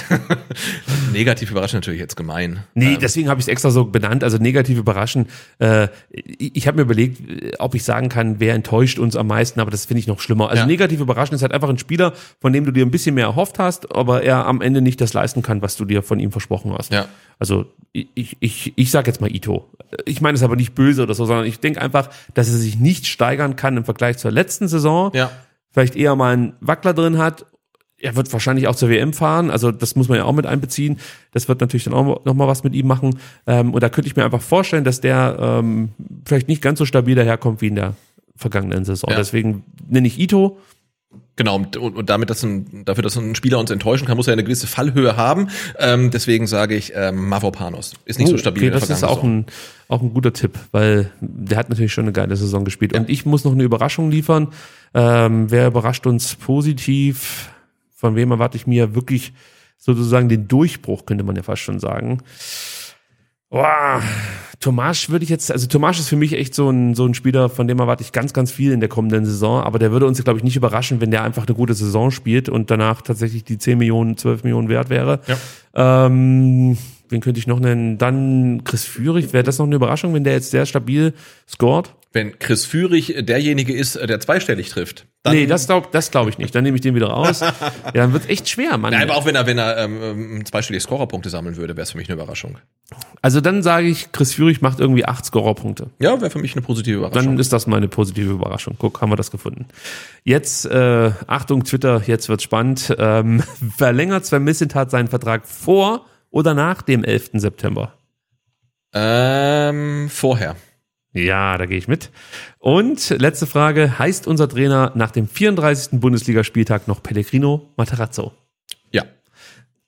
negativ überraschen natürlich jetzt gemein. Nee, Ähm, deswegen habe ich es extra so benannt, also negativ überraschen. Äh, ich ich habe mir überlegt, äh, ob ich sagen kann, wer enttäuscht uns am meisten, aber das finde ich noch schlimmer. Also Ja. negativ überraschen ist halt einfach ein Spieler, von dem du dir ein bisschen mehr erhofft hast, aber er am Ende nicht das leisten kann, was du dir von ihm versprochen hast. Ja. Also ich, ich, ich sage jetzt mal Ito. Ich meine es aber nicht böse oder so, sondern ich denke einfach, dass er sich nicht steigern kann im Vergleich zur letzten Saison. Ja. Vielleicht eher mal einen Wackler drin hat. Er wird wahrscheinlich auch zur WM fahren, also das muss man ja auch mit einbeziehen. Das wird natürlich dann auch noch mal was mit ihm machen. Ähm, und da könnte ich mir einfach vorstellen, dass der ähm, vielleicht nicht ganz so stabil daherkommt wie in der vergangenen Saison. Ja. Deswegen nenne ich Ito. Genau, und, und damit dass ein, dafür, dass ein Spieler uns enttäuschen kann, muss er eine gewisse Fallhöhe haben. Ähm, deswegen sage ich ähm, Mavropanos. Ist nicht so stabil Oh, Okay, wie in der das ist auch Saison. ein, auch ein guter Tipp, weil der hat natürlich schon eine geile Saison gespielt. Und ich muss noch eine Überraschung liefern. Ähm, wer überrascht uns positiv? Von wem erwarte ich mir wirklich sozusagen den Durchbruch, könnte man ja fast schon sagen. Boah, Tomasch würde ich jetzt, also Tomasch ist für mich echt so ein, so ein Spieler, von dem erwarte ich ganz, ganz viel in der kommenden Saison, aber der würde uns, glaube ich, nicht überraschen, wenn der einfach eine gute Saison spielt und danach tatsächlich die 10 Millionen, 12 Millionen wert wäre. Ähm, wen könnte ich noch nennen? Dann Chris Führig, wäre das noch eine Überraschung, wenn der jetzt sehr stabil scored? Wenn Chris Führig derjenige ist, der zweistellig trifft. Dann, nee, das glaube das glaub ich nicht. Dann nehme ich den wieder raus. ja, dann wird's echt schwer, Mann. Nein, aber auch wenn er, wenn er ähm, ähm, zweistellig Scorerpunkte sammeln würde, wäre es für mich eine Überraschung. Also dann sage ich, Chris Führig macht irgendwie acht Scorerpunkte. Ja, wäre für mich eine positive Überraschung. Dann ist das mal eine positive Überraschung. Guck, haben wir das gefunden. Jetzt, äh, Achtung, Twitter, jetzt wird's spannend. Ähm, verlängert Sven Missentat seinen Vertrag vor oder nach dem 11. September? ähm, vorher. Ja, da gehe ich mit. Und letzte Frage, heißt unser Trainer nach dem 34. Bundesligaspieltag noch Pellegrino Materazzo? Ja.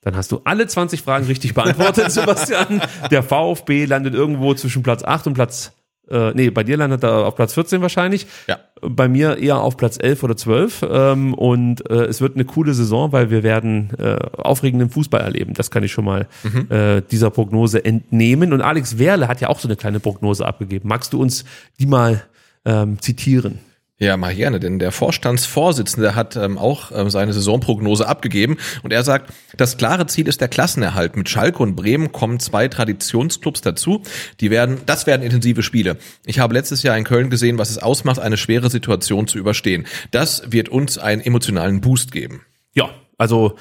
Dann hast du alle 20 Fragen richtig beantwortet, Sebastian. Der VfB landet irgendwo zwischen Platz 8 und Platz, äh, nee, bei dir landet er auf Platz 14 wahrscheinlich. Ja. Bei mir eher auf Platz 11 oder 12. Ähm, und äh, es wird eine coole Saison, weil wir werden äh, aufregenden Fußball erleben. Das kann ich schon mal äh, dieser Prognose entnehmen. Und Alex Werle hat ja auch so eine kleine Prognose abgegeben. Magst du uns die mal ähm, zitieren? Ja, mal gerne, denn der Vorstandsvorsitzende hat ähm, auch ähm, seine Saisonprognose abgegeben und er sagt, das klare Ziel ist der Klassenerhalt. Mit Schalke und Bremen kommen zwei Traditionsclubs dazu. Die werden, das werden intensive Spiele. Ich habe letztes Jahr in Köln gesehen, was es ausmacht, eine schwere Situation zu überstehen. Das wird uns einen emotionalen Boost geben. Ja, also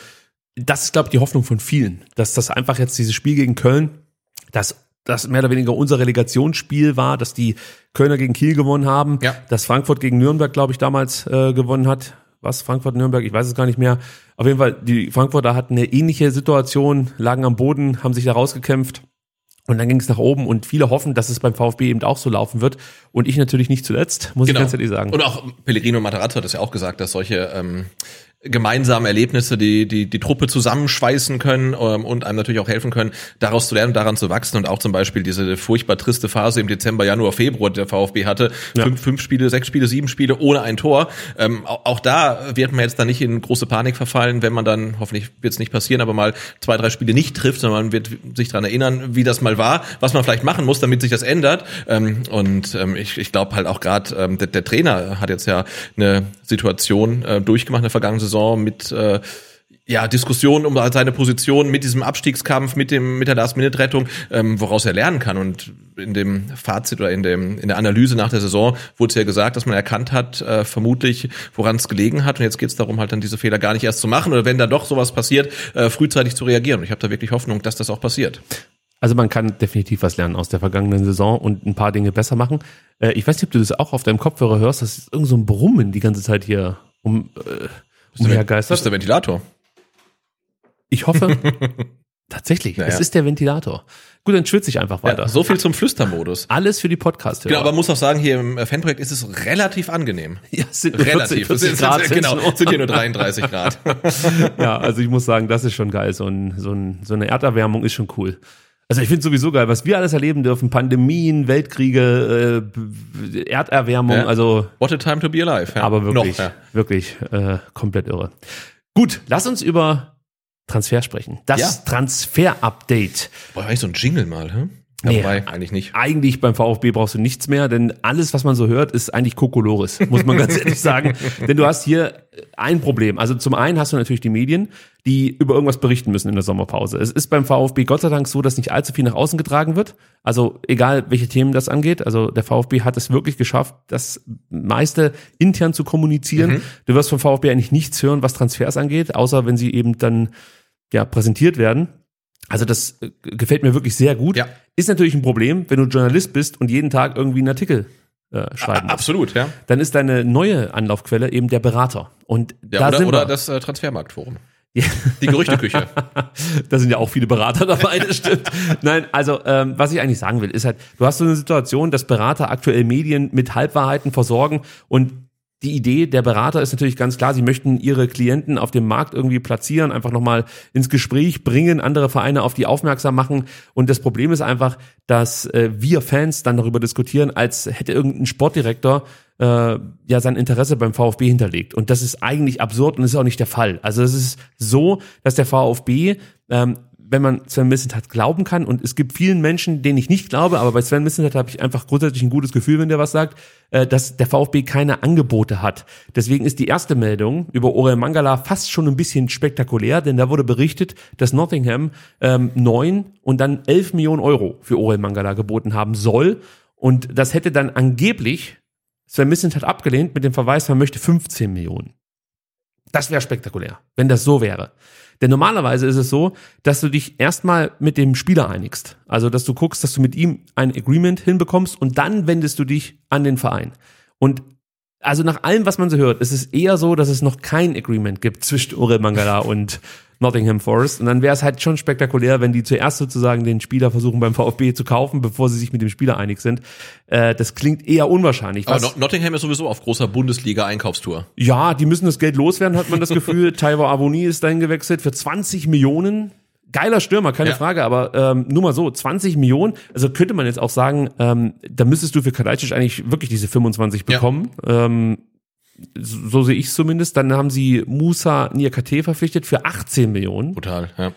das ist, glaube ich, die Hoffnung von vielen, dass das einfach jetzt dieses Spiel gegen Köln, das das mehr oder weniger unser Relegationsspiel war, dass die Kölner gegen Kiel gewonnen haben, Ja. dass Frankfurt gegen Nürnberg, glaube ich, damals äh, gewonnen hat. Was, Frankfurt, Nürnberg, ich weiß es gar nicht mehr. Auf jeden Fall, die Frankfurter hatten eine ähnliche Situation, lagen am Boden, haben sich da rausgekämpft. Und dann ging es nach oben und viele hoffen, dass es beim VfB eben auch so laufen wird. Und ich natürlich nicht zuletzt, muss ich ganz ehrlich sagen. Genau. Und auch Pellegrino Matarazzo hat das ja auch gesagt, dass solche ähm, gemeinsame Erlebnisse, die, die die Truppe zusammenschweißen können ähm, und einem natürlich auch helfen können, daraus zu lernen, daran zu wachsen und auch zum Beispiel diese furchtbar triste Phase im Dezember, Januar, Februar, der VfB hatte, Ja. fünf, fünf Spiele, sechs Spiele, sieben Spiele ohne ein Tor. Ähm, auch, auch da wird man jetzt dann nicht in große Panik verfallen, wenn man dann, hoffentlich wird es nicht passieren, aber mal zwei, drei Spiele nicht trifft, sondern man wird sich daran erinnern, wie das mal war, was man vielleicht machen muss, damit sich das ändert. Ähm, und ähm, ich, ich glaube halt auch gerade, ähm, der, der Trainer hat jetzt ja eine Situation äh, durchgemacht in der vergangenen Saison mit äh, ja, Diskussionen um seine Position mit diesem Abstiegskampf, mit dem, mit der Last-Minute-Rettung, ähm, woraus er lernen kann. Und in dem Fazit oder in dem, in der Analyse nach der Saison wurde es ja gesagt, dass man erkannt hat, äh, vermutlich, woran es gelegen hat. Und jetzt geht es darum, halt dann diese Fehler gar nicht erst zu machen oder wenn da doch sowas passiert, äh, frühzeitig zu reagieren. Und ich habe da wirklich Hoffnung, dass das auch passiert. Also man kann definitiv was lernen aus der vergangenen Saison und ein paar Dinge besser machen. Äh, ich weiß nicht, ob du das auch auf deinem Kopfhörer hörst, das ist irgend so ein Brummen die ganze Zeit hier um, äh, Das ist der Ventilator. Ich hoffe, Tatsächlich, Ja, es ist der Ventilator. Gut, dann schwitze ich einfach weiter. Ja, so viel zum Flüstermodus. Alles für die podcast Genau, aber man muss auch sagen, hier im Fanprojekt ist es relativ angenehm. ja, es sind nur Relativ. 40, 40 Es Grad. sind, genau, sind hier nur 33 Grad. ja, also ich muss sagen, das ist schon geil. So, ein, so, ein, so eine Erderwärmung ist schon cool. Also ich finde sowieso geil, was wir alles erleben dürfen. Pandemien, Weltkriege, äh, Erderwärmung, Ja. also What a time to be alive. Ja. aber wirklich, Noch, ja. wirklich äh, komplett irre. Gut, lass uns über Transfer sprechen. Das. Transfer-Update. Boah, eigentlich so ein Jingle mal, hä? Nee. wobei, eigentlich nicht. Eigentlich beim VfB brauchst du nichts mehr, denn alles, was man so hört, ist eigentlich Kokolores, muss man ganz ehrlich sagen. Denn du hast hier ein Problem. Also zum einen hast du natürlich die Medien, die über irgendwas berichten müssen in der Sommerpause. Es ist beim VfB Gott sei Dank so, dass nicht allzu viel nach außen getragen wird. Also egal, welche Themen das angeht. Also der VfB hat es wirklich geschafft, das meiste intern zu kommunizieren. Du wirst vom VfB eigentlich nichts hören, was Transfers angeht, außer wenn sie eben dann ja präsentiert werden. Also das äh, gefällt mir wirklich sehr gut. Ja. Ist natürlich ein Problem, wenn du Journalist bist und jeden Tag irgendwie einen Artikel äh, schreiben musst. Absolut, ja. Dann ist deine neue Anlaufquelle eben der Berater. Und ja da oder sind oder wir. das äh, Transfermarktforum. Ja. Die Gerüchteküche. da sind ja auch viele Berater dabei, das stimmt. Nein, also ähm, was ich eigentlich sagen will, ist halt, du hast so eine Situation, dass Berater aktuell Medien mit Halbwahrheiten versorgen und die Idee der Berater ist natürlich ganz klar, sie möchten ihre Klienten auf dem Markt irgendwie platzieren, einfach nochmal ins Gespräch bringen, andere Vereine auf die aufmerksam machen. Und das Problem ist einfach, dass äh, wir Fans dann darüber diskutieren, als hätte irgendein Sportdirektor äh, ja sein Interesse beim VfB hinterlegt. Und das ist eigentlich absurd und ist auch nicht der Fall. Also es ist so, dass der VfB ähm, wenn man Sven Missentat glauben kann, und es gibt vielen Menschen, denen ich nicht glaube, aber bei Sven Missentat habe ich einfach grundsätzlich ein gutes Gefühl, wenn der was sagt, äh, dass der VfB keine Angebote hat. Deswegen ist die erste Meldung über Orel Mangala fast schon ein bisschen spektakulär, denn da wurde berichtet, dass Nottingham ähm, neun und dann elf Millionen Euro für Orel Mangala geboten haben soll. Und das hätte dann angeblich Sven Missentat abgelehnt mit dem Verweis, man möchte 15 Millionen. Das wäre spektakulär, wenn das so wäre. Denn normalerweise ist es so, dass du dich erstmal mit dem Spieler einigst. Also, dass du guckst, dass du mit ihm ein Agreement hinbekommst und dann wendest du dich an den Verein. Und also nach allem, was man so hört, ist es eher so, dass es noch kein Agreement gibt zwischen Ure Mangala und Nottingham Forest. Und dann wäre es halt schon spektakulär, wenn die zuerst sozusagen den Spieler versuchen beim VfB zu kaufen, bevor sie sich mit dem Spieler einig sind. Äh, das klingt eher unwahrscheinlich. Aber Not- Nottingham ist sowieso auf großer Bundesliga-Einkaufstour. ja, die müssen das Geld loswerden, hat man das Gefühl. Taiwo Avoni ist dahin gewechselt für 20 Millionen. Geiler Stürmer, keine Ja. Frage, aber ähm, nur mal so, 20 Millionen, also könnte man jetzt auch sagen, ähm, da müsstest du für Kalajdzic eigentlich wirklich diese 25 Ja. bekommen. Ähm, so, so sehe ich es zumindest. Dann haben sie Musa Niakate verpflichtet für 18 Millionen. Brutal, ja.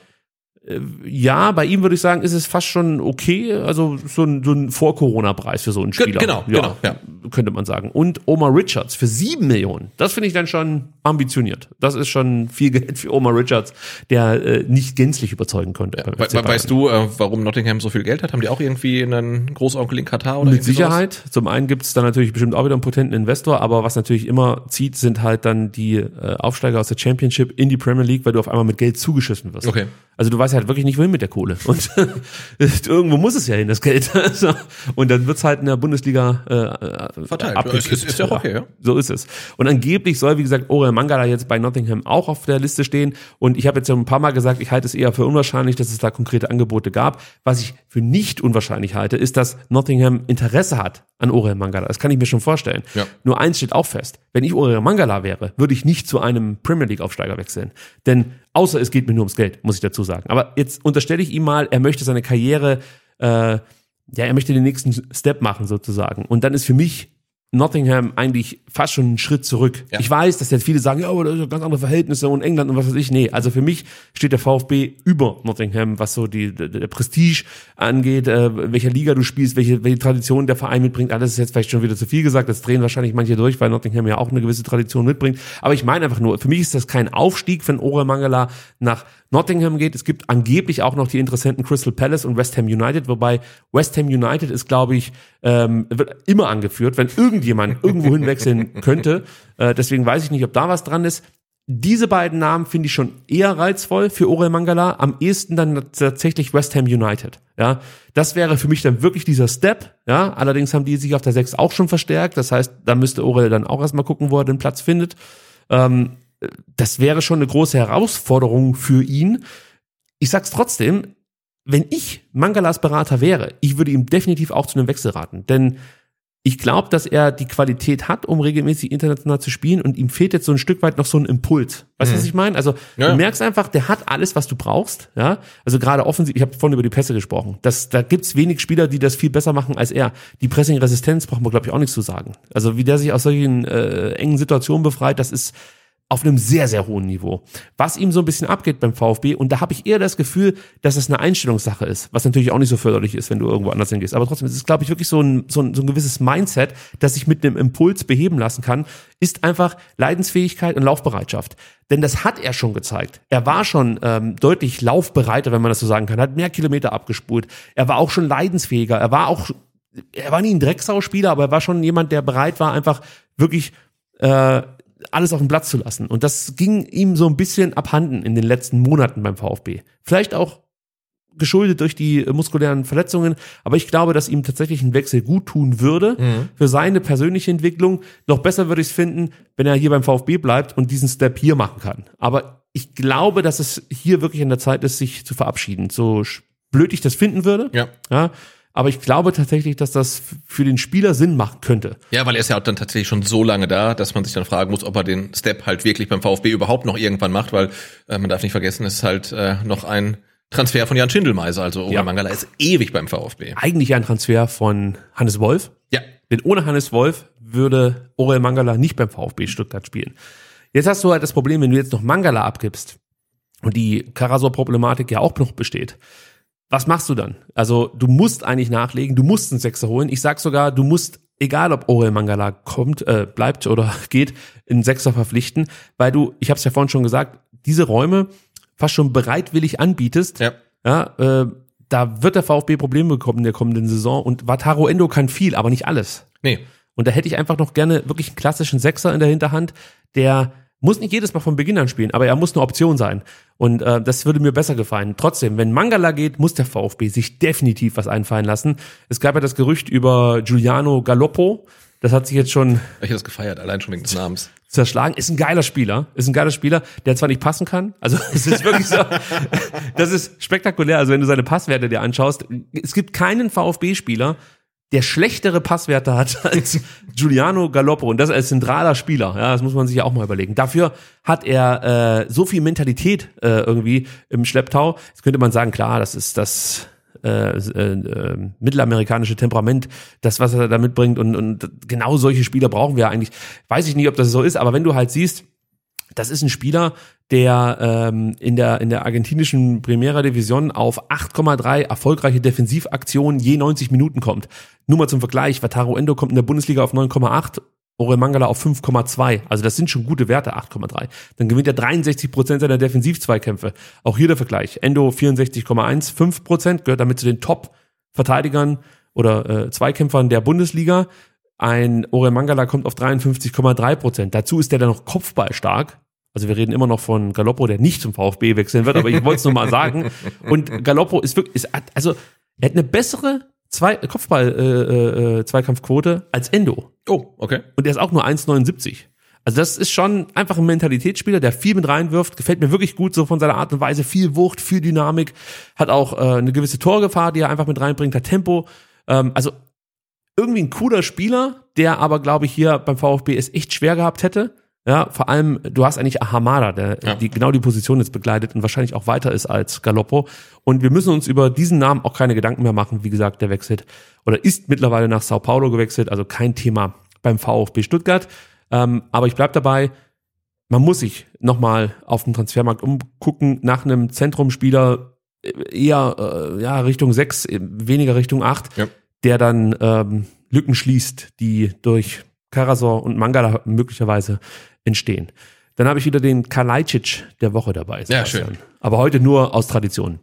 Ja, bei ihm würde ich sagen, ist es fast schon okay. Also so ein, so ein Vor-Corona-Preis für so einen Spieler. genau, genau, ja. Könnte man sagen. Und Omar Richards für sieben Millionen. Das finde ich dann schon ambitioniert. Das ist schon viel Geld für Omar Richards, der äh, nicht gänzlich überzeugen konnte. beim We weißt du, äh, warum Nottingham so viel Geld hat? Haben die auch irgendwie einen Großonkel in Katar oder Mit irgendwie sowas? Sicherheit. Zum einen gibt es dann natürlich bestimmt auch wieder einen potenten Investor, aber was natürlich immer zieht, sind halt dann die äh, Aufsteiger aus der Championship in die Premier League, weil du auf einmal mit Geld zugeschissen wirst. Okay. Also du weißt halt wirklich nicht, wohin mit der Kohle. Und irgendwo muss es ja hin, das Geld. Und dann wird's halt in der Bundesliga äh, Verteilt. abgekippt. Ist- ist- ja okay, ja. So ist es. Und angeblich soll, wie gesagt, Orel Mangala jetzt bei Nottingham auch auf der Liste stehen. Und ich habe jetzt ja ein paar Mal gesagt, ich halte es eher für unwahrscheinlich, dass es da konkrete Angebote gab. Was ich für nicht unwahrscheinlich halte, ist, dass Nottingham Interesse hat an Orel Mangala. Das kann ich mir schon vorstellen. Ja. Nur eins steht auch fest. Wenn ich Orel Mangala wäre, würde ich nicht zu einem Premier League Aufsteiger wechseln. Denn außer es geht mir nur ums Geld, muss ich dazu sagen. Aber jetzt unterstelle ich ihm mal, er möchte seine Karriere, äh, ja, er möchte den nächsten Step machen sozusagen. Und dann ist für mich Nottingham eigentlich fast schon einen Schritt zurück. Ja. Ich weiß, dass jetzt viele sagen, ja, aber das sind ganz andere Verhältnisse und England und was weiß ich. Nee, also für mich steht der VfB über Nottingham, was so die, der, Prestige angeht, äh, welcher Liga du spielst, welche, welche Tradition der Verein mitbringt. Alles ist jetzt vielleicht schon wieder zu viel gesagt. Das drehen wahrscheinlich manche durch, weil Nottingham ja auch eine gewisse Tradition mitbringt. Aber ich meine einfach nur, für mich ist das kein Aufstieg, wenn Ore Mangala nach Nottingham geht. Es gibt angeblich auch noch die Interessenten Crystal Palace und West Ham United, wobei West Ham United ist, glaube ich, ähm, wird immer angeführt, wenn irgendjemand irgendwo hinwechseln könnte. Äh, deswegen weiß ich nicht, ob da was dran ist. Diese beiden Namen finde ich schon eher reizvoll für Orel Mangala. Am ehesten dann tatsächlich West Ham United. Ja, das wäre für mich dann wirklich dieser Step. Ja, allerdings haben die sich auf der 6 auch schon verstärkt. Das heißt, da müsste Orel dann auch erstmal gucken, wo er den Platz findet. Ähm, das wäre schon eine große Herausforderung für ihn. ich sag's trotzdem, wenn ich Mangalas Berater wäre, ich würde ihm definitiv auch zu einem Wechsel raten. Denn ich glaube, dass er die Qualität hat, um regelmäßig international zu spielen und ihm fehlt jetzt so ein Stück weit noch so ein Impuls. Weißt du, was ich meine? Also Ja. du merkst einfach, der hat alles, was du brauchst. Ja, also gerade offensiv. Ich habe vorhin über die Pässe gesprochen. Das, da gibt's wenig Spieler, die das viel besser machen als er. Die Pressing-Resistenz braucht man glaube ich auch nichts zu sagen. Also wie der sich aus solchen äh, engen Situationen befreit, das ist auf einem sehr, sehr hohen Niveau. Was ihm so ein bisschen abgeht beim VfB, und da habe ich eher das Gefühl, dass es eine Einstellungssache ist, was natürlich auch nicht so förderlich ist, wenn du irgendwo anders hingehst. Aber trotzdem, es ist, glaube ich, wirklich so ein, so, ein, so ein gewisses Mindset, das sich mit einem Impuls beheben lassen kann, ist einfach Leidensfähigkeit und Laufbereitschaft. Denn das hat er schon gezeigt. Er war schon ähm, deutlich laufbereiter, wenn man das so sagen kann, hat mehr Kilometer abgespult. Er war auch schon leidensfähiger. Er war auch, er war nie ein Drecksau-Spieler, aber er war schon jemand, der bereit war, einfach wirklich äh, alles auf den Platz zu lassen. Und das ging ihm so ein bisschen abhanden in den letzten Monaten beim VfB. Vielleicht auch geschuldet durch die muskulären Verletzungen, aber ich glaube, dass ihm tatsächlich ein Wechsel gut tun würde für seine persönliche Entwicklung. Noch besser würde ich es finden, wenn er hier beim VfB bleibt und diesen Step hier machen kann. Aber ich glaube, dass es hier wirklich an der Zeit ist, sich zu verabschieden. So blöd ich das finden würde. Ja. ja aber ich glaube tatsächlich, dass das für den Spieler Sinn machen könnte. Ja, weil er ist ja auch dann tatsächlich schon so lange da, dass man sich dann fragen muss, ob er den Step halt wirklich beim VfB überhaupt noch irgendwann macht, weil äh, man darf nicht vergessen, es ist halt äh, noch ein Transfer von Jan Schindelmeiser, also Ola Ja. Mangala ist ewig beim VfB. Eigentlich ein Transfer von Hannes Wolf. Ja, Denn ohne Hannes Wolf würde Orel Mangala nicht beim VfB Stuttgart spielen. Jetzt hast du halt das Problem, wenn du jetzt noch Mangala abgibst und die Karasor-Problematik ja auch noch besteht. Was machst du dann? Also du musst eigentlich nachlegen, du musst einen Sechser holen. Ich sag sogar, du musst, egal ob Orel Mangala kommt, äh, bleibt oder geht, einen Sechser verpflichten, weil du, ich habe es ja vorhin schon gesagt, diese Räume fast schon bereitwillig anbietest. ja. Ja, äh, da wird der VfB Probleme bekommen in der kommenden Saison und Wataru Endo kann viel, aber nicht alles. Nee. Und da hätte ich einfach noch gerne wirklich einen klassischen Sechser in der Hinterhand, der muss nicht jedes Mal von Beginn an spielen, aber er muss eine Option sein. Und äh, das würde mir besser gefallen. Trotzdem, wenn Mangala geht, muss der VfB sich definitiv was einfallen lassen. Es gab ja das Gerücht über Giuliano Galoppo. Das hat sich jetzt schon Ich hätte das gefeiert, allein schon wegen des Namens. zerschlagen. Ist ein geiler Spieler. Ist ein geiler Spieler, der zwar nicht passen kann. Also es ist wirklich so. Das ist spektakulär. Also wenn du seine Passwerte dir anschaust, es gibt keinen VfB-Spieler, der schlechtere Passwerte hat als Giuliano Galoppo. Und das als zentraler Spieler. Ja, das muss man sich ja auch mal überlegen. Dafür hat er äh, so viel Mentalität äh, irgendwie im Schlepptau. Jetzt könnte man sagen, klar, das ist das äh, äh, äh, mittelamerikanische Temperament, das, was er da mitbringt. Und, und genau solche Spieler brauchen wir eigentlich. Weiß ich nicht, ob das so ist, aber wenn du halt siehst, das ist ein Spieler, der ähm, in der in der argentinischen Primera Division auf 8,3 erfolgreiche Defensivaktionen je 90 Minuten kommt. Nur mal zum Vergleich, Wataru Endo kommt in der Bundesliga auf 9,8, Orel Mangala auf 5,2. Also das sind schon gute Werte, 8,3. Dann gewinnt er 63 Prozent seiner Defensivzweikämpfe. Auch hier der Vergleich. Endo 64,1, 5 Prozent, gehört damit zu den Top-Verteidigern oder äh, Zweikämpfern der Bundesliga. Ein Orel Mangala kommt auf 53,3 Prozent. Dazu ist der dann noch kopfballstark. Also wir reden immer noch von Galoppo, der nicht zum VfB wechseln wird, aber ich wollte es nur mal sagen. Und Galoppo ist wirklich, ist, also er hat eine bessere Zwei, Kopfball äh, äh, Zweikampfquote als Endo. Oh, okay. Und er ist auch nur 1,79. Also das ist schon einfach ein Mentalitätsspieler, der viel mit reinwirft. Gefällt mir wirklich gut so von seiner Art und Weise. Viel Wucht, viel Dynamik. Hat auch äh, eine gewisse Torgefahr, die er einfach mit reinbringt. Hat Tempo. Ähm, also irgendwie ein cooler Spieler, der aber, glaube ich, hier beim VfB es echt schwer gehabt hätte. Ja, vor allem, du hast eigentlich Ahamada, der Ja. die genau die Position jetzt begleitet und wahrscheinlich auch weiter ist als Galoppo. Und wir müssen uns über diesen Namen auch keine Gedanken mehr machen. Wie gesagt, der wechselt oder ist mittlerweile nach Sao Paulo gewechselt, also kein Thema beim VfB Stuttgart. Ähm, aber ich bleib dabei, man muss sich nochmal auf dem Transfermarkt umgucken nach einem Zentrumspieler äh, eher äh, ja, Richtung 6, weniger Richtung 8, Ja. der dann ähm, Lücken schließt, die durch Karasor und Mangala möglicherweise entstehen. Dann habe ich wieder den Kalajdzic der Woche dabei. Ja, Sebastian. schön. Aber heute nur aus Tradition.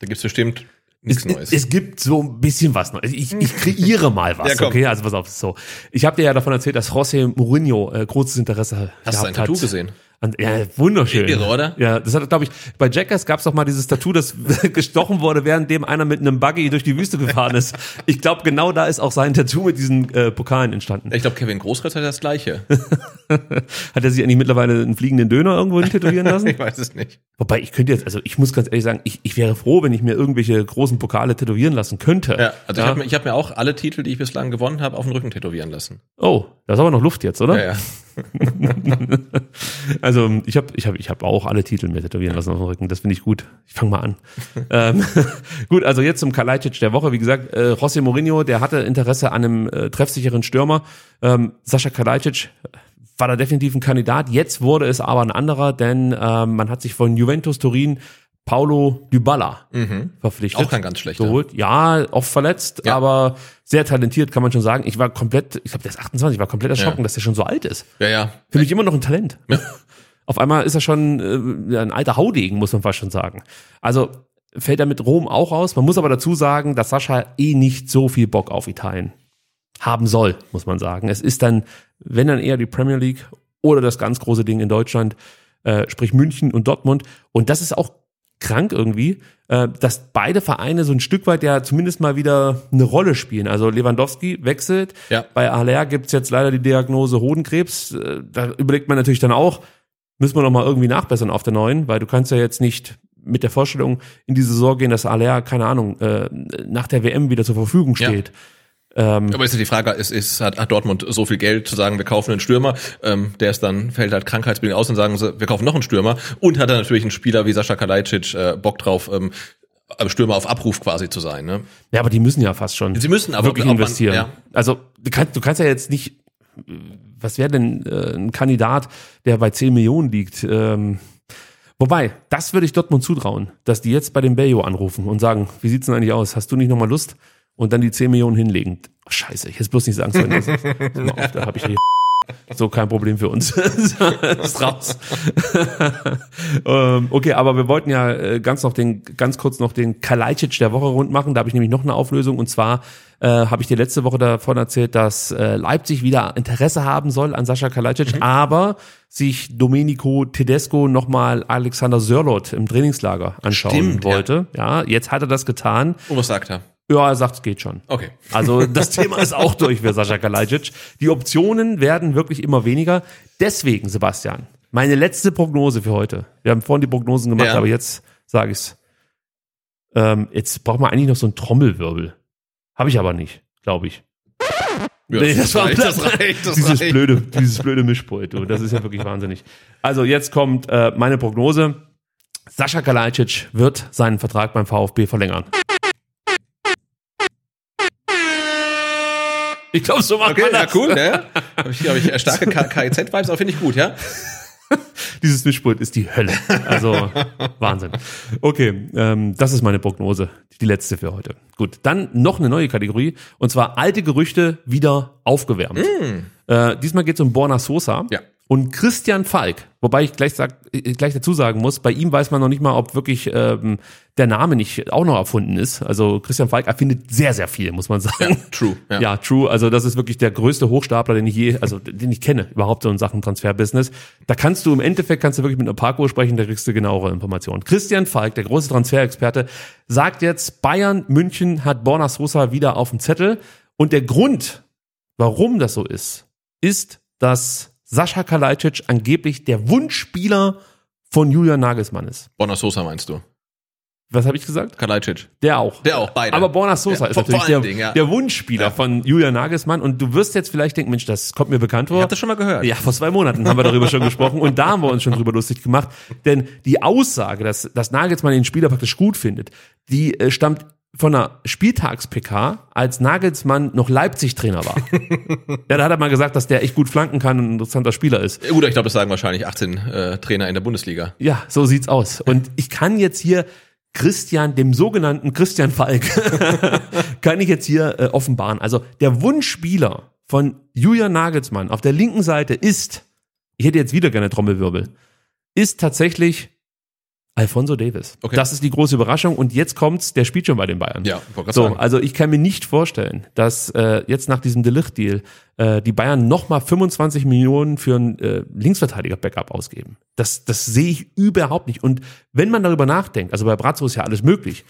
Da gibt's bestimmt Es, nichts Neues. es gibt so ein bisschen was Neues. Ich, ich kreiere mal was, Ja, okay? Also pass auf, so. Ich habe dir ja davon erzählt, dass José Mourinho äh, großes Interesse Hast du gehabt ein Tattoo hat gesehen? Und, ja, wunderschön. Irre, oder? Ja, das hat, glaube ich, bei Jackass gab es doch mal dieses Tattoo, das gestochen wurde, währenddem einer mit einem Buggy durch die Wüste gefahren ist. Ich glaube, genau da ist auch sein Tattoo mit diesen äh, Pokalen entstanden. Ich glaube, Kevin Großkreuz hat das gleiche. Hat er sich eigentlich mittlerweile einen fliegenden Döner irgendwo hin tätowieren lassen? ich weiß es nicht. Wobei, ich könnte jetzt, also ich muss ganz ehrlich sagen, ich, ich wäre froh, wenn ich mir irgendwelche großen Pokale tätowieren lassen könnte. Ja, also ich habe mir, ich hab mir auch alle Titel, die ich bislang gewonnen habe, auf den Rücken tätowieren lassen. Oh, da ist aber noch Luft jetzt, oder? Ja, ja. Also ich habe ich hab, ich hab auch alle Titel mir tätowieren lassen auf dem Rücken. Das finde ich gut. Ich fange mal an. ähm, gut, also jetzt zum Kalajdzic der Woche. Wie gesagt, äh, José Mourinho, der hatte Interesse an einem äh, treffsicheren Stürmer. Ähm, Sascha Kalajdzic war da definitiv ein Kandidat. Jetzt wurde es aber ein anderer, denn ähm, man hat sich von Juventus Turin Paulo Dybala verpflichtet. Mhm. Auch kein ganz schlechter. Geholt. Ja, oft verletzt, Ja. aber sehr talentiert, kann man schon sagen. Ich war komplett, ich glaube, der ist 28, ich war komplett erschrocken, Ja. dass der schon so alt ist. Ja, ja. Für mich immer noch ein Talent. Auf einmal ist er schon äh, ja, ein alter Haudegen, muss man fast schon sagen. Also fällt er mit Rom auch aus. Man muss aber dazu sagen, dass Sascha eh nicht so viel Bock auf Italien haben soll, muss man sagen. Es ist dann, wenn dann eher die Premier League oder das ganz große Ding in Deutschland, äh, sprich München und Dortmund. Und das ist auch krank irgendwie, äh, dass beide Vereine so ein Stück weit ja zumindest mal wieder eine Rolle spielen. Also Lewandowski wechselt. Ja. Bei Aller gibt's jetzt leider die Diagnose Hodenkrebs. Äh, Da überlegt man natürlich dann auch, müssen wir noch mal irgendwie nachbessern auf der neuen, weil du kannst ja jetzt nicht mit der Vorstellung in die Saison gehen, dass Aller, keine Ahnung, äh, nach der WM wieder zur Verfügung Ja. Ähm, Aber ist ja die Frage, ist, ist, hat, hat Dortmund so viel Geld zu sagen, wir kaufen einen Stürmer, ähm, der ist dann, fällt halt krankheitsbedingt aus und sagen sie, wir kaufen noch einen Stürmer und hat dann natürlich einen Spieler wie Sascha Kalajdzic äh, Bock drauf, ähm, Stürmer auf Abruf quasi zu sein. Ne? Ja, aber die müssen ja fast schon. Sie müssen aber wirklich ob man- investieren. ja. Also du kannst, du kannst ja jetzt nicht, was wäre denn äh, ein Kandidat, der bei 10 Millionen liegt? Ähm, wobei, das würde ich Dortmund zutrauen, dass die jetzt bei dem Bayo anrufen und sagen, wie sieht's denn eigentlich aus? Hast du nicht nochmal Lust? Und dann die 10 Millionen hinlegen. Oh, scheiße, ich jetzt bloß nicht sagen sollen. Das, mal auf, da habe ich hier so kein Problem für uns. ist raus. ähm, okay, aber wir wollten ja äh, ganz noch den, ganz kurz noch den Kalajdzic der Woche rund machen. Da habe ich nämlich noch eine Auflösung und zwar äh, habe ich dir letzte Woche davon erzählt, dass äh, Leipzig wieder Interesse haben soll an Sascha Kalajdzic, aber sich Domenico Tedesco nochmal Alexander Sörlot im Trainingslager anschauen Stimmt, ja. wollte. Ja. jetzt hat er das getan. Und was sagt er? Ja, er sagt, es geht schon. Okay. Also das Thema ist auch durch für Sascha Kalajdzic. Die Optionen werden wirklich immer weniger. Deswegen, Sebastian, meine letzte Prognose für heute. Wir haben vorhin die Prognosen gemacht, Ja. aber jetzt sage ich's. Ähm, jetzt braucht man eigentlich noch so einen Trommelwirbel. Habe ich aber nicht, glaube ich. Ja, Nee, das war reicht, das reicht, das dieses reicht. blöde, dieses blöde Mischpult. Du, das ist ja wirklich wahnsinnig. Also jetzt kommt äh, meine Prognose. Sascha Kalajdzic wird seinen Vertrag beim VfB verlängern. Ich glaube, so macht Okay, man ja, das. cool, ne? Habe ich, hab ich äh, starke KIZ-Vibes, aber finde ich gut, ja? Dieses Mischpult ist die Hölle. Also Wahnsinn. Okay, ähm, das ist meine Prognose, die letzte für heute. Gut, dann noch eine neue Kategorie und zwar alte Gerüchte wieder aufgewärmt. Äh, diesmal geht es um Borna Sosa Ja. Und Christian Falk. Wobei ich gleich, sag, äh, gleich dazu sagen muss, bei ihm weiß man noch nicht mal, ob wirklich ähm, der Name nicht auch noch erfunden ist. Also Christian Falk erfindet sehr, sehr viel, muss man sagen. True. Ja. Ja, true. Also das ist wirklich der größte Hochstapler, den ich je, also den ich kenne, überhaupt so in Sachen Transferbusiness. Da kannst du im Endeffekt kannst du wirklich mit einer Parkour sprechen, da kriegst du genauere Informationen. Christian Falk, der große Transferexperte, sagt jetzt, Bayern München hat Borna Sosa wieder auf dem Zettel. Und der Grund, warum das so ist, ist, dass Sascha Kalajdzic angeblich der Wunschspieler von Julian Nagelsmann ist. Bonner Sosa meinst du? Was habe ich gesagt? Kalajdzic. Der auch. Der auch, beide. Aber Borna Sosa Ja, ist natürlich der, Dingen, ja. der Wunschspieler Ja. von Julian Nagelsmann. Und du wirst jetzt vielleicht denken, Mensch, das kommt mir bekannt Ich vor. hab das schon mal gehört. Ja, vor zwei Monaten haben wir darüber schon gesprochen und da haben wir uns schon drüber lustig gemacht. Denn die Aussage, dass, dass Nagelsmann den Spieler praktisch gut findet, die äh, stammt von einer Spieltags-PK, als Nagelsmann noch Leipzig-Trainer war. ja, da hat er mal gesagt, dass der echt gut flanken kann und ein interessanter Spieler ist. Gut, ich glaube, das sagen wahrscheinlich 18 äh, Trainer in der Bundesliga. Ja, so sieht's aus. Und ich kann jetzt hier Christian, dem sogenannten Christian Falk, kann ich jetzt hier äh, offenbaren. Also der Wunschspieler von Julian Nagelsmann auf der linken Seite ist, ich hätte jetzt wieder gerne Trommelwirbel, ist tatsächlich Alfonso Davis. Okay. Das ist die große Überraschung und jetzt kommt's, der spielt schon bei den Bayern. Ja, so, sagen. also ich kann mir nicht vorstellen, dass äh, jetzt nach diesem Delicht-Deal äh, die Bayern nochmal 25 Millionen für einen äh, Linksverteidiger-Backup ausgeben. Das, das sehe ich überhaupt nicht. Und wenn man darüber nachdenkt, also bei Brazzo ist ja alles möglich,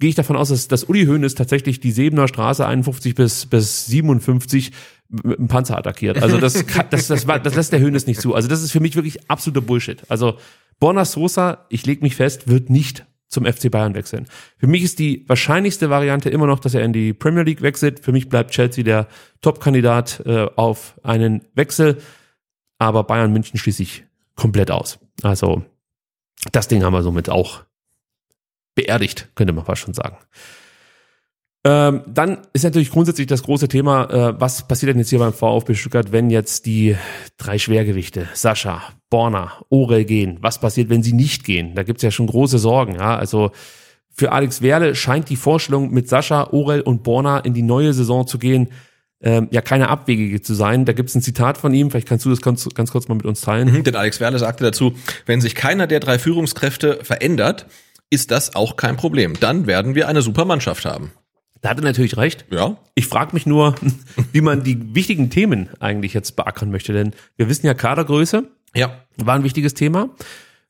gehe ich davon aus, dass, dass Uli Hoeneß tatsächlich die Sebener Straße 51 bis, bis 57 mit einem Panzer attackiert. Also das, kann, das, das, war, das lässt der Hoeneß nicht zu. Also das ist für mich wirklich absoluter Bullshit. Also Borna Sosa, ich leg mich fest, wird nicht zum FC Bayern wechseln. Für mich ist die wahrscheinlichste Variante immer noch, dass er in die Premier League wechselt. Für mich bleibt Chelsea der Top-Kandidat äh, auf einen Wechsel. Aber Bayern München schließe ich komplett aus. Also das Ding haben wir somit auch beerdigt, könnte man fast schon sagen. Ähm, dann ist natürlich grundsätzlich das große Thema, äh, was passiert denn jetzt hier beim VfB Stuttgart, wenn jetzt die drei Schwergewichte, Sascha, Borna, Orel gehen? Was passiert, wenn sie nicht gehen? Da gibt's ja schon große Sorgen. Ja? Also für Alex Werle scheint die Vorstellung, mit Sascha, Orel und Borna in die neue Saison zu gehen, ähm, ja keine abwegige zu sein. Da gibt's ein Zitat von ihm, vielleicht kannst du das ganz, ganz kurz mal mit uns teilen. Mhm, Denn Alex Werle sagte dazu, wenn sich keiner der drei Führungskräfte verändert, ist das auch kein Problem. Dann werden wir eine super Mannschaft haben. Da hat er natürlich recht. Ja, Ich frage mich nur, wie man die wichtigen Themen eigentlich jetzt beackern möchte, denn wir wissen ja Kadergröße ja, war ein wichtiges Thema.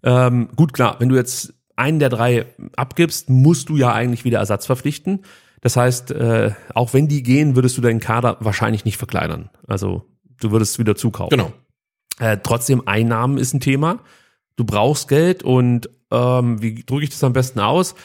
Ähm, gut, klar, wenn du jetzt einen der drei abgibst, musst du ja eigentlich wieder Ersatz verpflichten. Das heißt, äh, auch wenn die gehen, würdest du deinen Kader wahrscheinlich nicht verkleinern. Also du würdest wieder zukaufen. genau. Äh, trotzdem Einnahmen ist ein Thema. Du brauchst Geld und ähm, wie drücke ich das am besten aus?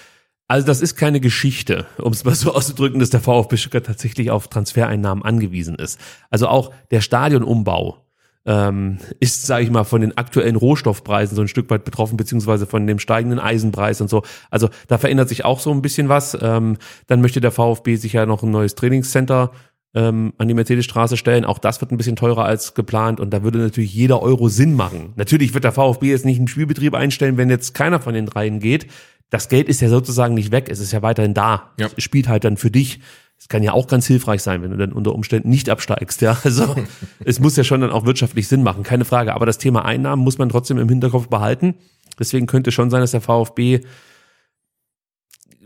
Also das ist keine Geschichte, um es mal so auszudrücken, dass der VfB Stuttgart tatsächlich auf Transfereinnahmen angewiesen ist. Also auch der Stadionumbau ähm, ist, sage ich mal, von den aktuellen Rohstoffpreisen so ein Stück weit betroffen, beziehungsweise von dem steigenden Eisenpreis und so. Also da verändert sich auch so ein bisschen was. Ähm, dann möchte der VfB sich ja noch ein neues Trainingscenter ähm, an die Mercedesstraße stellen. Auch das wird ein bisschen teurer als geplant und da würde natürlich jeder Euro Sinn machen. Natürlich wird der VfB jetzt nicht einen Spielbetrieb einstellen, wenn jetzt keiner von den dreien geht. Das Geld ist ja sozusagen nicht weg, es ist ja weiterhin da. Ja. Es spielt halt dann für dich. Es kann ja auch ganz hilfreich sein, wenn du dann unter Umständen nicht absteigst. Ja, also es muss ja schon dann auch wirtschaftlich Sinn machen, keine Frage. Aber das Thema Einnahmen muss man trotzdem im Hinterkopf behalten. Deswegen könnte schon sein, dass der VfB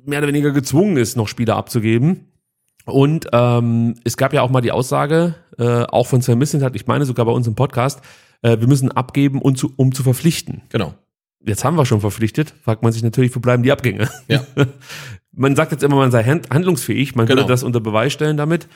mehr oder weniger gezwungen ist, noch Spieler abzugeben. Und ähm, es gab ja auch mal die Aussage, äh, auch von Sven Mislintat, ich meine sogar bei uns im Podcast, äh, wir müssen abgeben, um zu, um zu verpflichten. Genau. Jetzt haben wir schon verpflichtet, fragt man sich natürlich, wo bleiben die Abgänge? Ja. man sagt jetzt immer, man sei hand- handlungsfähig, man Genau. würde das unter Beweis stellen damit,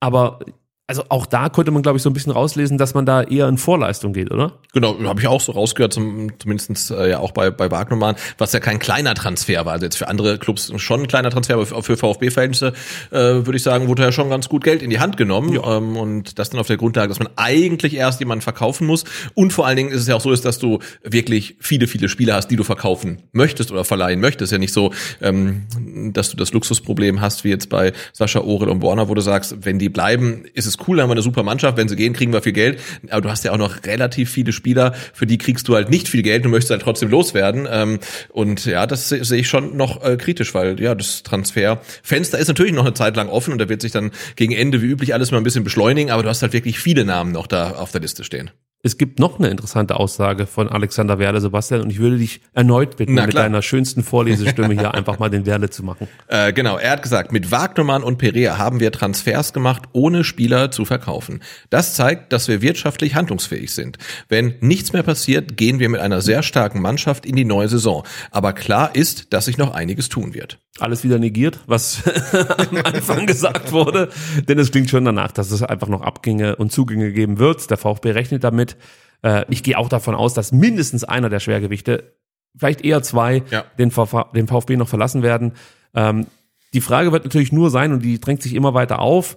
aber also auch da konnte man, glaube ich, so ein bisschen rauslesen, dass man da eher in Vorleistung geht, oder? Genau, habe ich auch so rausgehört, zum, zumindest äh, ja auch bei, bei Wagnermann, was ja kein kleiner Transfer war. Also jetzt für andere Clubs schon ein kleiner Transfer, aber für, VfB-Verhältnisse äh, würde ich sagen, wurde ja schon ganz gut Geld in die Hand genommen. Ähm, und das dann auf der Grundlage, dass man eigentlich erst jemanden verkaufen muss. Und vor allen Dingen ist es ja auch so, ist, dass du wirklich viele, viele Spieler hast, die du verkaufen möchtest oder verleihen möchtest. Ja nicht so, ähm, dass du das Luxusproblem hast, wie jetzt bei Sascha Orel und Borna, wo du sagst, wenn die bleiben, ist es cool, dann haben wir eine super Mannschaft. Wenn sie gehen, kriegen wir viel Geld. Aber du hast ja auch noch relativ viele Spieler, für die kriegst du halt nicht viel Geld, du möchtest halt trotzdem loswerden. Ähm, und ja, das se- sehe ich schon noch äh, kritisch, weil ja, das Transferfenster ist natürlich noch eine Zeit lang offen und da wird sich dann gegen Ende wie üblich alles mal ein bisschen beschleunigen, aber du hast halt wirklich viele Namen noch da auf der Liste stehen. Es gibt noch eine interessante Aussage von Alexander Werle, Sebastian, und ich würde dich erneut bitten, mit deiner schönsten Vorlesestimme hier einfach mal den Werle zu machen. Äh, genau, er hat gesagt, mit Wagnermann und Perea haben wir Transfers gemacht, ohne Spieler zu verkaufen. Das zeigt, dass wir wirtschaftlich handlungsfähig sind. Wenn nichts mehr passiert, gehen wir mit einer sehr starken Mannschaft in die neue Saison. Aber klar ist, dass sich noch einiges tun wird. Alles wieder negiert, was am Anfang gesagt wurde, denn es klingt schon danach, dass es einfach noch Abgänge und Zugänge geben wird. Der VfB rechnet damit. Äh, ich gehe auch davon aus, dass mindestens einer der Schwergewichte, vielleicht eher zwei, Ja. den, VfB, den VfB noch verlassen werden. Ähm, die Frage wird natürlich nur sein, und die drängt sich immer weiter auf,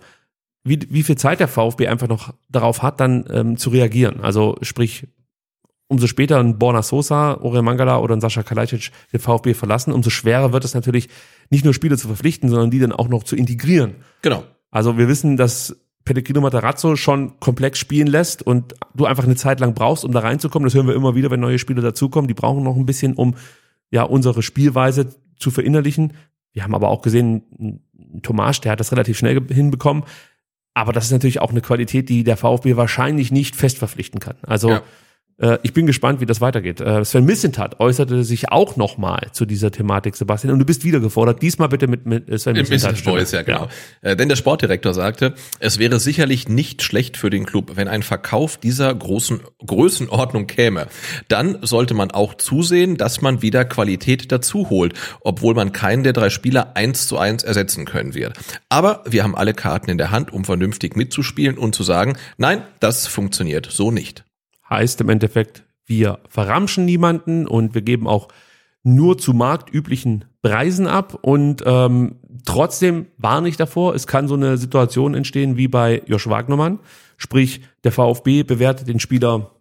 wie, wie viel Zeit der VfB einfach noch darauf hat, dann ähm, zu reagieren. Also sprich, umso später ein Borna Sosa, Orel Mangala oder ein Sascha Kalajdzic den VfB verlassen, umso schwerer wird es natürlich, nicht nur Spieler zu verpflichten, sondern die dann auch noch zu integrieren. Genau. Also wir wissen, dass Pellegrino Matarazzo schon komplex spielen lässt und du einfach eine Zeit lang brauchst, um da reinzukommen. Das hören wir immer wieder, wenn neue Spieler dazukommen. Die brauchen noch ein bisschen, um ja unsere Spielweise zu verinnerlichen. Wir haben aber auch gesehen, Tomasch, der hat das relativ schnell hinbekommen. Aber das ist natürlich auch eine Qualität, die der VfB wahrscheinlich nicht fest verpflichten kann. Also Ja. Äh, ich bin gespannt, wie das weitergeht. Äh, Sven Missentat äußerte sich auch nochmal zu dieser Thematik, Sebastian. Und du bist wieder gefordert. Diesmal bitte mit, mit Sven Im Missentat. Boys, ja genau. Äh, denn der Sportdirektor sagte, es wäre sicherlich nicht schlecht für den Club, wenn ein Verkauf dieser großen Größenordnung käme. Dann sollte man auch zusehen, dass man wieder Qualität dazu holt, obwohl man keinen der drei Spieler eins zu eins ersetzen können wird. Aber wir haben alle Karten in der Hand, um vernünftig mitzuspielen und zu sagen, nein, das funktioniert so nicht. Heißt im Endeffekt, wir verramschen niemanden und wir geben auch nur zu marktüblichen Preisen ab. Und ähm, trotzdem warne ich davor, es kann so eine Situation entstehen wie bei Josh Wagnermann, sprich der VfB bewertet den Spieler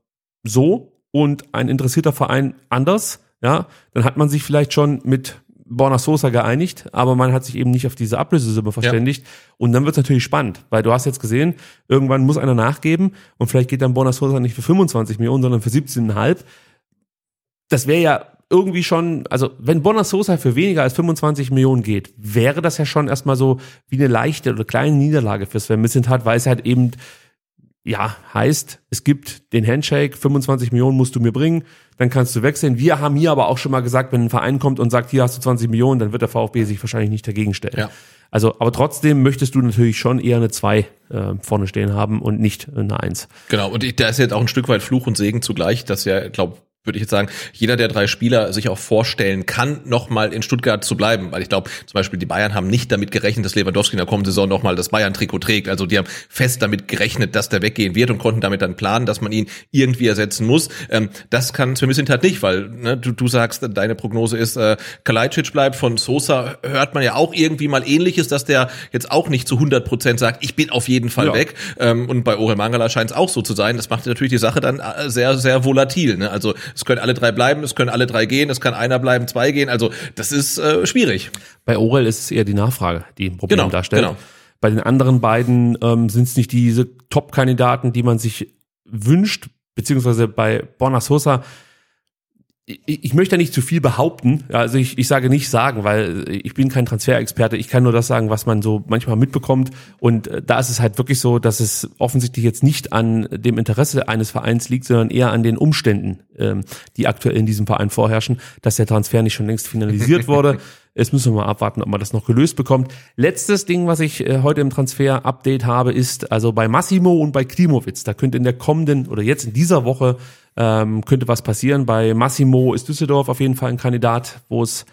so und ein interessierter Verein anders, ja, dann hat man sich vielleicht schon mit Borna Sosa geeinigt, aber man hat sich eben nicht auf diese Ablösesumme verständigt. Ja. Und dann wird es natürlich spannend, weil du hast jetzt gesehen, irgendwann muss einer nachgeben und vielleicht geht dann Borna Sosa nicht für 25 Millionen, sondern für 17,5. Das wäre ja irgendwie schon, also wenn Bonner Sosa für weniger als 25 Millionen geht, wäre das ja schon erstmal so wie eine leichte oder kleine Niederlage für Sven Missentat, weil es halt eben ja, heißt, es gibt den Handshake, 25 Millionen musst du mir bringen, dann kannst du wechseln. Wir haben hier aber auch schon mal gesagt, wenn ein Verein kommt und sagt, hier hast du 20 Millionen, dann wird der VfB sich wahrscheinlich nicht dagegen stellen. Ja. Also, aber trotzdem möchtest du natürlich schon eher eine 2 äh, vorne stehen haben und nicht eine 1. Genau, und ich, da ist jetzt auch ein Stück weit Fluch und Segen zugleich, dass ja, glaube würde ich jetzt sagen, jeder der drei Spieler sich auch vorstellen kann, nochmal in Stuttgart zu bleiben. Weil ich glaube, zum Beispiel die Bayern haben nicht damit gerechnet, dass Lewandowski in der kommenden Saison nochmal das Bayern-Trikot trägt. Also die haben fest damit gerechnet, dass der weggehen wird und konnten damit dann planen, dass man ihn irgendwie ersetzen muss. Ähm, das kann Sven halt nicht, weil ne, du, du sagst, deine Prognose ist, äh, Kalajdzic bleibt. Von Sosa hört man ja auch irgendwie mal Ähnliches, dass der jetzt auch nicht zu 100 Prozent sagt, ich bin auf jeden Fall ja. weg. Ähm, und bei Orel Mangala scheint es auch so zu sein. Das macht natürlich die Sache dann äh, sehr, sehr volatil. Ne? Also es können alle drei bleiben, es können alle drei gehen, es kann einer bleiben, zwei gehen. Also das ist äh, schwierig. Bei Orel ist es eher die Nachfrage, die ein Problem genau, darstellt. Genau. Bei den anderen beiden ähm, sind es nicht diese Top-Kandidaten, die man sich wünscht, beziehungsweise bei Borna Sosa ich, möchte nicht zu viel behaupten. Also ich, ich sage nicht sagen, weil ich bin kein Transferexperte. Ich kann nur das sagen, was man so manchmal mitbekommt. Und äh, da ist es halt wirklich so, dass es offensichtlich jetzt nicht an dem Interesse eines Vereins liegt, sondern eher an den Umständen, ähm, die aktuell in diesem Verein vorherrschen, dass der Transfer nicht schon längst finalisiert wurde. Jetzt müssen wir mal abwarten, ob man das noch gelöst bekommt. Letztes Ding, was ich äh, heute im Transfer-Update habe, ist also bei Massimo und bei Klimowitz. Da könnte in der kommenden oder jetzt in dieser Woche ähm, könnte was passieren. Bei Massimo ist Düsseldorf auf jeden Fall ein Kandidat, wo es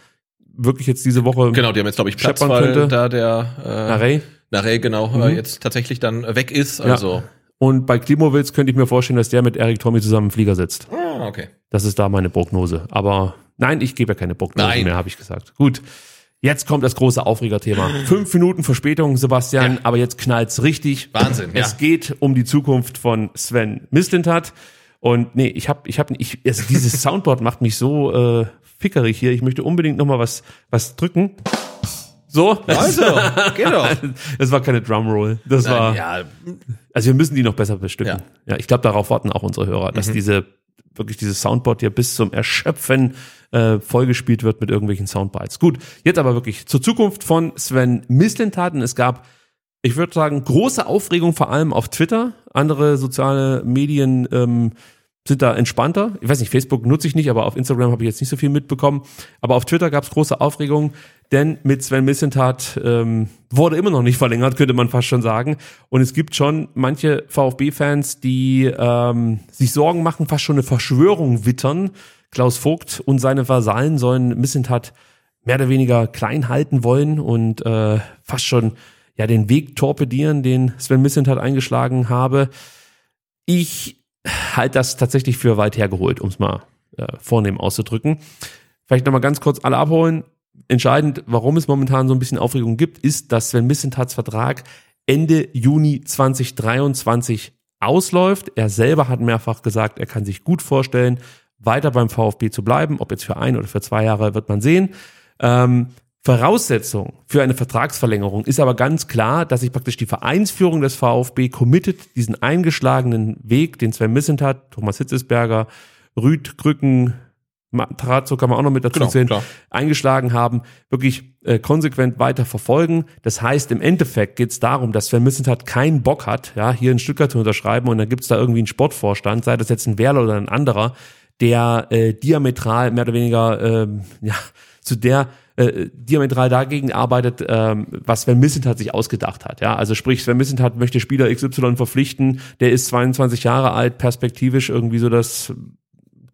wirklich jetzt diese Woche genau, die haben jetzt glaube ich Platz, könnte. da der äh, Narey, Narey genau äh, mhm. jetzt tatsächlich dann weg ist. Also ja. und bei Klimowitz könnte ich mir vorstellen, dass der mit Eric Tommy zusammen im Flieger sitzt. Ah, okay. Das ist da meine Prognose. Aber nein, ich gebe ja keine Prognose nein. mehr, habe ich gesagt. Gut. Jetzt kommt das große Aufregerthema. Fünf Minuten Verspätung, Sebastian, ja. aber jetzt knallt's richtig. Wahnsinn. Es ja. geht um die Zukunft von Sven Mislintat. Und nee, ich habe, ich habe, ich, also dieses Soundboard macht mich so äh, fickerig hier. Ich möchte unbedingt noch mal was, was drücken. So, also, genau. Das war keine Drumroll. Das Nein, war. Ja. Also wir müssen die noch besser bestücken. Ja, ja ich glaube, darauf warten auch unsere Hörer, dass mhm. diese wirklich dieses Soundboard hier bis zum Erschöpfen äh, vollgespielt wird mit irgendwelchen Soundbites. Gut, jetzt aber wirklich zur Zukunft von Sven Mislentaten. Es gab ich würde sagen, große Aufregung vor allem auf Twitter. Andere soziale Medien ähm, sind da entspannter. Ich weiß nicht, Facebook nutze ich nicht, aber auf Instagram habe ich jetzt nicht so viel mitbekommen. Aber auf Twitter gab es große Aufregung, denn mit Sven Missentat ähm, wurde immer noch nicht verlängert, könnte man fast schon sagen. Und es gibt schon manche VfB-Fans, die ähm, sich Sorgen machen, fast schon eine Verschwörung wittern. Klaus Vogt und seine Vasallen sollen Missentat mehr oder weniger klein halten wollen und äh, fast schon ja den Weg torpedieren, den Sven Missentat eingeschlagen habe. Ich halte das tatsächlich für weit hergeholt, um es mal äh, vornehm auszudrücken. Vielleicht nochmal ganz kurz alle abholen. Entscheidend, warum es momentan so ein bisschen Aufregung gibt, ist, dass Sven Missentats Vertrag Ende Juni 2023 ausläuft. Er selber hat mehrfach gesagt, er kann sich gut vorstellen, weiter beim VfB zu bleiben. Ob jetzt für ein oder für zwei Jahre, wird man sehen. Ähm, Voraussetzung für eine Vertragsverlängerung ist aber ganz klar, dass sich praktisch die Vereinsführung des VfB committet, diesen eingeschlagenen Weg, den Sven Missent hat, Thomas Hitzesberger, Rüd Krücken, Matarazzo kann man auch noch mit dazu Genau, zählen, klar. eingeschlagen haben, wirklich äh, konsequent weiter verfolgen. Das heißt, im Endeffekt geht es darum, dass Sven Missentat keinen Bock hat, ja, hier in Stuttgart zu unterschreiben und dann gibt's da irgendwie einen Sportvorstand, sei das jetzt ein Werler oder ein anderer, der äh, diametral mehr oder weniger ähm, ja, zu der äh, diametral dagegen arbeitet, ähm, was Sven Missentat sich ausgedacht hat. Ja, also sprich, Sven Missentat möchte Spieler XY verpflichten, der ist 22 Jahre alt, perspektivisch irgendwie so das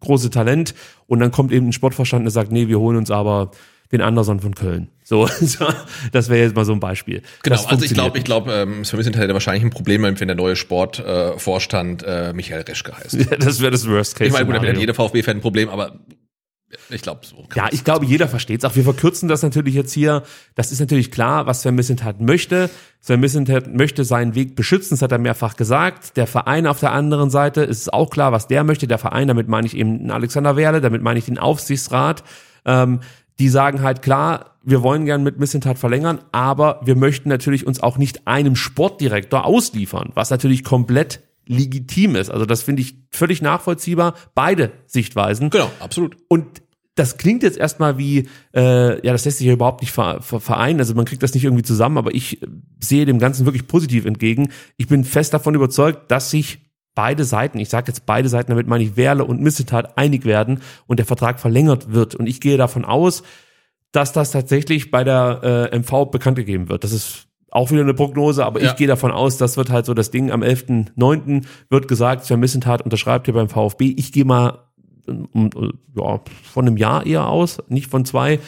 große Talent und dann kommt eben ein Sportverstand und sagt, nee, wir holen uns aber den Anderson von Köln. So, so das wäre jetzt mal so ein Beispiel. Genau, also ich glaube, ich glaube, ähm, Sven Missentat hätte wahrscheinlich ein Problem, wenn der neue Sportvorstand äh, äh, Michael Reschke heißt. nicht. das wäre das Worst Case. Ich meine, gut, damit hat jeder VfB-Fan ein Problem, aber ich glaube, so Ja, ich glaube, jeder versteht's. Auch wir verkürzen das natürlich jetzt hier. Das ist natürlich klar, was Sven Missentat möchte. Sven Missentat möchte seinen Weg beschützen, das hat er mehrfach gesagt. Der Verein auf der anderen Seite ist es auch klar, was der möchte. Der Verein, damit meine ich eben Alexander Werle, damit meine ich den Aufsichtsrat. Ähm, die sagen halt klar, wir wollen gern mit Missentat verlängern, aber wir möchten natürlich uns auch nicht einem Sportdirektor ausliefern, was natürlich komplett legitim ist. Also das finde ich völlig nachvollziehbar. Beide Sichtweisen. Genau, absolut. Und das klingt jetzt erstmal wie, äh, ja, das lässt sich ja überhaupt nicht ver ver vereinen, also man kriegt das nicht irgendwie zusammen, aber ich äh, sehe dem Ganzen wirklich positiv entgegen. Ich bin fest davon überzeugt, dass sich beide Seiten, ich sage jetzt beide Seiten, damit meine ich Werle und Missetat, einig werden und der Vertrag verlängert wird. Und ich gehe davon aus, dass das tatsächlich bei der äh, MV bekannt gegeben wird. Das ist auch wieder eine Prognose, aber Ja. ich gehe davon aus, das wird halt so das Ding. Am 11.9. wird gesagt, Sven Missentat unterschreibt hier beim VfB. Ich gehe mal um, ja, von einem Jahr eher aus, nicht von zwei.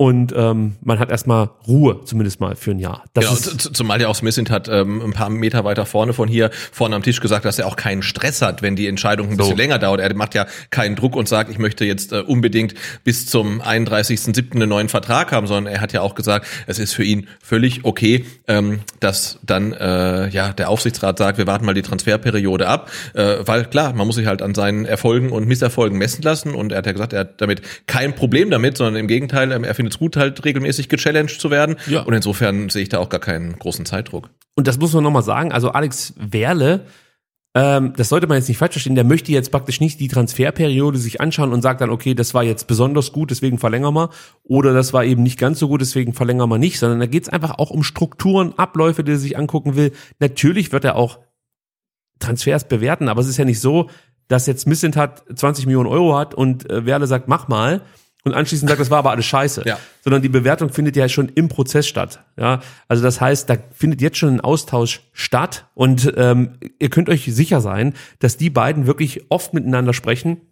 Und ähm, man hat erstmal Ruhe, zumindest mal für ein Jahr. Das Genau, ist, zumal ja auch Smith hat ähm, ein paar Meter weiter vorne von hier, vorne am Tisch gesagt, dass er auch keinen Stress hat, wenn die Entscheidung ein bisschen länger dauert. Er macht ja keinen Druck und sagt, ich möchte jetzt äh, unbedingt bis zum 31.07. einen neuen Vertrag haben, sondern er hat ja auch gesagt, es ist für ihn völlig okay, ähm, dass dann äh, ja der Aufsichtsrat sagt, wir warten mal die Transferperiode ab, äh, weil klar, man muss sich halt an seinen Erfolgen und Misserfolgen messen lassen und er hat ja gesagt, er hat damit kein Problem damit, sondern im Gegenteil, ähm, er findet es gut, halt regelmäßig gechallenged zu werden Ja. und insofern sehe ich da auch gar keinen großen Zeitdruck. und das muss man nochmal sagen, also Alex Werle, ähm, das sollte man jetzt nicht falsch verstehen, der möchte jetzt praktisch nicht die Transferperiode sich anschauen und sagt dann, okay, das war jetzt besonders gut, deswegen verlängern wir, oder das war eben nicht ganz so gut, deswegen verlängern wir nicht, sondern da geht es einfach auch um Strukturen, Abläufe, die er sich angucken will. Natürlich wird er auch Transfers bewerten, aber es ist ja nicht so, dass jetzt Missentat 20 Millionen Euro hat und äh, Werle sagt, mach mal und anschließend sagt, das war aber alles scheiße. Ja. Sondern die Bewertung findet ja schon im Prozess statt. Ja, also das heißt, da findet jetzt schon ein Austausch statt und ähm, ihr könnt euch sicher sein, dass die beiden wirklich oft miteinander sprechen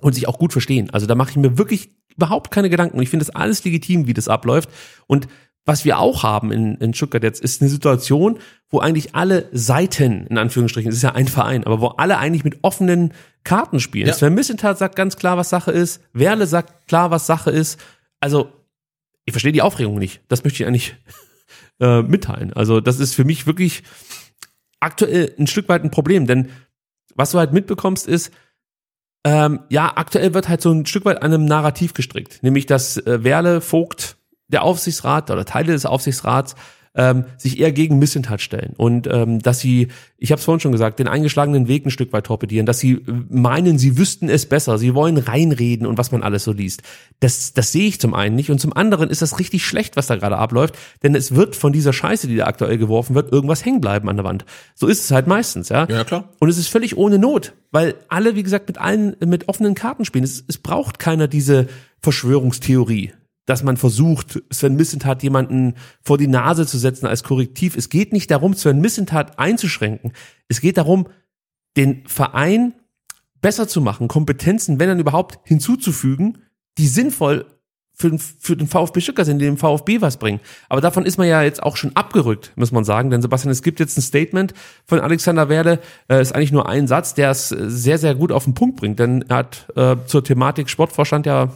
und sich auch gut verstehen. Also da mache ich mir wirklich überhaupt keine Gedanken. Ich finde das alles legitim, wie das abläuft. Und was wir auch haben in, in Stuttgart jetzt, ist eine Situation, wo eigentlich alle Seiten, in Anführungsstrichen, es ist ja ein Verein, aber wo alle eigentlich mit offenen Karten spielen. Ja. Sven Missentat sagt ganz klar, was Sache ist. Werle sagt klar, was Sache ist. Also, ich verstehe die Aufregung nicht. Das möchte ich eigentlich äh, mitteilen. Also, das ist für mich wirklich aktuell ein Stück weit ein Problem, denn was du halt mitbekommst ist, ähm, ja, aktuell wird halt so ein Stück weit an einem Narrativ gestrickt, nämlich dass äh, Werle, Vogt, der Aufsichtsrat oder Teile des Aufsichtsrats ähm, sich eher gegen Missentat stellen und ähm, dass sie, ich habe es vorhin schon gesagt, den eingeschlagenen Weg ein Stück weit torpedieren, dass sie äh, meinen, sie wüssten es besser, sie wollen reinreden und was man alles so liest. Das, das sehe ich zum einen nicht und zum anderen ist das richtig schlecht, was da gerade abläuft, denn es wird von dieser Scheiße, die da aktuell geworfen wird, irgendwas hängen bleiben an der Wand. So ist es halt meistens, ja. Ja, klar. Und es ist völlig ohne Not, weil alle, wie gesagt, mit allen, mit offenen Karten spielen. Es, es braucht keiner diese Verschwörungstheorie, dass man versucht, Sven Missentat jemanden vor die Nase zu setzen als Korrektiv. Es geht nicht darum, Sven Missentat einzuschränken. Es geht darum, den Verein besser zu machen, Kompetenzen, wenn dann überhaupt, hinzuzufügen, die sinnvoll für den, für den VfB Stuttgart sind, die dem VfB was bringen. Aber davon ist man ja jetzt auch schon abgerückt, muss man sagen. Denn Sebastian, es gibt jetzt ein Statement von Alexander Werde, äh, ist eigentlich nur ein Satz, der es sehr, sehr gut auf den Punkt bringt. Denn er hat äh, zur Thematik Sportvorstand ja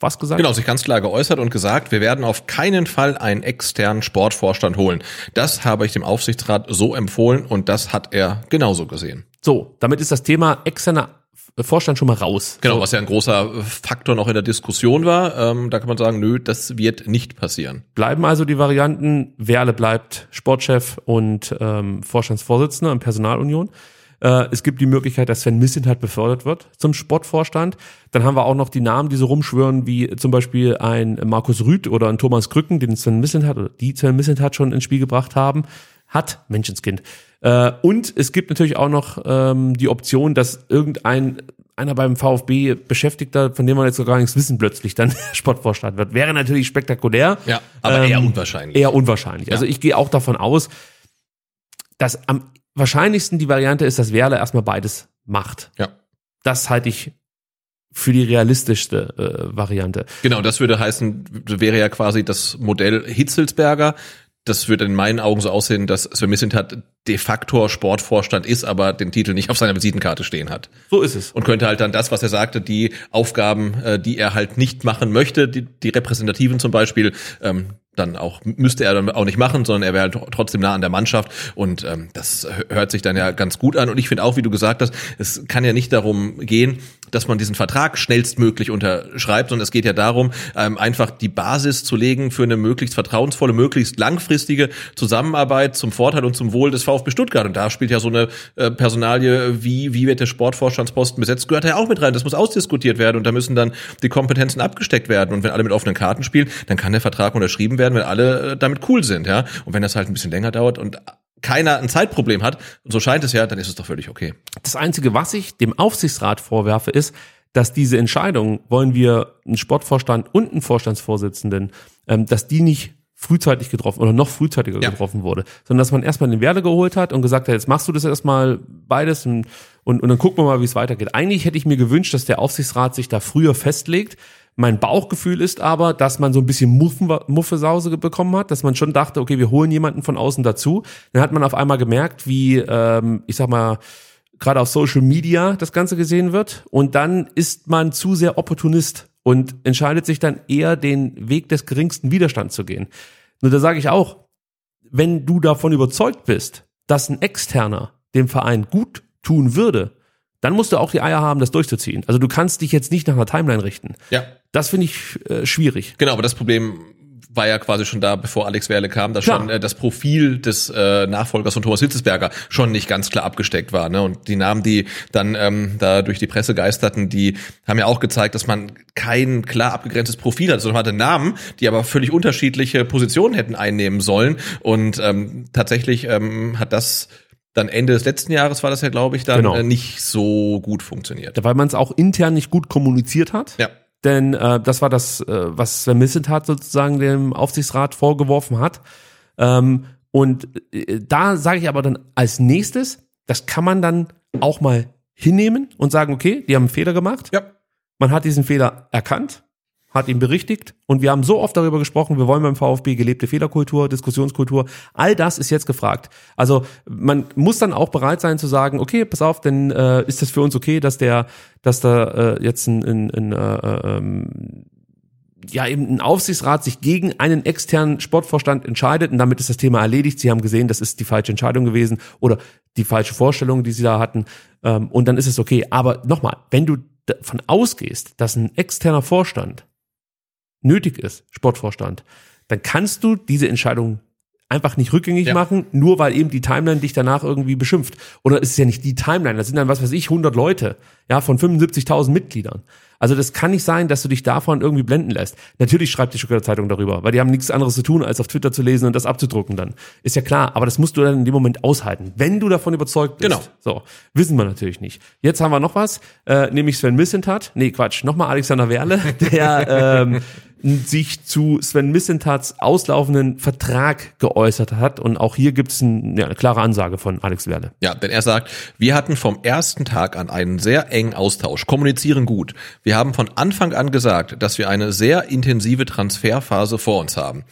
was gesagt? Genau, sich ganz klar geäußert und gesagt, wir werden auf keinen Fall einen externen Sportvorstand holen. Das habe ich dem Aufsichtsrat so empfohlen und das hat er genauso gesehen. So, damit ist das Thema externer Vorstand schon mal raus. Genau, so. was ja ein großer Faktor noch in der Diskussion war. Ähm, da kann man sagen, nö, das wird nicht passieren. Bleiben also die Varianten, Werle bleibt Sportchef und ähm, Vorstandsvorsitzender in Personalunion. Äh, es gibt die Möglichkeit, dass Sven Missentat befördert wird zum Sportvorstand. Dann haben wir auch noch die Namen, die so rumschwören, wie zum Beispiel ein Markus Rüth oder ein Thomas Krücken, den Sven Missentat oder die Sven Missentat schon ins Spiel gebracht haben. Hat, Menschenskind. Äh, und es gibt natürlich auch noch ähm, die Option, dass irgendein einer beim VfB Beschäftigter, von dem wir jetzt so gar nichts wissen, plötzlich dann Sportvorstand wird. Wäre natürlich spektakulär. Ja, aber Ähm, eher unwahrscheinlich. Eher unwahrscheinlich. Also ich gehe auch davon aus, dass am wahrscheinlichsten die Variante ist, dass Werle erstmal beides macht. Ja. Das halte ich für die realistischste äh, Variante. Genau, das würde heißen, wäre ja quasi das Modell Hitzelsberger. Das würde in meinen Augen so aussehen, dass Sven Mislintat de facto Sportvorstand ist, aber den Titel nicht auf seiner Visitenkarte stehen hat. So ist es. Und könnte halt dann das, was er sagte, die Aufgaben, äh, die er halt nicht machen möchte, die, die repräsentativen zum Beispiel, ähm, dann auch müsste er dann auch nicht machen, sondern er wäre halt trotzdem nah an der Mannschaft. Und ähm, das hört sich dann ja ganz gut an. Und ich finde auch, wie du gesagt hast, es kann ja nicht darum gehen, dass man diesen Vertrag schnellstmöglich unterschreibt, sondern es geht ja darum, ähm, einfach die Basis zu legen für eine möglichst vertrauensvolle, möglichst langfristige Zusammenarbeit zum Vorteil und zum Wohl des VfB Stuttgart. Und da spielt ja so eine äh, Personalie, wie wie wird der Sportvorstandsposten besetzt, gehört ja auch mit rein. Das muss ausdiskutiert werden und da müssen dann die Kompetenzen abgesteckt werden. Und wenn alle mit offenen Karten spielen, dann kann der Vertrag unterschrieben werden, wenn alle äh, damit cool sind, ja. Und wenn das halt ein bisschen länger dauert und keiner ein Zeitproblem hat, und so scheint es ja, dann ist es doch völlig okay. Das Einzige, was ich dem Aufsichtsrat vorwerfe, ist, dass diese Entscheidung, wollen wir einen Sportvorstand und einen Vorstandsvorsitzenden, ähm, dass die nicht frühzeitig getroffen oder noch frühzeitiger Ja. getroffen wurde, sondern dass man erstmal den Werder geholt hat und gesagt hat, jetzt machst du das erstmal beides und, und, und dann gucken wir mal, wie es weitergeht. Eigentlich hätte ich mir gewünscht, dass der Aufsichtsrat sich da früher festlegt. Mein Bauchgefühl ist aber, dass man so ein bisschen Muffesause bekommen hat, dass man schon dachte, okay, wir holen jemanden von außen dazu. Dann hat man auf einmal gemerkt, wie, ähm, ich sag mal, gerade auf Social Media das Ganze gesehen wird. Und dann ist man zu sehr Opportunist und entscheidet sich dann eher den Weg des geringsten Widerstands zu gehen. Nur da sage ich auch, wenn du davon überzeugt bist, dass ein Externer dem Verein gut tun würde, dann musst du auch die Eier haben, das durchzuziehen. Also du kannst dich jetzt nicht nach einer Timeline richten. Ja. Das finde ich äh, schwierig. Genau, aber das Problem war ja quasi schon da, bevor Alex Werle kam, dass Klar. schon äh, das Profil des äh, Nachfolgers von Thomas Hitzesberger schon nicht ganz klar abgesteckt war. Ne? Und die Namen, die dann ähm, da durch die Presse geisterten, die haben ja auch gezeigt, dass man kein klar abgegrenztes Profil hat, sondern man hatte Namen, die aber völlig unterschiedliche Positionen hätten einnehmen sollen. Und ähm, tatsächlich ähm, hat das dann Ende des letzten Jahres war das ja, glaube ich, dann Genau. äh, nicht so gut funktioniert. Weil man es auch intern nicht gut kommuniziert hat. Ja. Denn äh, das war das, äh, was Sven Missentat sozusagen dem Aufsichtsrat vorgeworfen hat. Ähm, und äh, da sage ich aber dann als nächstes, das kann man dann auch mal hinnehmen und sagen, okay, die haben einen Fehler gemacht. Ja. Man hat diesen Fehler erkannt, hat ihn berichtigt und wir haben so oft darüber gesprochen, wir wollen beim VfB gelebte Fehlerkultur, Diskussionskultur, all das ist jetzt gefragt. Also man muss dann auch bereit sein zu sagen, okay, pass auf, denn äh, ist das für uns okay, dass der, dass da äh, jetzt ein, ein, ein äh, ähm, ja eben ein Aufsichtsrat sich gegen einen externen Sportvorstand entscheidet und damit ist das Thema erledigt. Sie haben gesehen, das ist die falsche Entscheidung gewesen oder die falsche Vorstellung, die sie da hatten ähm, und dann ist es okay. Aber nochmal, wenn du davon ausgehst, dass ein externer Vorstand nötig ist, Sportvorstand, dann kannst du diese Entscheidung einfach nicht rückgängig Ja. machen, nur weil eben die Timeline dich danach irgendwie beschimpft. Oder es ist ja nicht die Timeline, das sind dann, was weiß ich, 100 Leute, ja, von 75.000 Mitgliedern. Also das kann nicht sein, dass du dich davon irgendwie blenden lässt. Natürlich schreibt die Stuttgarter Zeitung darüber, weil die haben nichts anderes zu tun, als auf Twitter zu lesen und das abzudrucken dann. Ist ja klar, aber das musst du dann in dem Moment aushalten, wenn du davon überzeugt bist. Genau. So, wissen wir natürlich nicht. Jetzt haben wir noch was, äh, nämlich Sven Missentat. Nee, Quatsch, nochmal Alexander Werle, der ähm, sich zu Sven Missentats auslaufenden Vertrag geäußert hat. Und auch hier gibt es ein, ja, eine klare Ansage von Alex Werle. Ja, denn er sagt, wir hatten vom ersten Tag an einen sehr engen Austausch, kommunizieren gut. Wir haben von Anfang an gesagt, dass wir eine sehr intensive Transferphase vor uns haben.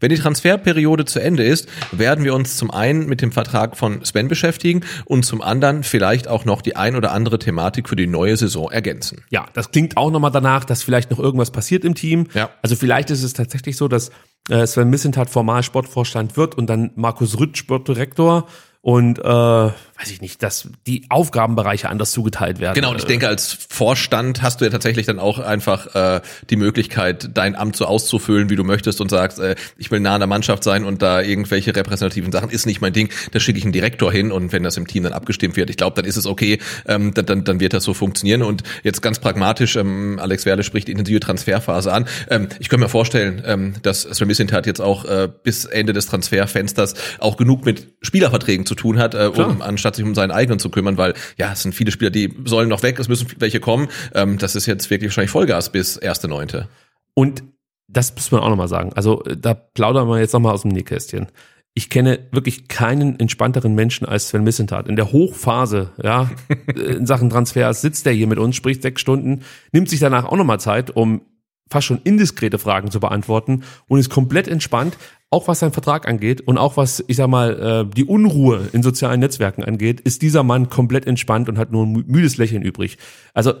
Wenn die Transferperiode zu Ende ist, werden wir uns zum einen mit dem Vertrag von Sven beschäftigen und zum anderen vielleicht auch noch die ein oder andere Thematik für die neue Saison ergänzen. Ja, das klingt auch nochmal danach, dass vielleicht noch irgendwas passiert im Team. Ja. Also vielleicht ist es tatsächlich so, dass äh, Sven Missentat formal Sportvorstand wird und dann Markus Rütt Sportdirektor und äh, weiß ich nicht, dass die Aufgabenbereiche anders zugeteilt werden. Genau, und ich denke, als Vorstand hast du ja tatsächlich dann auch einfach äh, die Möglichkeit, dein Amt so auszufüllen, wie du möchtest und sagst, äh, ich will nah an der Mannschaft sein und da irgendwelche repräsentativen Sachen ist nicht mein Ding, da schicke ich einen Direktor hin und wenn das im Team dann abgestimmt wird, ich glaube, dann ist es okay, ähm, dann, dann, dann wird das so funktionieren und jetzt ganz pragmatisch, ähm, Alex Werle spricht intensive Transferphase an. Ähm, ich könnte mir vorstellen, ähm, dass Sven Mislintat jetzt auch äh, bis Ende des Transferfensters auch genug mit Spielerverträgen zu tun hat, äh, um anstatt sich um seinen eigenen zu kümmern, weil ja, es sind viele Spieler, die sollen noch weg, es müssen welche kommen. Ähm, das ist jetzt wirklich wahrscheinlich Vollgas bis erste Neunte. Und das muss man auch nochmal sagen. Also äh, da plaudern wir jetzt nochmal aus dem Nähkästchen. Ich kenne wirklich keinen entspannteren Menschen als Sven Missentat. In der Hochphase, ja, in Sachen Transfers sitzt er hier mit uns, spricht sechs Stunden, nimmt sich danach auch nochmal Zeit, um fast schon indiskrete Fragen zu beantworten und ist komplett entspannt, auch was seinen Vertrag angeht und auch was, ich sag mal, äh, die Unruhe in sozialen Netzwerken angeht, ist dieser Mann komplett entspannt und hat nur ein müdes Lächeln übrig. Also,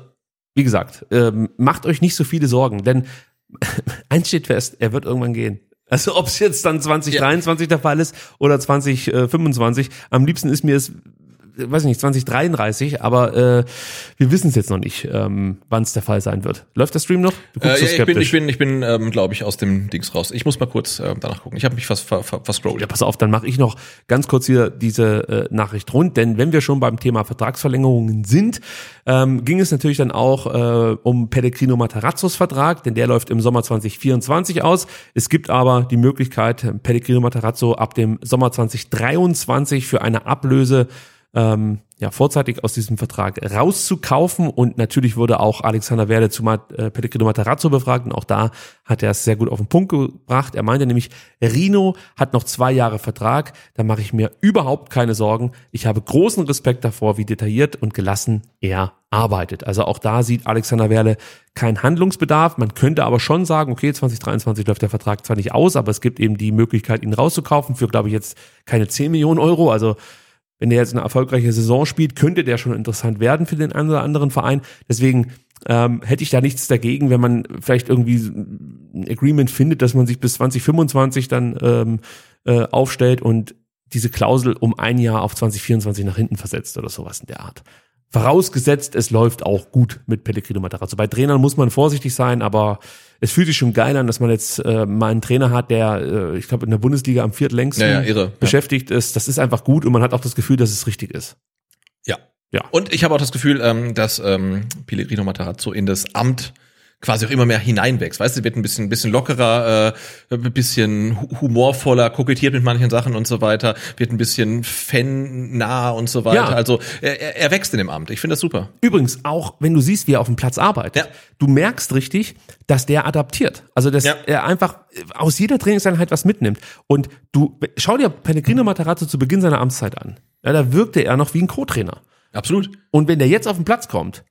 wie gesagt, ähm, macht euch nicht so viele Sorgen, denn eins steht fest, er wird irgendwann gehen. Also ob es jetzt dann 2023 der Fall ist oder 2025, am liebsten ist mir es weiß ich nicht, 2033, aber äh, wir wissen es jetzt noch nicht, ähm, wann es der Fall sein wird. Läuft der Stream noch? Du Äh, ja, ich bin, ich bin, ich bin, ähm, glaube ich, aus dem Dings raus. Ich muss mal kurz äh, danach gucken. Ich habe mich fast ver, ver, verscrollt. Ja, pass auf, dann mache ich noch ganz kurz hier diese äh, Nachricht rund, denn wenn wir schon beim Thema Vertragsverlängerungen sind, ähm, ging es natürlich dann auch äh, um Pellegrino Matarazzos Vertrag, denn der läuft im Sommer 2024 aus. Es gibt aber die Möglichkeit, Pellegrino Matarazzo ab dem Sommer 2023 für eine Ablöse ähm, ja, vorzeitig aus diesem Vertrag rauszukaufen. Und natürlich wurde auch Alexander Werle zu Mat äh, Pellegrino Matarazzo befragt. Und auch da hat er es sehr gut auf den Punkt gebracht. Er meinte nämlich, Rino hat noch zwei Jahre Vertrag. Da mache ich mir überhaupt keine Sorgen. Ich habe großen Respekt davor, wie detailliert und gelassen er arbeitet. Also auch da sieht Alexander Werle keinen Handlungsbedarf. Man könnte aber schon sagen, okay, 2023 läuft der Vertrag zwar nicht aus, aber es gibt eben die Möglichkeit, ihn rauszukaufen für, glaube ich, jetzt keine 10 Millionen Euro. Also wenn der jetzt eine erfolgreiche Saison spielt, könnte der schon interessant werden für den einen oder anderen Verein. Deswegen ähm, hätte ich da nichts dagegen, wenn man vielleicht irgendwie ein Agreement findet, dass man sich bis 2025 dann ähm, äh, aufstellt und diese Klausel um ein Jahr auf 2024 nach hinten versetzt oder sowas in der Art. Vorausgesetzt, es läuft auch gut mit Pellegrino Matarazzo. Bei Trainern muss man vorsichtig sein, aber es fühlt sich schon geil an, dass man jetzt äh, mal einen Trainer hat, der, äh, ich glaube, in der Bundesliga am viertlängsten Ja, ja, irre, ja. beschäftigt ist. Das ist einfach gut und man hat auch das Gefühl, dass es richtig ist. Ja. Ja. Und ich habe auch das Gefühl, ähm, dass ähm, Pellegrino Matarazzo in das Amt quasi auch immer mehr hineinwächst. Weißt du, wird ein bisschen, bisschen lockerer, äh, ein bisschen hu- humorvoller, kokettiert mit manchen Sachen und so weiter, wird ein bisschen fan-nah und so weiter. Ja. Also er, er- er wächst in dem Amt. Ich finde das super. Übrigens, auch wenn du siehst, wie er auf dem Platz arbeitet, Ja. du merkst richtig, dass der adaptiert. Also, dass Ja. er einfach aus jeder Trainingseinheit was mitnimmt. Und du, schau dir Pellegrino Matarazzo zu Beginn seiner Amtszeit an. Ja, da wirkte er noch wie ein Co-Trainer. Absolut. Und wenn der jetzt auf den Platz kommt,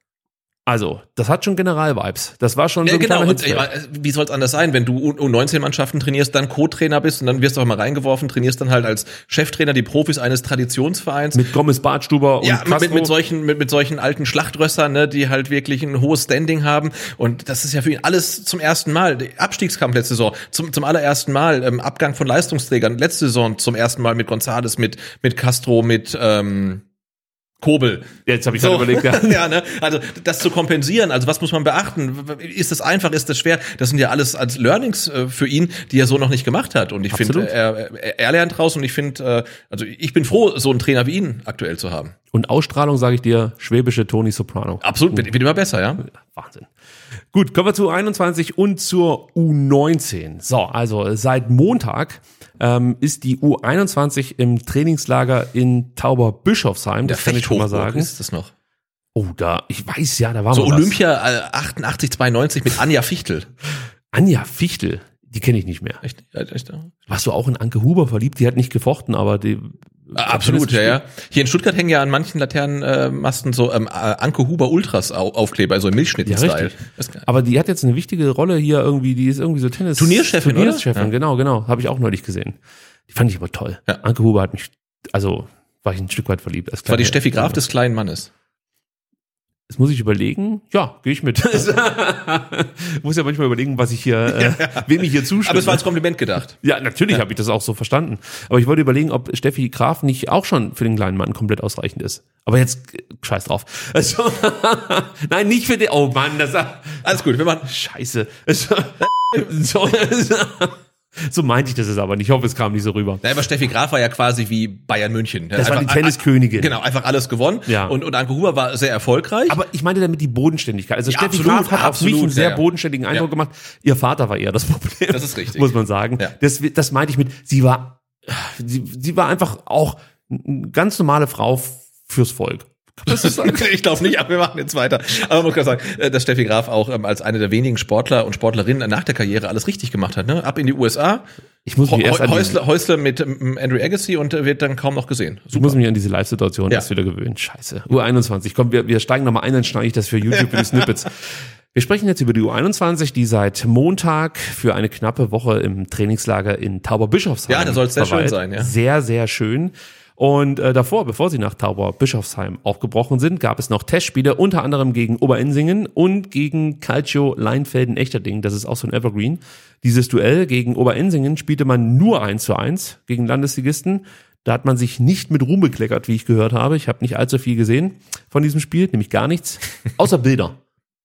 also, das hat schon General-Vibes. Das war schon so Ja, ein genau, und ich, Hitzfeld. wie soll es anders sein, wenn du U19-Mannschaften trainierst, dann Co-Trainer bist und dann wirst du auch mal reingeworfen, trainierst dann halt als Cheftrainer die Profis eines Traditionsvereins. Mit Gomez Bartstuber und ja, mit, Castro. mit, mit solchen mit, mit solchen alten Schlachtrössern, ne, die halt wirklich ein hohes Standing haben und das ist ja für ihn alles zum ersten Mal. Abstiegskampf letzte Saison zum zum allerersten Mal ähm, Abgang von Leistungsträgern letzte Saison zum ersten Mal mit Gonzales, mit mit Castro, mit ähm, Kobel. Jetzt habe ich gerade überlegt, ja. ja, ne? Also das zu kompensieren, also was muss man beachten? Ist das einfach, ist das schwer? Das sind ja alles als Learnings äh, für ihn, die er so noch nicht gemacht hat. Und ich finde, er, er, er lernt raus und ich finde, äh, also ich bin froh, so einen Trainer wie ihn aktuell zu haben. Und Ausstrahlung, sage ich dir, schwäbische Toni Soprano. Absolut, wird, wird immer besser, ja. Wahnsinn. Gut, kommen wir zu 21 und zur U19. So, also seit Montag ähm, ist die U21 im Trainingslager in Tauberbischofsheim. Das kann ich schon mal sagen. ist das noch. Oh, da, ich weiß ja, da war So. Olympia äh, 88, 92 mit Anja Fichtel. Anja Fichtel, die kenne ich nicht mehr. Echt? Echt ja. Warst du auch in Anke Huber verliebt? Die hat nicht gefochten, aber die. Ah, Absolut, ja, ja. Hier in Stuttgart hängen ja an manchen Laternenmasten so ähm, äh, Anke Huber Ultras au Aufkleber, so im Ja, Milchschnitten-Style. geil. Aber die hat jetzt eine wichtige Rolle hier irgendwie, die ist irgendwie so Tennis. Turnierchefin, oder? Turnierchefin, Ja. genau, genau. Habe ich auch neulich gesehen. Die fand ich aber toll. Ja. Anke Huber hat mich, also war ich ein Stück weit verliebt. Als Das war die Steffi Graf des kleinen Mannes. Jetzt muss ich überlegen, ja, gehe ich mit. muss ja manchmal überlegen, was ich hier, äh, wem ich hier zustimme. Aber es war als Kompliment gedacht. Ja, natürlich habe ich das auch so verstanden. Aber ich wollte überlegen, ob Steffi Graf nicht auch schon für den kleinen Mann komplett ausreichend ist. Aber jetzt scheiß drauf. Also, nein, nicht für den. Oh Mann, das Alles gut, wir machen. Scheiße. So, so meinte ich das jetzt aber nicht. Ich hoffe, es kam nicht so rüber. Ja, aber Steffi Graf war ja quasi wie Bayern München. Das war die Tenniskönigin. Genau, einfach alles gewonnen. Ja. Und, und Anke Huber war sehr erfolgreich. Aber ich meinte damit die Bodenständigkeit. Also Ja, Steffi absolut, Graf hat auf mich absolut, einen sehr ja, bodenständigen Eindruck gemacht. Ihr Vater war eher das Problem. Das ist richtig. Muss man sagen. Ja. Das, das meinte ich mit, sie war, sie, sie war einfach auch eine ganz normale Frau fürs Volk. Ich glaube nicht, aber wir machen jetzt weiter. Aber man muss gerade sagen, äh, dass Steffi Graf auch ähm, als eine der wenigen Sportler und Sportlerinnen nach der Karriere alles richtig gemacht hat. Ne? Ab in die USA, Ich muss mich erst Häusler, Häusler mit ähm, Andrew Agassi und äh, wird dann kaum noch gesehen. ich muss mich an diese Live-Situation Ja. erst wieder gewöhnen. Scheiße. U21. Komm, wir, wir steigen nochmal ein, dann schneide ich das für YouTube für die Snippets. Wir sprechen jetzt über die U21, die seit Montag für eine knappe Woche im Trainingslager in Tauberbischofsheim Ja, da soll's sehr schön sein, ja. Sehr, sehr schön. Und äh, davor, bevor sie nach Tauberbischofsheim aufgebrochen sind, gab es noch Testspiele, unter anderem gegen Oberensingen und gegen Calcio Leinfelden-Echterding. Das ist auch so ein Evergreen. Dieses Duell gegen Oberensingen spielte man nur 1 zu 1 gegen Landesligisten. Da hat man sich nicht mit Ruhm bekleckert, wie ich gehört habe. Ich habe nicht allzu viel gesehen von diesem Spiel, nämlich gar nichts, außer Bilder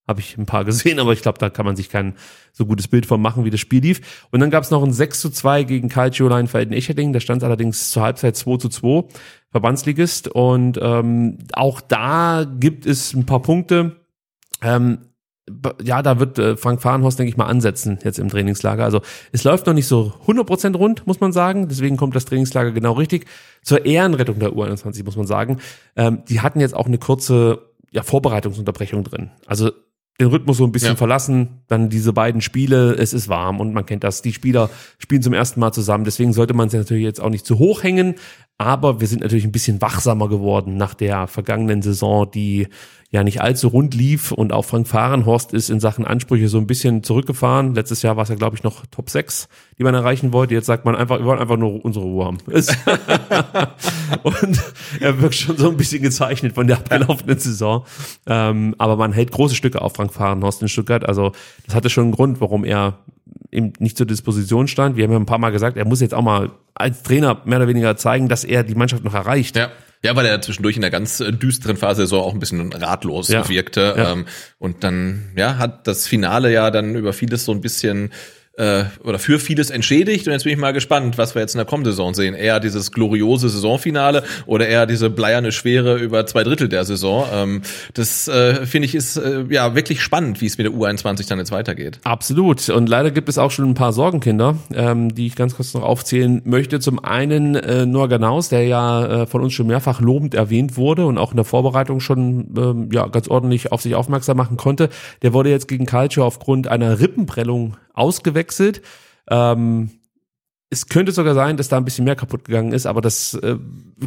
habe ich ein paar gesehen, aber ich glaube, da kann man sich kein so gutes Bild von machen, wie das Spiel lief. Und dann gab es noch ein 6 zu 2 gegen Calcio Leinfelden-Echterding. Da stand allerdings zur Halbzeit 2 zu 2, Verbandsligist. Und ähm, auch da gibt es ein paar Punkte. Ähm, ja, da wird äh, Frank Fahrenhorst, denke ich mal, ansetzen jetzt im Trainingslager. Also es läuft noch nicht so 100% rund, muss man sagen. Deswegen kommt das Trainingslager genau richtig. Zur Ehrenrettung der U21, muss man sagen. Ähm, die hatten jetzt auch eine kurze ja, Vorbereitungsunterbrechung drin. Also den Rhythmus so ein bisschen Ja. verlassen, dann diese beiden Spiele, es ist warm und man kennt das, die Spieler spielen zum ersten Mal zusammen, deswegen sollte man sie natürlich jetzt auch nicht zu hoch hängen, aber wir sind natürlich ein bisschen wachsamer geworden nach der vergangenen Saison, die ja nicht allzu rund lief und auch Frank Fahrenhorst ist in Sachen Ansprüche so ein bisschen zurückgefahren. Letztes Jahr war es ja, glaube ich, noch Top 6, die man erreichen wollte. Jetzt sagt man einfach, wir wollen einfach nur unsere Ruhe haben. Und er wirkt schon so ein bisschen gezeichnet von der abgelaufenen Saison. Ähm, aber man hält große Stücke auf Frank Fahrenhorst in Stuttgart. Also das hatte schon einen Grund, warum er eben nicht zur Disposition stand. Wir haben ja ein paar Mal gesagt, er muss jetzt auch mal als Trainer mehr oder weniger zeigen, dass er die Mannschaft noch erreicht. Ja. Ja, weil er zwischendurch in der ganz äh, düsteren Phase Saison auch ein bisschen ratlos Ja. wirkte. Ja. Ähm, und dann, ja, hat das Finale ja dann über vieles so ein bisschen äh, oder für vieles entschädigt. Und jetzt bin ich mal gespannt, was wir jetzt in der kommenden Saison sehen. Eher dieses gloriose Saisonfinale oder eher diese bleierne Schwere über zwei Drittel der Saison. Ähm, das äh, finde ich ist äh, ja wirklich spannend, wie es mit der U21 dann jetzt weitergeht. Absolut. Und leider gibt es auch schon ein paar Sorgenkinder, ähm, die ich ganz kurz noch aufzählen möchte. Zum einen äh, Noah Ganaus, der ja äh, von uns schon mehrfach lobend erwähnt wurde und auch in der Vorbereitung schon ähm, ja ganz ordentlich auf sich aufmerksam machen konnte. Der wurde jetzt gegen Calcio aufgrund einer Rippenprellung ausgewechselt. Ähm, es könnte sogar sein, dass da ein bisschen mehr kaputt gegangen ist, aber das äh,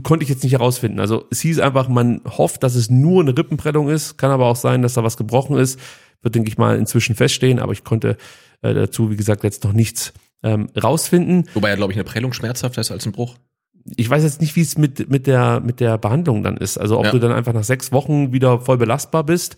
konnte ich jetzt nicht herausfinden. Also es hieß einfach, man hofft, dass es nur eine Rippenprellung ist, kann aber auch sein, dass da was gebrochen ist. Wird, denke ich mal, inzwischen feststehen, aber ich konnte äh, dazu, wie gesagt, jetzt noch nichts ähm, rausfinden. Wobei ja, glaube ich, eine Prellung schmerzhafter ist als ein Bruch. Ich weiß jetzt nicht, wie es mit, mit, der, mit der Behandlung dann ist. Also ob Ja. du dann einfach nach sechs Wochen wieder voll belastbar bist,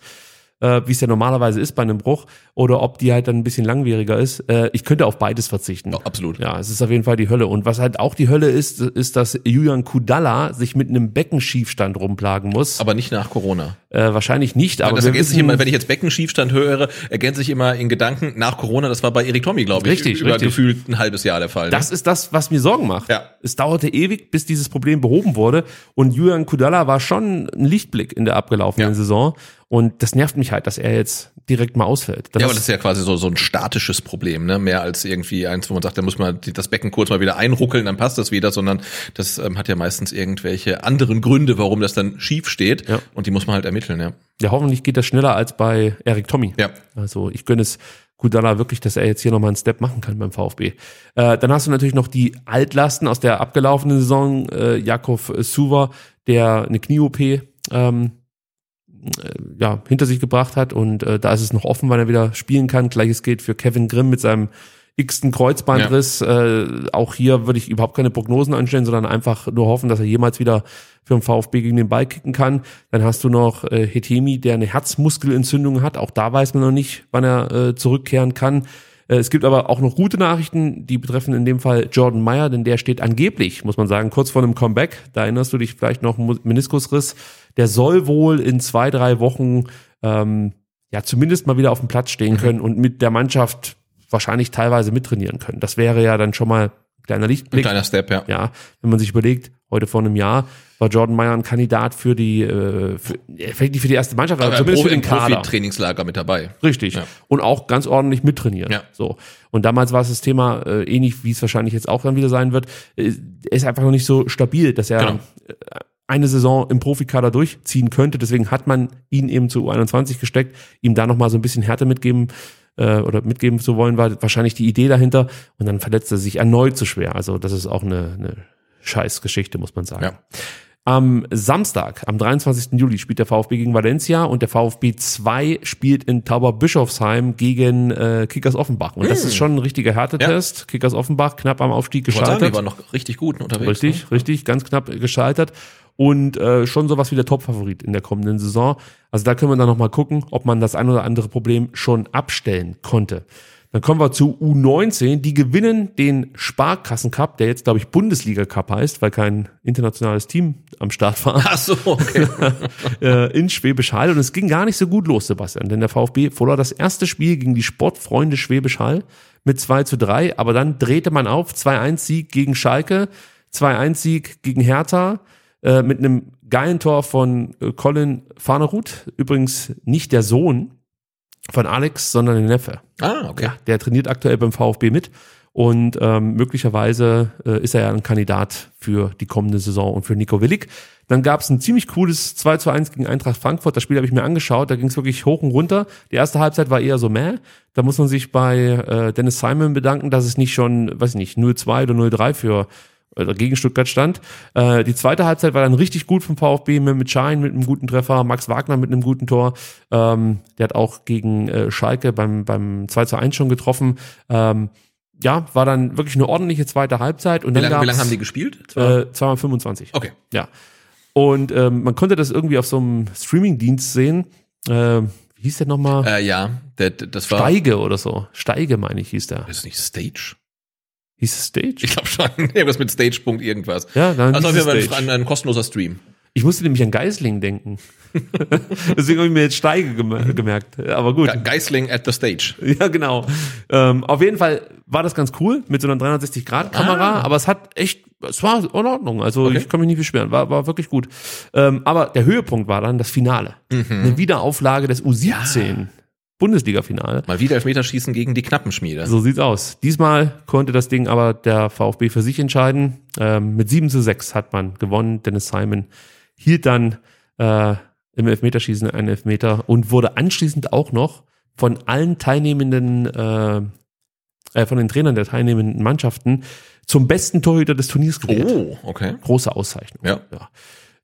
äh, wie es ja normalerweise ist bei einem Bruch, oder ob die halt dann ein bisschen langwieriger ist. Äh, ich könnte auf beides verzichten. Ja, absolut. Ja, es ist auf jeden Fall die Hölle. Und was halt auch die Hölle ist, ist, dass Julian Kudalla sich mit einem Beckenschiefstand rumplagen muss. Aber nicht nach Corona. äh, wahrscheinlich nicht, aber das ergänzt sich immer, wenn ich jetzt Beckenschiefstand höre, ergänzt sich immer in Gedanken nach Corona, das war bei Erik Tommy, glaube ich, Richtig, über richtig. gefühlt ein halbes Jahr der Fall. Ne? Das ist das, was mir Sorgen macht. Ja. Es dauerte ewig, bis dieses Problem behoben wurde. Und Julian Kudala war schon ein Lichtblick in der abgelaufenen Ja. Saison. Und das nervt mich halt, dass er jetzt direkt mal ausfällt. ja, aber das ist ja quasi so, so ein statisches Problem, ne? Mehr als irgendwie eins, wo man sagt, da muss man das Becken kurz mal wieder einruckeln, dann passt das wieder, sondern das ähm, hat ja meistens irgendwelche anderen Gründe, warum das dann schief steht. Ja. Und die muss man halt ermitteln, ja. ja, hoffentlich geht das schneller als bei Erik Tommy. Ja. Also ich gönne es Kudala wirklich, dass er jetzt hier nochmal einen Step machen kann beim VfB. Äh, dann hast du natürlich noch die Altlasten aus der abgelaufenen Saison. Äh, Jakov Suva, der eine Knie-OP ähm, äh, ja, hinter sich gebracht hat und äh, da ist es noch offen, wann er wieder spielen kann. Gleiches gilt für Kevin Grimm mit seinem x-ten Kreuzbandriss. Äh, auch hier würde ich überhaupt keine Prognosen anstellen, sondern einfach nur hoffen, dass er jemals wieder für den VfB gegen den Ball kicken kann. Dann hast du noch äh, Hetemi, der eine Herzmuskelentzündung hat. Auch da weiß man noch nicht, wann er äh, zurückkehren kann. Äh, Es gibt aber auch noch gute Nachrichten, die betreffen in dem Fall Jordan Meyer, denn der steht angeblich, muss man sagen, kurz vor einem Comeback. Da erinnerst du dich vielleicht noch, Meniskusriss. Der soll wohl in zwei, drei Wochen ähm, ja zumindest mal wieder auf dem Platz stehen können und mit der Mannschaft wahrscheinlich teilweise mittrainieren können. Das wäre ja dann schon mal ein kleiner Ein Lichtblick. kleiner Step, ja. Ja, wenn man sich überlegt, heute vor einem Jahr war Jordan Meyer ein Kandidat für die, äh, für, ja, vielleicht nicht für die erste Mannschaft, aber, Aber zumindest Profi, für den Kader. Profi-Trainingslager mit dabei. Richtig. Ja. Und auch ganz ordentlich mittrainieren. Ja. So. Und damals war es das Thema äh, ähnlich, wie es wahrscheinlich jetzt auch dann wieder sein wird. Äh, er ist einfach noch nicht so stabil, dass er Genau. äh, eine Saison im Profikader durchziehen könnte. Deswegen hat man ihn eben zu U21 gesteckt, ihm da nochmal so ein bisschen Härte mitgeben äh, oder mitgeben zu wollen, war wahrscheinlich die Idee dahinter. Und dann verletzt er sich erneut zu schwer. Also das ist auch eine, eine scheiß Geschichte, muss man sagen. Ja. Am Samstag, am 23. Juli, spielt der VfB gegen Valencia und der VfB 2 spielt in Tauberbischofsheim gegen äh, Kickers Offenbach. Und das ist schon ein richtiger Härtetest. Kickers Offenbach knapp am Aufstieg sagen, gescheitert. die waren noch richtig gut unterwegs. Richtig, Ne? richtig, ganz knapp gescheitert. Und äh, schon sowas wie der Top-Favorit in der kommenden Saison. Also da können wir dann nochmal gucken, ob man das ein oder andere Problem schon abstellen konnte. Dann kommen wir zu U19. Die gewinnen den Sparkassen-Cup, der jetzt, glaube ich, Bundesliga-Cup heißt, weil kein internationales Team am Start war Ach so, okay. äh, in Schwäbisch Hall und es ging gar nicht so gut los, Sebastian, denn der VfB verlor das erste Spiel gegen die Sportfreunde Schwäbisch Hall mit 2 zu 3, aber dann drehte man auf, 2-1 Sieg gegen Schalke, 2-1 Sieg gegen Hertha, äh, mit einem geilen Tor von äh, Colin Farnerud, übrigens nicht der Sohn von Alex, sondern der Neffe. Ah, okay. Ja, der trainiert aktuell beim VfB mit und ähm, möglicherweise äh, ist er ja ein Kandidat für die kommende Saison und für Nico Willig. Dann gab es ein ziemlich cooles 2 zu 1 gegen Eintracht Frankfurt. Das Spiel habe ich mir angeschaut. Da ging es wirklich hoch und runter. Die erste Halbzeit war eher so meh. Da muss man sich bei äh, Dennis Simon bedanken, dass es nicht schon, weiß ich nicht, 0-2 oder 0-3 für oder gegen Stuttgart stand. Äh, die zweite Halbzeit war dann richtig gut vom VfB mit, mit Schein, mit einem guten Treffer, Max Wagner mit einem guten Tor. Ähm, der hat auch gegen äh, Schalke beim, beim 2 zu 1 schon getroffen. Ähm, ja, war dann wirklich eine ordentliche zweite Halbzeit. Und Wie dann lange, wie lange haben die gespielt? Zwei- Äh, 225. okay. Ja. Und ähm, man konnte das irgendwie auf so einem Streaming-Dienst sehen. Äh, wie hieß der nochmal? Äh, ja, der, der- das war. Steige oder so. Steige, meine ich, hieß der. Ist nicht Stage? Hieß es Stage? Ich glaube schon. Irgendwas mit Stage. Punkt irgendwas. ja, dann Also auf jeden Fall ein, ein kostenloser Stream. Ich musste nämlich an Geisling denken. Deswegen habe ich mir jetzt Steige gem gemerkt. Aber gut. Ge- Geisling at the Stage. Ja, genau. Ähm, auf jeden Fall war das ganz cool mit so einer 360-Grad-Kamera, aber es hat echt, es war in Ordnung. Also Okay. ich kann mich nicht beschweren, war, war wirklich gut. Ähm, aber der Höhepunkt war dann das Finale. Eine Wiederauflage des U17 Bundesliga-Finale. Mal wieder Elfmeterschießen gegen die Knappenschmiede. So sieht's aus. Diesmal konnte das Ding aber der VfB für sich entscheiden. Ähm, mit 7 zu 6 hat man gewonnen. Dennis Simon hielt dann äh, im Elfmeterschießen einen Elfmeter und wurde anschließend auch noch von allen teilnehmenden, äh, äh, von den Trainern der teilnehmenden Mannschaften zum besten Torhüter des Turniers gewählt. Oh, okay. Große Auszeichnung. Ja.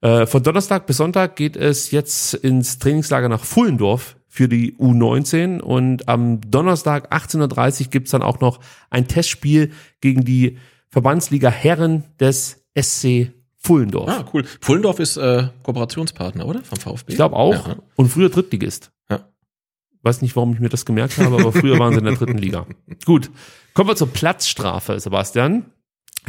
Äh, von Donnerstag bis Sonntag geht es jetzt ins Trainingslager nach Fullendorf für die U19 und am Donnerstag 18.30 Uhr gibt's dann auch noch ein Testspiel gegen die Verbandsliga Herren des SC Fullendorf. Ah, cool. Pullendorf ist äh, Kooperationspartner, oder? Vom VfB? Ich glaube auch. Ja. Und früher Drittligist. Ja. Weiß nicht, warum ich mir das gemerkt habe, aber früher waren sie in der dritten Liga. Gut. Kommen wir zur Platzstrafe, Sebastian.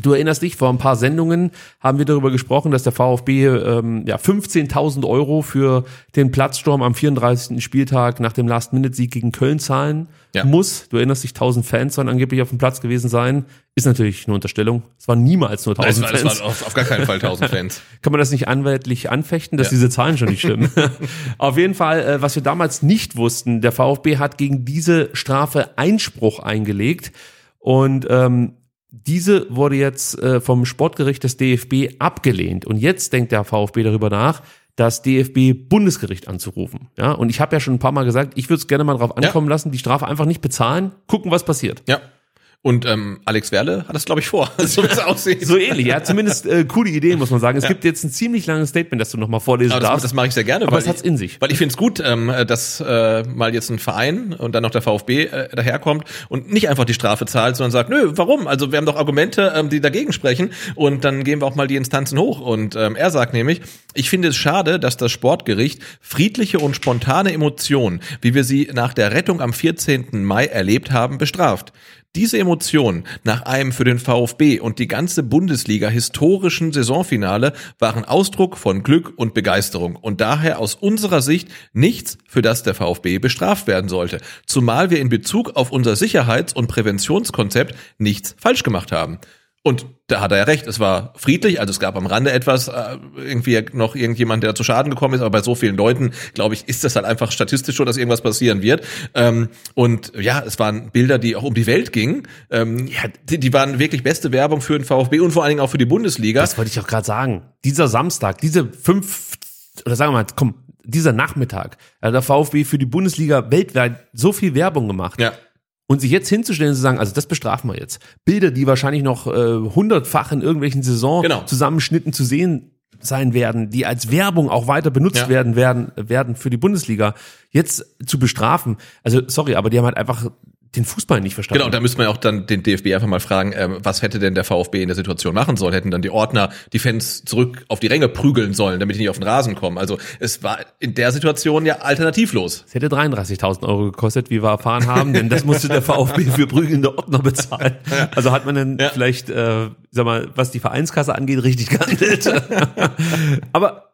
Du erinnerst dich, vor ein paar Sendungen haben wir darüber gesprochen, dass der VfB ähm, ja, 15.000 Euro für den Platzsturm am 34. Spieltag nach dem Last-Minute-Sieg gegen Köln zahlen Ja. muss. Du erinnerst dich, 1000 Fans sollen angeblich auf dem Platz gewesen sein. Ist natürlich eine Unterstellung. Es waren niemals nur Es 1000 war, es Fans waren auf, auf gar keinen Fall 1000 Fans. kann man das nicht anwaltlich anfechten, dass Ja. diese Zahlen schon nicht stimmen. Auf jeden Fall, äh, was wir damals nicht wussten, der VfB hat gegen diese Strafe Einspruch eingelegt und ähm, diese wurde jetzt äh, vom Sportgericht des DFB abgelehnt. Und jetzt denkt der VfB darüber nach, das DFB-Bundesgericht anzurufen. Ja, und ich habe ja schon ein paar Mal gesagt, ich würde es gerne mal drauf ankommen lassen, die Strafe einfach nicht bezahlen, gucken, was passiert. Ja. Und ähm, Alex Werle hat das, glaube ich, vor, so wie es aussieht. So ähnlich, ja, zumindest äh, coole Ideen, muss man sagen. Es gibt jetzt ein ziemlich langes Statement, das du nochmal vorlesen das, darfst. das mache ich sehr gerne. Aber weil es hat's in sich. Weil ich finde es gut, ähm, dass äh, mal jetzt ein Verein und dann noch der VfB äh, daherkommt und nicht einfach die Strafe zahlt, sondern sagt, nö, warum? Also wir haben doch Argumente, ähm, die dagegen sprechen und dann gehen wir auch mal die Instanzen hoch. Und ähm, er sagt nämlich, ich finde es schade, dass das Sportgericht friedliche und spontane Emotionen, wie wir sie nach der Rettung am 14. Mai erlebt haben, bestraft. Diese Emotionen nach einem für den VfB und die ganze Bundesliga historischen Saisonfinale waren Ausdruck von Glück und Begeisterung und daher aus unserer Sicht nichts, für das der VfB bestraft werden sollte, zumal wir in Bezug auf unser Sicherheits- und Präventionskonzept nichts falsch gemacht haben. Und da hat er ja recht, es war friedlich, also es gab am Rande etwas, äh, irgendwie noch irgendjemand, der zu Schaden gekommen ist, aber bei so vielen Leuten, glaube ich, ist das halt einfach statistisch so, dass irgendwas passieren wird. Ähm, und ja, es waren Bilder, die auch um die Welt gingen. Ähm, die waren wirklich beste Werbung für den VfB und vor allen Dingen auch für die Bundesliga. Das wollte ich auch gerade sagen. Dieser Samstag, diese fünf, oder sagen wir mal, komm, dieser Nachmittag, hat der VfB für die Bundesliga weltweit so viel Werbung gemacht. ja. Und sich jetzt hinzustellen und zu sagen, also das bestrafen wir jetzt. Bilder, die wahrscheinlich noch äh, hundertfach in irgendwelchen Genau. Saison-Zusammenschnitten zu sehen sein werden, die als Werbung auch weiter benutzt Ja. werden, werden, werden für die Bundesliga, jetzt zu bestrafen. Also sorry, aber die haben halt einfach den Fußball nicht verstanden. Genau, da müsste man ja auch dann den DFB einfach mal fragen, ähm, was hätte denn der VfB in der Situation machen sollen? Hätten dann die Ordner die Fans zurück auf die Ränge prügeln sollen, damit die nicht auf den Rasen kommen? Also es war in der Situation ja alternativlos. Es hätte 33.000 Euro gekostet, wie wir erfahren haben, denn das musste der VfB für prügelnde Ordner bezahlen. Also hat man dann Ja. vielleicht, äh, sag mal, was die Vereinskasse angeht, richtig gehandelt. Aber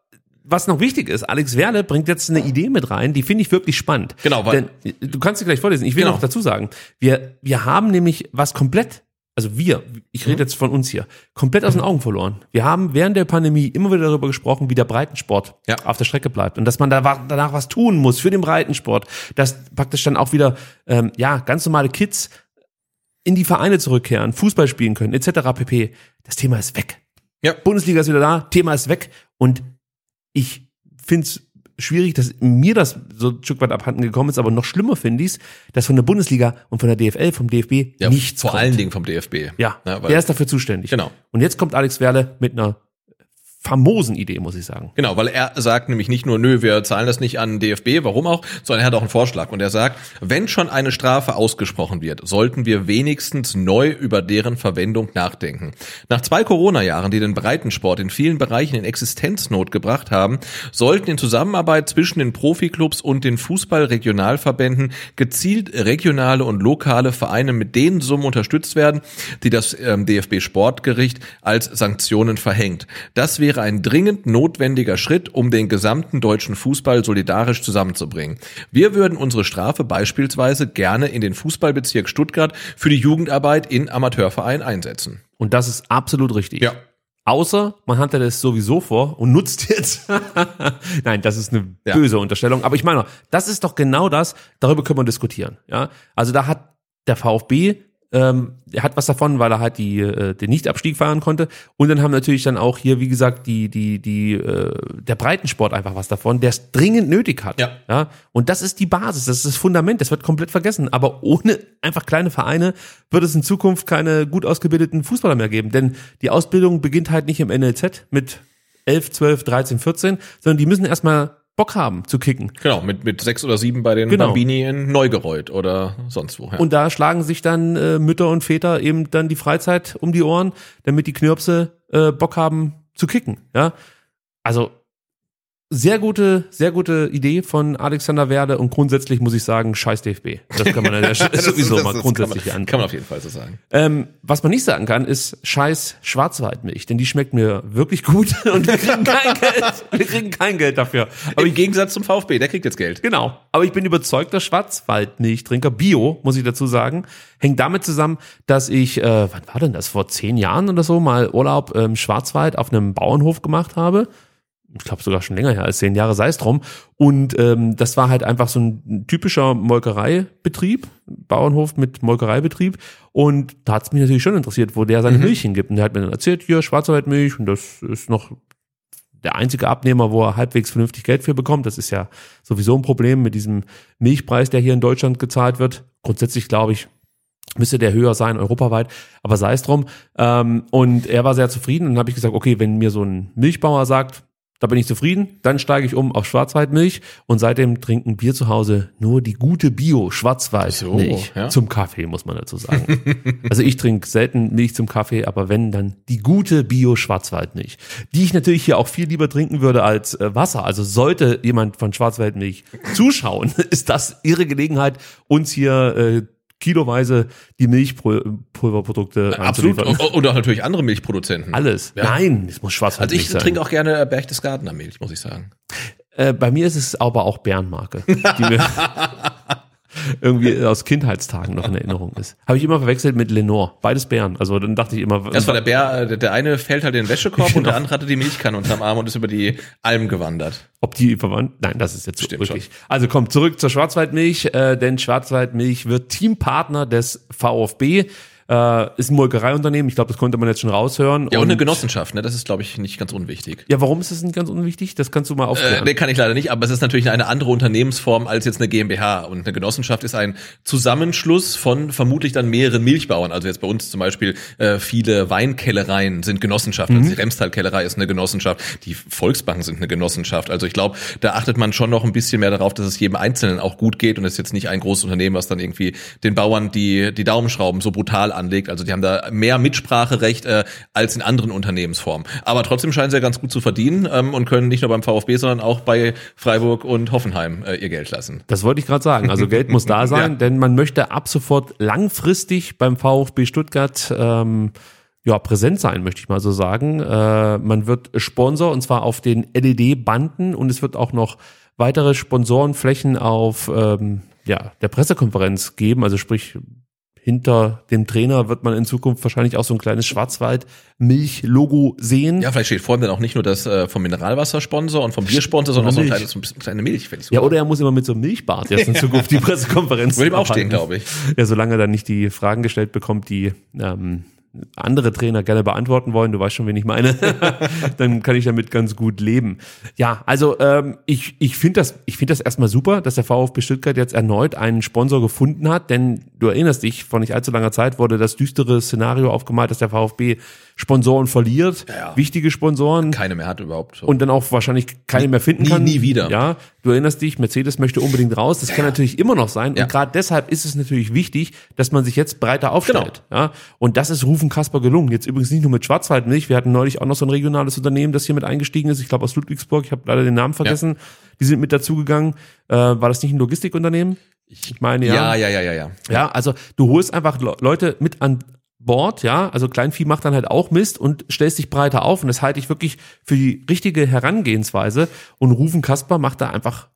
was noch wichtig ist, Alex Werle bringt jetzt eine Idee mit rein, die finde ich wirklich spannend. Genau, weil- Denn du kannst sie gleich vorlesen. Ich will Genau. noch dazu sagen, wir, wir haben nämlich was komplett, also wir, ich Mhm. rede jetzt von uns hier, komplett aus den Augen verloren. Wir haben während der Pandemie immer wieder darüber gesprochen, wie der Breitensport Ja. auf der Strecke bleibt und dass man da danach was tun muss für den Breitensport, dass praktisch dann auch wieder ähm, ja ganz normale Kids in die Vereine zurückkehren, Fußball spielen können, etc. pp. Das Thema ist weg. Ja. Bundesliga ist wieder da, Thema ist weg und ich finde es schwierig, dass mir das so ein Stück weit abhanden gekommen ist, aber noch schlimmer finde ich es, dass von der Bundesliga und von der DFL, vom DFB Ja, nichts vor kommt. allen Dingen vom DFB. Ja, Ja, weil- der ist dafür zuständig. Genau. Und jetzt kommt Alex Werle mit einer famosen Idee, muss ich sagen. Genau, weil er sagt nämlich nicht nur, nö, wir zahlen das nicht an DFB, warum auch, sondern er hat auch einen Vorschlag und er sagt, wenn schon eine Strafe ausgesprochen wird, sollten wir wenigstens neu über deren Verwendung nachdenken. Nach zwei Corona-Jahren, die den Breitensport in vielen Bereichen in Existenznot gebracht haben, sollten in Zusammenarbeit zwischen den Profiklubs und den Fußball-Regionalverbänden gezielt regionale und lokale Vereine mit den Summen unterstützt werden, die das ähm, DFB-Sportgericht als Sanktionen verhängt. Das wäre ein dringend notwendiger Schritt, um den gesamten deutschen Fußball solidarisch zusammenzubringen. Wir würden unsere Strafe beispielsweise gerne in den Fußballbezirk Stuttgart für die Jugendarbeit in Amateurvereinen einsetzen. Und das ist absolut richtig. Ja. Außer man hatte das sowieso vor und nutzt jetzt. Nein, das ist eine Ja. böse Unterstellung. Aber ich meine, das ist doch genau das, darüber können wir diskutieren. Ja, Also da hat der VfB, ähm, er hat was davon, weil er halt die, äh, den Nichtabstieg fahren konnte. Und dann haben natürlich dann auch hier, wie gesagt, die, die, die, äh, der Breitensport einfach was davon, der es dringend nötig hat. Ja. ja. Und das ist die Basis, das ist das Fundament, das wird komplett vergessen. Aber ohne einfach kleine Vereine wird es in Zukunft keine gut ausgebildeten Fußballer mehr geben. Denn die Ausbildung beginnt halt nicht im NLZ mit 11, 12, 13, 14, sondern die müssen erstmal Bock haben zu kicken. Genau, mit, mit sechs oder sieben bei den Genau. Bambini in Neugereuth oder sonst wo. Ja. Und da schlagen sich dann äh, Mütter und Väter eben dann die Freizeit um die Ohren, damit die Knirpse äh, Bock haben zu kicken. Ja, also sehr gute, sehr gute Idee von Alexander Werde und grundsätzlich muss ich sagen, scheiß DFB. Das kann man Das- sowieso das- mal das grundsätzlich kann man, an. kann man auf jeden Fall so sagen. Ähm, was man nicht sagen kann, ist scheiß Schwarzwaldmilch, denn die schmeckt mir wirklich gut und wir kriegen kein Geld. Wir kriegen kein Geld dafür. Aber im Gegensatz zum VfB, der kriegt jetzt Geld. Genau. Aber ich bin überzeugter Schwarzwaldmilchtrinker, Bio, muss ich dazu sagen. Hängt damit zusammen, dass ich, äh, wann war denn das, vor zehn Jahren oder so, mal Urlaub im Schwarzwald auf einem Bauernhof gemacht habe. Ich glaube sogar schon länger her als zehn Jahre, sei es drum. Und ähm, das war halt einfach so ein typischer Molkereibetrieb, Bauernhof mit Molkereibetrieb. Und da hat es mich natürlich schon interessiert, wo der seine Milch hingibt. Und der hat mir dann erzählt, hier Schwarzwaldmilch und das ist noch der einzige Abnehmer, wo er halbwegs vernünftig Geld für bekommt. Das ist ja sowieso ein Problem mit diesem Milchpreis, der hier in Deutschland gezahlt wird. Grundsätzlich glaube ich, müsste der höher sein, europaweit, aber sei es drum. Ähm, und er war sehr zufrieden und dann habe ich gesagt, okay, wenn mir so ein Milchbauer sagt, da bin ich zufrieden, dann steige ich um auf Schwarzwaldmilch und seitdem trinken wir zu Hause nur die gute Bio-Schwarzwaldmilch So, ja. zum Kaffee, muss man dazu sagen. also ich trinke selten Milch zum Kaffee, aber wenn, dann die gute Bio-Schwarzwaldmilch, die ich natürlich hier auch viel lieber trinken würde als äh, Wasser. Also sollte jemand von Schwarzwaldmilch zuschauen, ist das ihre Gelegenheit, uns hier äh, kiloweise die Milchpulverprodukte Absolut. Und und auch natürlich andere Milchproduzenten. Alles. Ja. Nein, es muss Also Schwarzwaldmilch ich trinke auch gerne Berchtesgadener Milch, muss ich sagen. Äh, bei mir ist es aber auch Bärenmarke, irgendwie aus Kindheitstagen noch in Erinnerung ist. Habe ich immer verwechselt mit Lenore. Beides Bären. Also dann dachte ich immer, Das war der Bär, äh, der, eine fällt halt in den Wäschekorb und Genau. der andere hatte die Milchkanne unterm Arm und ist über die Alm gewandert. ob die verwandt. Nein, das ist jetzt Stimmt wirklich. Also kommt zurück zur Schwarzwaldmilch, äh, denn Schwarzwaldmilch wird Teampartner des VfB. Äh, ist ein Molkereiunternehmen. Ich glaube, das konnte man jetzt schon raushören. Ja, und, eine Genossenschaft, ne? Das ist, glaube ich, nicht ganz unwichtig. Ja, warum ist das nicht ganz unwichtig? Das kannst du mal Äh, aufklären. nee, kann ich leider nicht, aber es ist natürlich eine andere Unternehmensform als jetzt eine GmbH. Und eine Genossenschaft ist ein Zusammenschluss von vermutlich dann mehreren Milchbauern. Also jetzt bei uns zum Beispiel äh, viele Weinkellereien sind Genossenschaften. Also die Remstal-Kellerei ist eine Genossenschaft. Die Volksbanken sind eine Genossenschaft. Also ich glaube, da achtet man schon noch ein bisschen mehr darauf, dass es jedem Einzelnen auch gut geht und es ist jetzt nicht ein großes Unternehmen, was dann irgendwie den Bauern die, die Daumenschrauben so brutal anlegt. Also die haben da mehr Mitspracherecht äh, als in anderen Unternehmensformen. Aber trotzdem scheinen sie ja ganz gut zu verdienen ähm, und können nicht nur beim VfB, sondern auch bei Freiburg und Hoffenheim äh, ihr Geld lassen. Das wollte ich gerade sagen. Also Geld muss da sein, Ja. denn man möchte ab sofort langfristig beim VfB Stuttgart ähm, ja, präsent sein, möchte ich mal so sagen. Äh, man wird Sponsor und zwar auf den LED-Banden und es wird auch noch weitere Sponsorenflächen auf ähm, ja, der Pressekonferenz geben, also sprich hinter dem Trainer wird man in Zukunft wahrscheinlich auch so ein kleines Schwarzwald-Milch-Logo sehen. Ja, vielleicht steht vor allem dann auch nicht nur das äh, vom Mineralwassersponsor und vom Biersponsor, sondern auch so ein kleines, so ein kleine Milch. fänd ich Ja, super. oder er muss immer mit so einem Milchbart jetzt in Zukunft die Pressekonferenz Würde ihm auch stehen, glaube ich. Ja, solange er dann nicht die Fragen gestellt bekommt, die ähm, andere Trainer gerne beantworten wollen, du weißt schon, wen ich meine, dann kann ich damit ganz gut leben. Ja, also ähm, ich, ich finde das, ich finde das erstmal super, dass der VfB Stuttgart jetzt erneut einen Sponsor gefunden hat, denn du erinnerst dich, vor nicht allzu langer Zeit wurde das düstere Szenario aufgemalt, dass der VfB Sponsoren verliert, Ja, ja. wichtige Sponsoren Keine mehr hat überhaupt. So. und dann auch wahrscheinlich keine mehr finden nie- kann. nie wieder. Ja, du erinnerst dich, Mercedes möchte unbedingt raus. Das kann natürlich immer noch sein. Ja. Und gerade deshalb ist es natürlich wichtig, dass man sich jetzt breiter aufstellt. Ja, und das ist Rufen Kasper gelungen. Jetzt übrigens nicht nur mit Schwarzwaldmilch. Wir hatten neulich auch noch so ein regionales Unternehmen, das hier mit eingestiegen ist. Ich glaube aus Ludwigsburg. Ich habe leider den Namen vergessen. Die sind mit dazugegangen. Äh, war das nicht ein Logistikunternehmen? Ich meine ja, ja, ja, ja, ja. ja, also du holst einfach Le- Leute mit an Bord, ja, also Kleinvieh macht dann halt auch Mist und stellst dich breiter auf und das halte ich wirklich für die richtige Herangehensweise und Rufen Kasper macht da einfach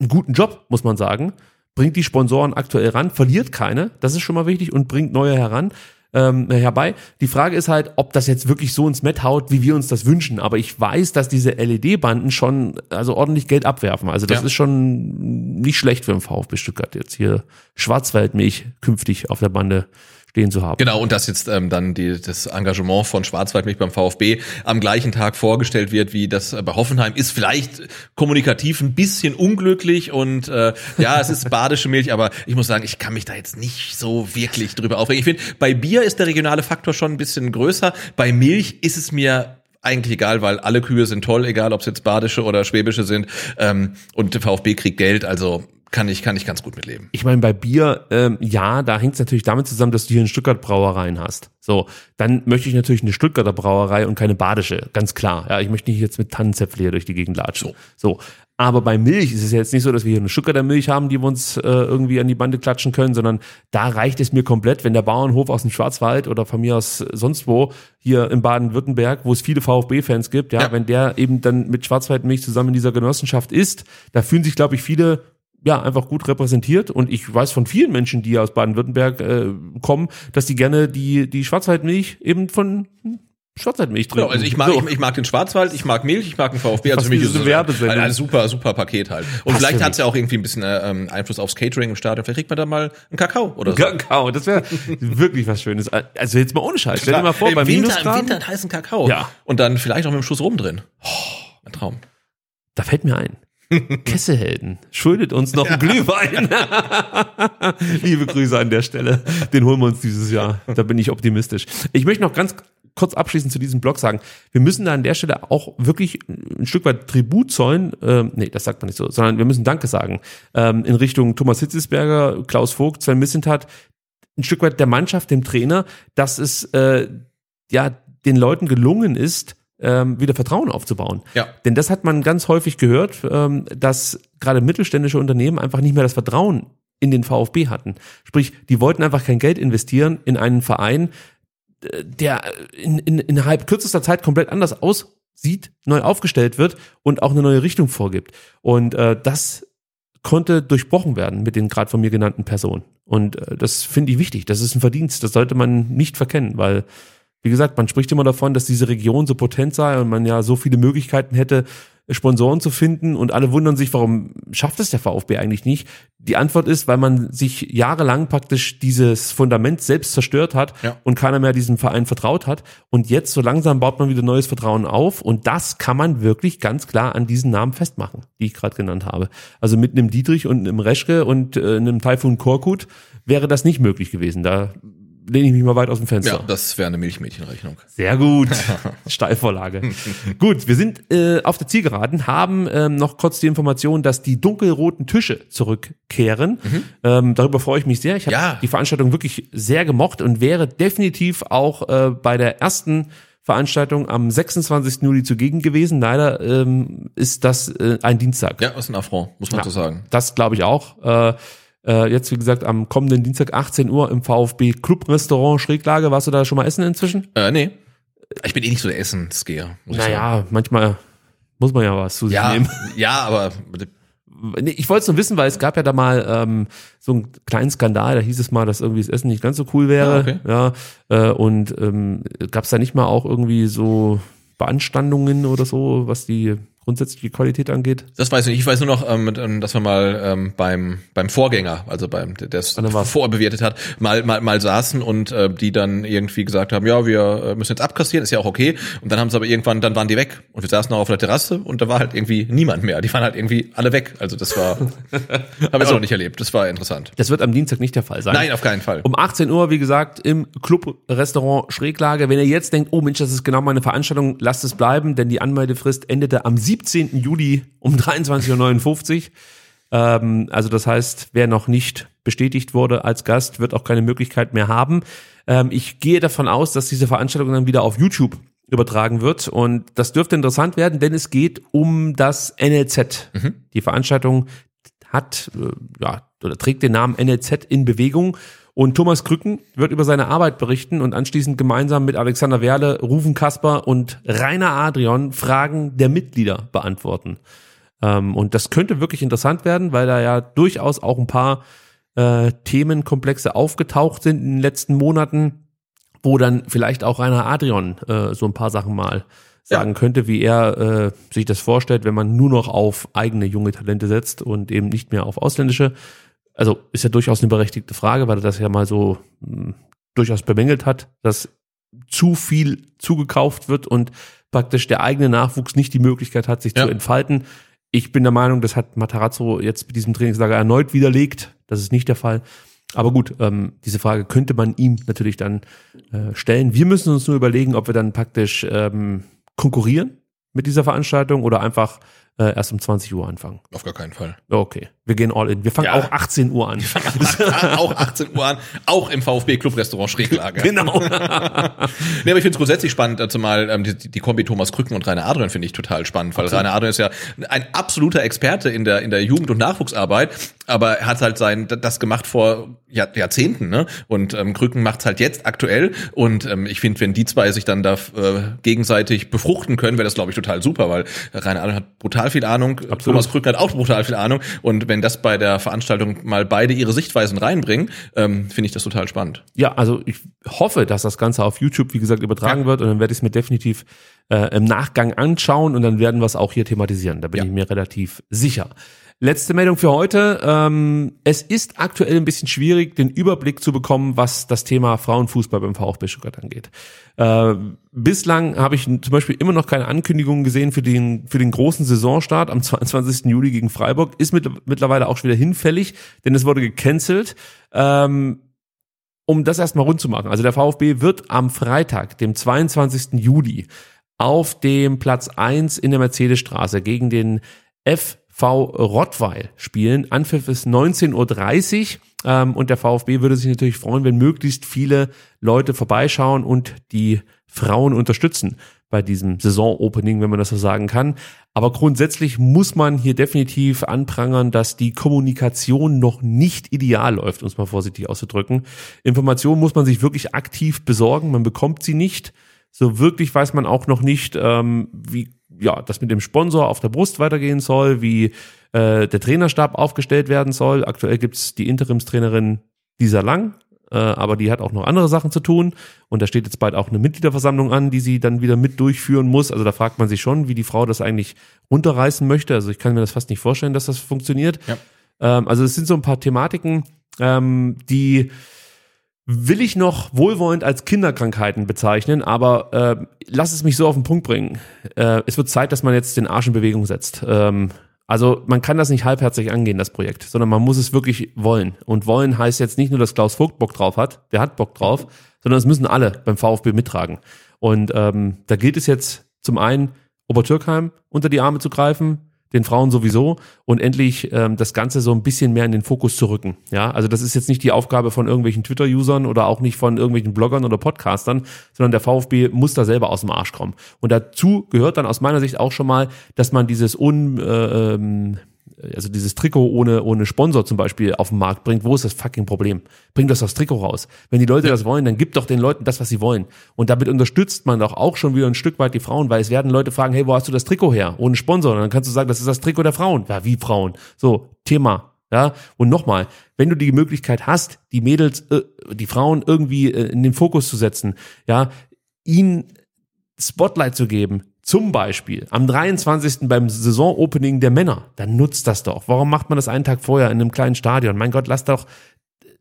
einen guten Job, muss man sagen, bringt die Sponsoren aktuell ran, verliert keine, das ist schon mal wichtig und bringt neue heran. Ähm, herbei. Die Frage ist halt, ob das jetzt wirklich so ins Met haut, wie wir uns das wünschen. Aber ich weiß, dass diese LED-Banden schon also ordentlich Geld abwerfen. Also das Ja. ist schon nicht schlecht für den VfB Stuttgart jetzt hier Schwarzwaldmilch künftig auf der Bande stehen zu haben. Genau, und dass jetzt ähm, dann die, das Engagement von Schwarzwaldmilch beim VfB am gleichen Tag vorgestellt wird wie das äh, bei Hoffenheim, ist vielleicht kommunikativ ein bisschen unglücklich und äh, ja, es ist badische Milch, aber ich muss sagen, ich kann mich da jetzt nicht so wirklich drüber aufregen. Ich finde, bei Bier ist der regionale Faktor schon ein bisschen größer. Bei Milch ist es mir eigentlich egal, weil alle Kühe sind toll, egal ob es jetzt badische oder schwäbische sind. Ähm, und der VfB kriegt Geld, also kann ich, kann ich ganz gut mitleben. Ich meine, bei Bier, ähm, ja, da hängt es natürlich damit zusammen, dass du hier in Stuttgart Brauereien hast. So, dann möchte ich natürlich eine Stuttgarter Brauerei und keine badische, ganz klar. Ja, ich möchte nicht jetzt mit Tannenzäpfle hier durch die Gegend latschen. So. Aber bei Milch ist es jetzt nicht so, dass wir hier eine Stuttgarter Milch haben, die wir uns äh, irgendwie an die Bande klatschen können, sondern da reicht es mir komplett, wenn der Bauernhof aus dem Schwarzwald oder von mir aus sonst wo hier in Baden-Württemberg, wo es viele VfB-Fans gibt, ja, Ja. wenn der eben dann mit Schwarzwaldmilch zusammen in dieser Genossenschaft ist, da fühlen sich, glaube ich, viele ja, einfach gut repräsentiert. Und ich weiß von vielen Menschen, die aus Baden-Württemberg äh, kommen, dass die gerne die, die Schwarzwaldmilch eben von Schwarzwaldmilch trinken. Genau, also ich mag, So. ich, ich mag den Schwarzwald, ich mag Milch, ich mag den VfB. Also Fast für mich ist es ein, ein super, super Paket halt. Und Passt vielleicht hat es ja auch irgendwie ein bisschen äh, ähm, Einfluss aufs Catering im Stadion. Vielleicht kriegt man da mal einen Kakao oder so. Kakao, das wäre wirklich was Schönes. Also jetzt mal ohne Scheiß. Stell dir mal vor, Im bei Winter, im Winter einen heißen Kakao. Ja. Und dann vielleicht auch mit dem Schuss rum drin. Oh, ein Traum. da fällt mir ein. Kesselhelden schuldet uns noch einen Glühwein. Liebe Grüße an der Stelle. Den holen wir uns dieses Jahr. Da bin ich optimistisch. Ich möchte noch ganz kurz abschließend zu diesem Blog sagen, wir müssen da an der Stelle auch wirklich ein Stück weit Tribut zollen, ähm, nee, das sagt man nicht so, sondern wir müssen Danke sagen, ähm, in Richtung Thomas Hitzesberger, Klaus Vogt, Sven Missentat, ein Stück weit der Mannschaft, dem Trainer, dass es äh, ja den Leuten gelungen ist, ähm, wieder Vertrauen aufzubauen. Ja. Denn das hat man ganz häufig gehört, ähm, dass gerade mittelständische Unternehmen einfach nicht mehr das Vertrauen in den VfB hatten. Sprich, die wollten einfach kein Geld investieren in einen Verein, äh, der in, in, innerhalb kürzester Zeit komplett anders aussieht, neu aufgestellt wird und auch eine neue Richtung vorgibt. Und äh, das konnte durchbrochen werden mit den gerade von mir genannten Personen. Und äh, das finde ich wichtig. Das ist ein Verdienst. Das sollte man nicht verkennen, weil wie gesagt, man spricht immer davon, dass diese Region so potent sei und man ja so viele Möglichkeiten hätte, Sponsoren zu finden und alle wundern sich, warum schafft es der VfB eigentlich nicht? Die Antwort ist, weil man sich jahrelang praktisch dieses Fundament selbst zerstört hat Ja. und keiner mehr diesem Verein vertraut hat. Und jetzt so langsam baut man wieder neues Vertrauen auf und das kann man wirklich ganz klar an diesen Namen festmachen, die ich gerade genannt habe. Also mit einem Dietrich und einem Reschke und äh, einem Taifun Korkut wäre das nicht möglich gewesen. Da lehne ich mich mal weit aus dem Fenster. Ja, das wäre eine Milchmädchenrechnung. Sehr gut. Steilvorlage. gut, wir sind äh, auf der Zielgeraden, haben ähm, noch kurz die Information, dass die dunkelroten Tische zurückkehren. Ähm, darüber freue ich mich sehr. Ich habe Ja. die Veranstaltung wirklich sehr gemocht und wäre definitiv auch äh, bei der ersten Veranstaltung am 26. Juli zugegen gewesen. Leider ähm, ist das äh, ein Dienstag. Ja, ist ein Affront, muss man Ja. so sagen. Das glaube ich auch. Äh, äh, jetzt, wie gesagt, am kommenden Dienstag 18 Uhr im VfB Club Restaurant Schräglage. Warst du da schon mal essen inzwischen? Äh, nee. Ich bin eh nicht so der Essensgeher. Naja, manchmal muss man ja was zu sich Ja, nehmen. ja, aber Nee, Ich wollte es nur wissen, weil es gab ja da mal ähm, so einen kleinen Skandal, da hieß es mal, dass irgendwie das Essen nicht ganz so cool wäre. Ja, äh, und ähm, gab es da nicht mal auch irgendwie so Beanstandungen oder so, was die grundsätzliche Qualität angeht? das weiß ich nicht. Ich weiß nur noch, ähm, ähm, dass wir mal ähm, beim beim Vorgänger, also beim der es war's. vorbewertet hat, mal mal mal saßen und äh, die dann irgendwie gesagt haben, ja, wir äh, müssen jetzt abkassieren, ist ja auch okay. Und dann haben sie aber irgendwann, dann waren die weg und wir saßen noch auf der Terrasse und da war halt irgendwie niemand mehr. Die waren halt irgendwie alle weg. Also das war, haben wir Also auch noch nicht erlebt. Das war interessant. Das wird am Dienstag nicht der Fall sein. Nein, auf keinen Fall. Um 18 Uhr, wie gesagt, im Club-Restaurant Schräglage. Wenn ihr jetzt denkt, oh Mensch, das ist genau meine Veranstaltung, lasst es bleiben, denn die Anmeldefrist endete am 17. Juli um 23.59 Uhr. Ähm, also das heißt, wer noch nicht bestätigt wurde als Gast, wird auch keine Möglichkeit mehr haben. Ähm, ich gehe davon aus, dass diese Veranstaltung dann wieder auf YouTube übertragen wird und das dürfte interessant werden, denn es geht um das NLZ. Die Veranstaltung hat äh, ja oder trägt den Namen NLZ in Bewegung und Thomas Krücken wird über seine Arbeit berichten und anschließend gemeinsam mit Alexander Werle, Rufen Kasper und Rainer Adrian Fragen der Mitglieder beantworten. Ähm, und das könnte wirklich interessant werden, weil da ja durchaus auch ein paar äh, Themenkomplexe aufgetaucht sind in den letzten Monaten, wo dann vielleicht auch Rainer Adrian äh, so ein paar Sachen mal sagen könnte, wie er äh, sich das vorstellt, wenn man nur noch auf eigene junge Talente setzt und eben nicht mehr auf ausländische. Also ist ja durchaus eine berechtigte Frage, weil er das ja mal so mh, durchaus bemängelt hat, dass zu viel zugekauft wird und praktisch der eigene Nachwuchs nicht die Möglichkeit hat, sich Ja. zu entfalten. Ich bin der Meinung, das hat Matarazzo jetzt mit diesem Trainingslager erneut widerlegt. Das ist nicht der Fall. Aber gut, ähm, diese Frage könnte man ihm natürlich dann äh, stellen. Wir müssen uns nur überlegen, ob wir dann praktisch ähm, konkurrieren mit dieser Veranstaltung oder einfach äh, erst um 20 Uhr anfangen. Auf gar keinen Fall. Okay, wir gehen all in. Wir fangen Ja. auch 18 Uhr an. auch 18 Uhr an, auch im VfB Club Restaurant Schräglage. genau. Nee, aber ich finde es grundsätzlich spannend, äh, zumal ähm, die, die Kombi Thomas Krücken und Rainer Adrian finde ich total spannend, weil Rainer Adrian ist ja ein absoluter Experte in der in der Jugend- und Nachwuchsarbeit, aber er hat halt sein das gemacht vor Jahr, Jahrzehnten, ne? Und ähm, Krücken macht's halt jetzt aktuell und ähm, ich finde, wenn die zwei sich dann da äh, gegenseitig befruchten können, wäre das glaube ich total super, weil Rainer Adrian hat brutal viel Ahnung, Thomas Krücken hat auch brutal viel Ahnung und wenn das bei der Veranstaltung mal beide ihre Sichtweisen reinbringen, ähm, finde ich das total spannend. Ja, also ich hoffe, dass das Ganze auf YouTube, wie gesagt, übertragen wird und dann werde ich es mir definitiv äh, im Nachgang anschauen und dann werden wir es auch hier thematisieren. Da bin Ja. ich mir relativ sicher. Letzte Meldung für heute. Ähm, es ist aktuell ein bisschen schwierig, den Überblick zu bekommen, was das Thema Frauenfußball beim VfB Stuttgart angeht. Äh, bislang habe ich zum Beispiel immer noch keine Ankündigungen gesehen für den, für den großen Saisonstart am 22. Juli gegen Freiburg. Ist mit, mittlerweile auch schon wieder hinfällig, denn es wurde gecancelt. Ähm, um das erstmal rund zu machen. Also der VfB wird am Freitag, dem 22. Juli, auf dem Platz 1 in der Mercedesstraße gegen den F Rottweil spielen. Anpfiff ist 19.30 Uhr ähm, und der VfB würde sich natürlich freuen, wenn möglichst viele Leute vorbeischauen und die Frauen unterstützen bei diesem Saisonopening, wenn man das so sagen kann. Aber grundsätzlich muss man hier definitiv anprangern, dass die Kommunikation noch nicht ideal läuft, um es mal vorsichtig auszudrücken. Informationen muss man sich wirklich aktiv besorgen, man bekommt sie nicht. So wirklich weiß man auch noch nicht, ähm, wie ja, das mit dem Sponsor auf der Brust weitergehen soll, wie äh, der Trainerstab aufgestellt werden soll. Aktuell gibt's die Interimstrainerin Lisa Lang, äh, aber die hat auch noch andere Sachen zu tun. Und da steht jetzt bald auch eine Mitgliederversammlung an, die sie dann wieder mit durchführen muss. Also da fragt man sich schon, wie die Frau das eigentlich runterreißen möchte. Also ich kann mir das fast nicht vorstellen, dass das funktioniert. Ja. Ähm, also es sind so ein paar Thematiken, ähm, die will ich noch wohlwollend als Kinderkrankheiten bezeichnen, aber äh, lass es mich so auf den Punkt bringen. Äh, es wird Zeit, dass man jetzt den Arsch in Bewegung setzt. Ähm, also man kann das nicht halbherzig angehen, das Projekt, sondern man muss es wirklich wollen. Und wollen heißt jetzt nicht nur, dass Klaus Vogt Bock drauf hat, der hat Bock drauf, sondern es müssen alle beim VfB mittragen. Und ähm, da gilt es jetzt zum einen, Obertürkheim unter die Arme zu greifen, den Frauen sowieso und endlich ähm, das Ganze so ein bisschen mehr in den Fokus zu rücken. Ja, also das ist jetzt nicht die Aufgabe von irgendwelchen Twitter-Usern oder auch nicht von irgendwelchen Bloggern oder Podcastern, sondern der VfB muss da selber aus dem Arsch kommen. Und dazu gehört dann aus meiner Sicht auch schon mal, dass man dieses un äh, ähm, also dieses Trikot ohne, ohne Sponsor zum Beispiel auf den Markt bringt, wo ist das fucking Problem? Bringt das das Trikot raus. Wenn die Leute ja. das wollen, dann gibt doch den Leuten das, was sie wollen. Und damit unterstützt man doch auch schon wieder ein Stück weit die Frauen, weil es werden Leute fragen, hey, wo hast du das Trikot her? Ohne Sponsor. Und dann kannst du sagen, das ist das Trikot der Frauen. Ja, wie Frauen? So, Thema. Ja, und nochmal, wenn du die Möglichkeit hast, die Mädels, äh, die Frauen irgendwie äh, in den Fokus zu setzen, ja, ihnen Spotlight zu geben, zum Beispiel am 23. beim Saisonopening der Männer, dann nutzt das doch. Warum macht man das einen Tag vorher in einem kleinen Stadion? Mein Gott, lass doch,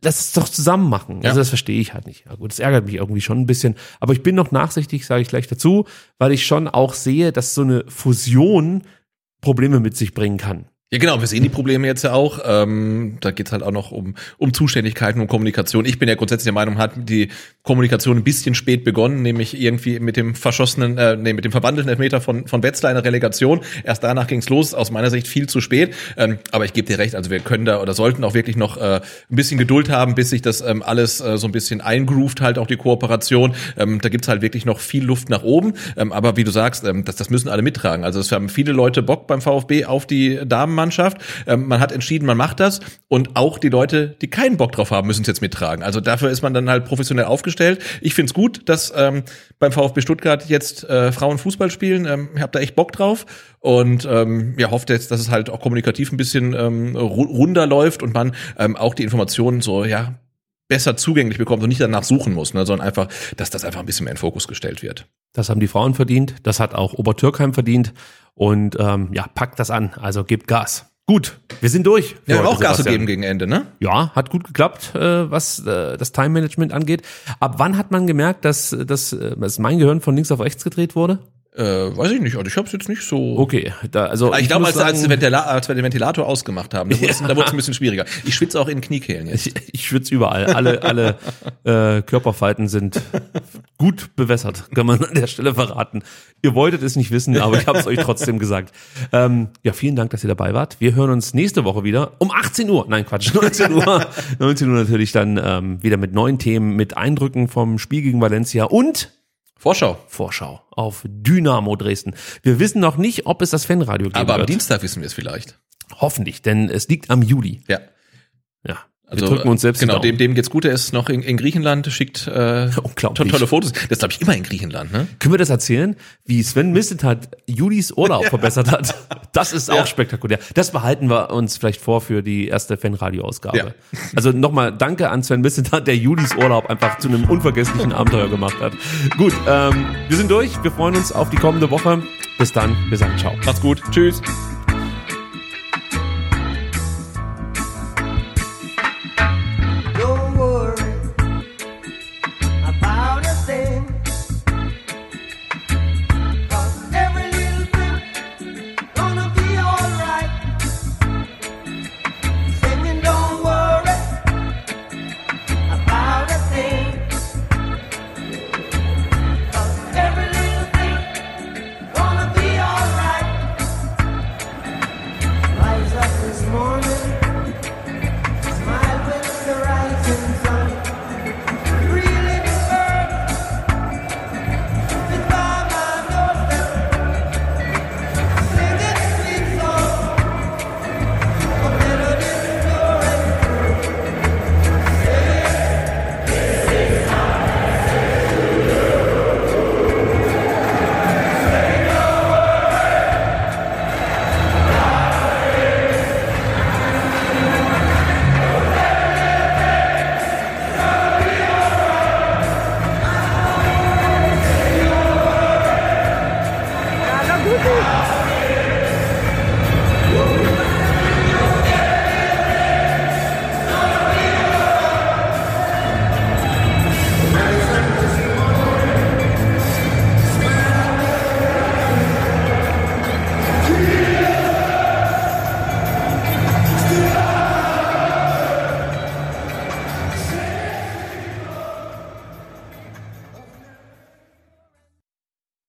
lass es doch zusammen machen. Ja. Also das verstehe ich halt nicht. Ja, gut, das ärgert mich irgendwie schon ein bisschen. Aber ich bin noch nachsichtig, sage ich gleich dazu, weil ich schon auch sehe, dass so eine Fusion Probleme mit sich bringen kann. Ja, genau, wir sehen die Probleme jetzt ja auch. Ähm, da geht's halt auch noch um, um Zuständigkeiten und Kommunikation. Ich bin ja grundsätzlich der Meinung, hat die Kommunikation ein bisschen spät begonnen, nämlich irgendwie mit dem verschossenen, äh, nee, mit dem verwandelten Elfmeter von, von Wetzlar in der Relegation. Erst danach ging's los, aus meiner Sicht viel zu spät. Ähm, aber ich gebe dir recht, also wir können da oder sollten auch wirklich noch äh, ein bisschen Geduld haben, bis sich das ähm, alles äh, so ein bisschen eingroovt, halt auch die Kooperation. Ähm, da gibt's halt wirklich noch viel Luft nach oben. Ähm, aber wie du sagst, ähm, das, das müssen alle mittragen. Also es haben viele Leute Bock beim VfB auf die Damen Mannschaft. Ähm, man hat entschieden, man macht das und auch die Leute, die keinen Bock drauf haben, müssen es jetzt mittragen. Also dafür ist man dann halt professionell aufgestellt. Ich finde es gut, dass ähm, beim VfB Stuttgart jetzt äh, Frauen Fußball spielen. Ähm, ich habe da echt Bock drauf und ähm, ja, hofft jetzt, dass es halt auch kommunikativ ein bisschen ähm, runder läuft und man ähm, auch die Informationen so ja besser zugänglich bekommt und nicht danach suchen muss, ne, sondern einfach, dass das einfach ein bisschen mehr in Fokus gestellt wird. Das haben die Frauen verdient, das hat auch Obertürkheim verdient und ähm, ja, packt das an, also gebt Gas. Gut, wir sind durch. Ja, heute, auch Gas zu geben gegen Ende, ne? Ja, hat gut geklappt, äh, was äh, das Time Management angeht. Ab wann hat man gemerkt, dass, dass, äh, dass mein Gehirn von links auf rechts gedreht wurde? Äh, weiß ich nicht, also ich habe es jetzt nicht so. Okay, da, also ich, ich glaube, als, als, als wir den Ventilator ausgemacht haben, da wurde es ein bisschen schwieriger. Ich schwitze auch in Kniekehlen jetzt. Ich, ich schwitze überall. Alle, alle äh, Körperfalten sind gut bewässert, kann man an der Stelle verraten. Ihr wolltet es nicht wissen, aber ich habe es euch trotzdem gesagt. Ähm, ja, vielen Dank, dass ihr dabei wart. Wir hören uns nächste Woche wieder um 18 Uhr. Nein, Quatsch, 19 Uhr. 19 Uhr natürlich dann ähm, wieder mit neuen Themen, mit Eindrücken vom Spiel gegen Valencia und Vorschau. Vorschau auf Dynamo Dresden. Wir wissen noch nicht, ob es das Fanradio gibt. Aber am wird. Dienstag wissen wir es vielleicht. Hoffentlich, denn es liegt am Juli. Ja. Ja. Also, wir drücken uns selbst Genau, dem, dem geht's gut. Er ist noch in, in Griechenland, schickt äh, tolle Fotos. Das glaube ich immer in Griechenland, ne? Können wir das erzählen, wie Sven Missentat Julis Urlaub verbessert hat? Das ist ja. auch spektakulär. Das behalten wir uns vielleicht vor für die erste Fanradio-Ausgabe. Ja. Also nochmal Danke an Sven Missentat, der Julis Urlaub einfach zu einem unvergesslichen Abenteuer gemacht hat. Gut, ähm, wir sind durch. Wir freuen uns auf die kommende Woche. Bis dann. Wir sagen Ciao. Macht's gut. Tschüss.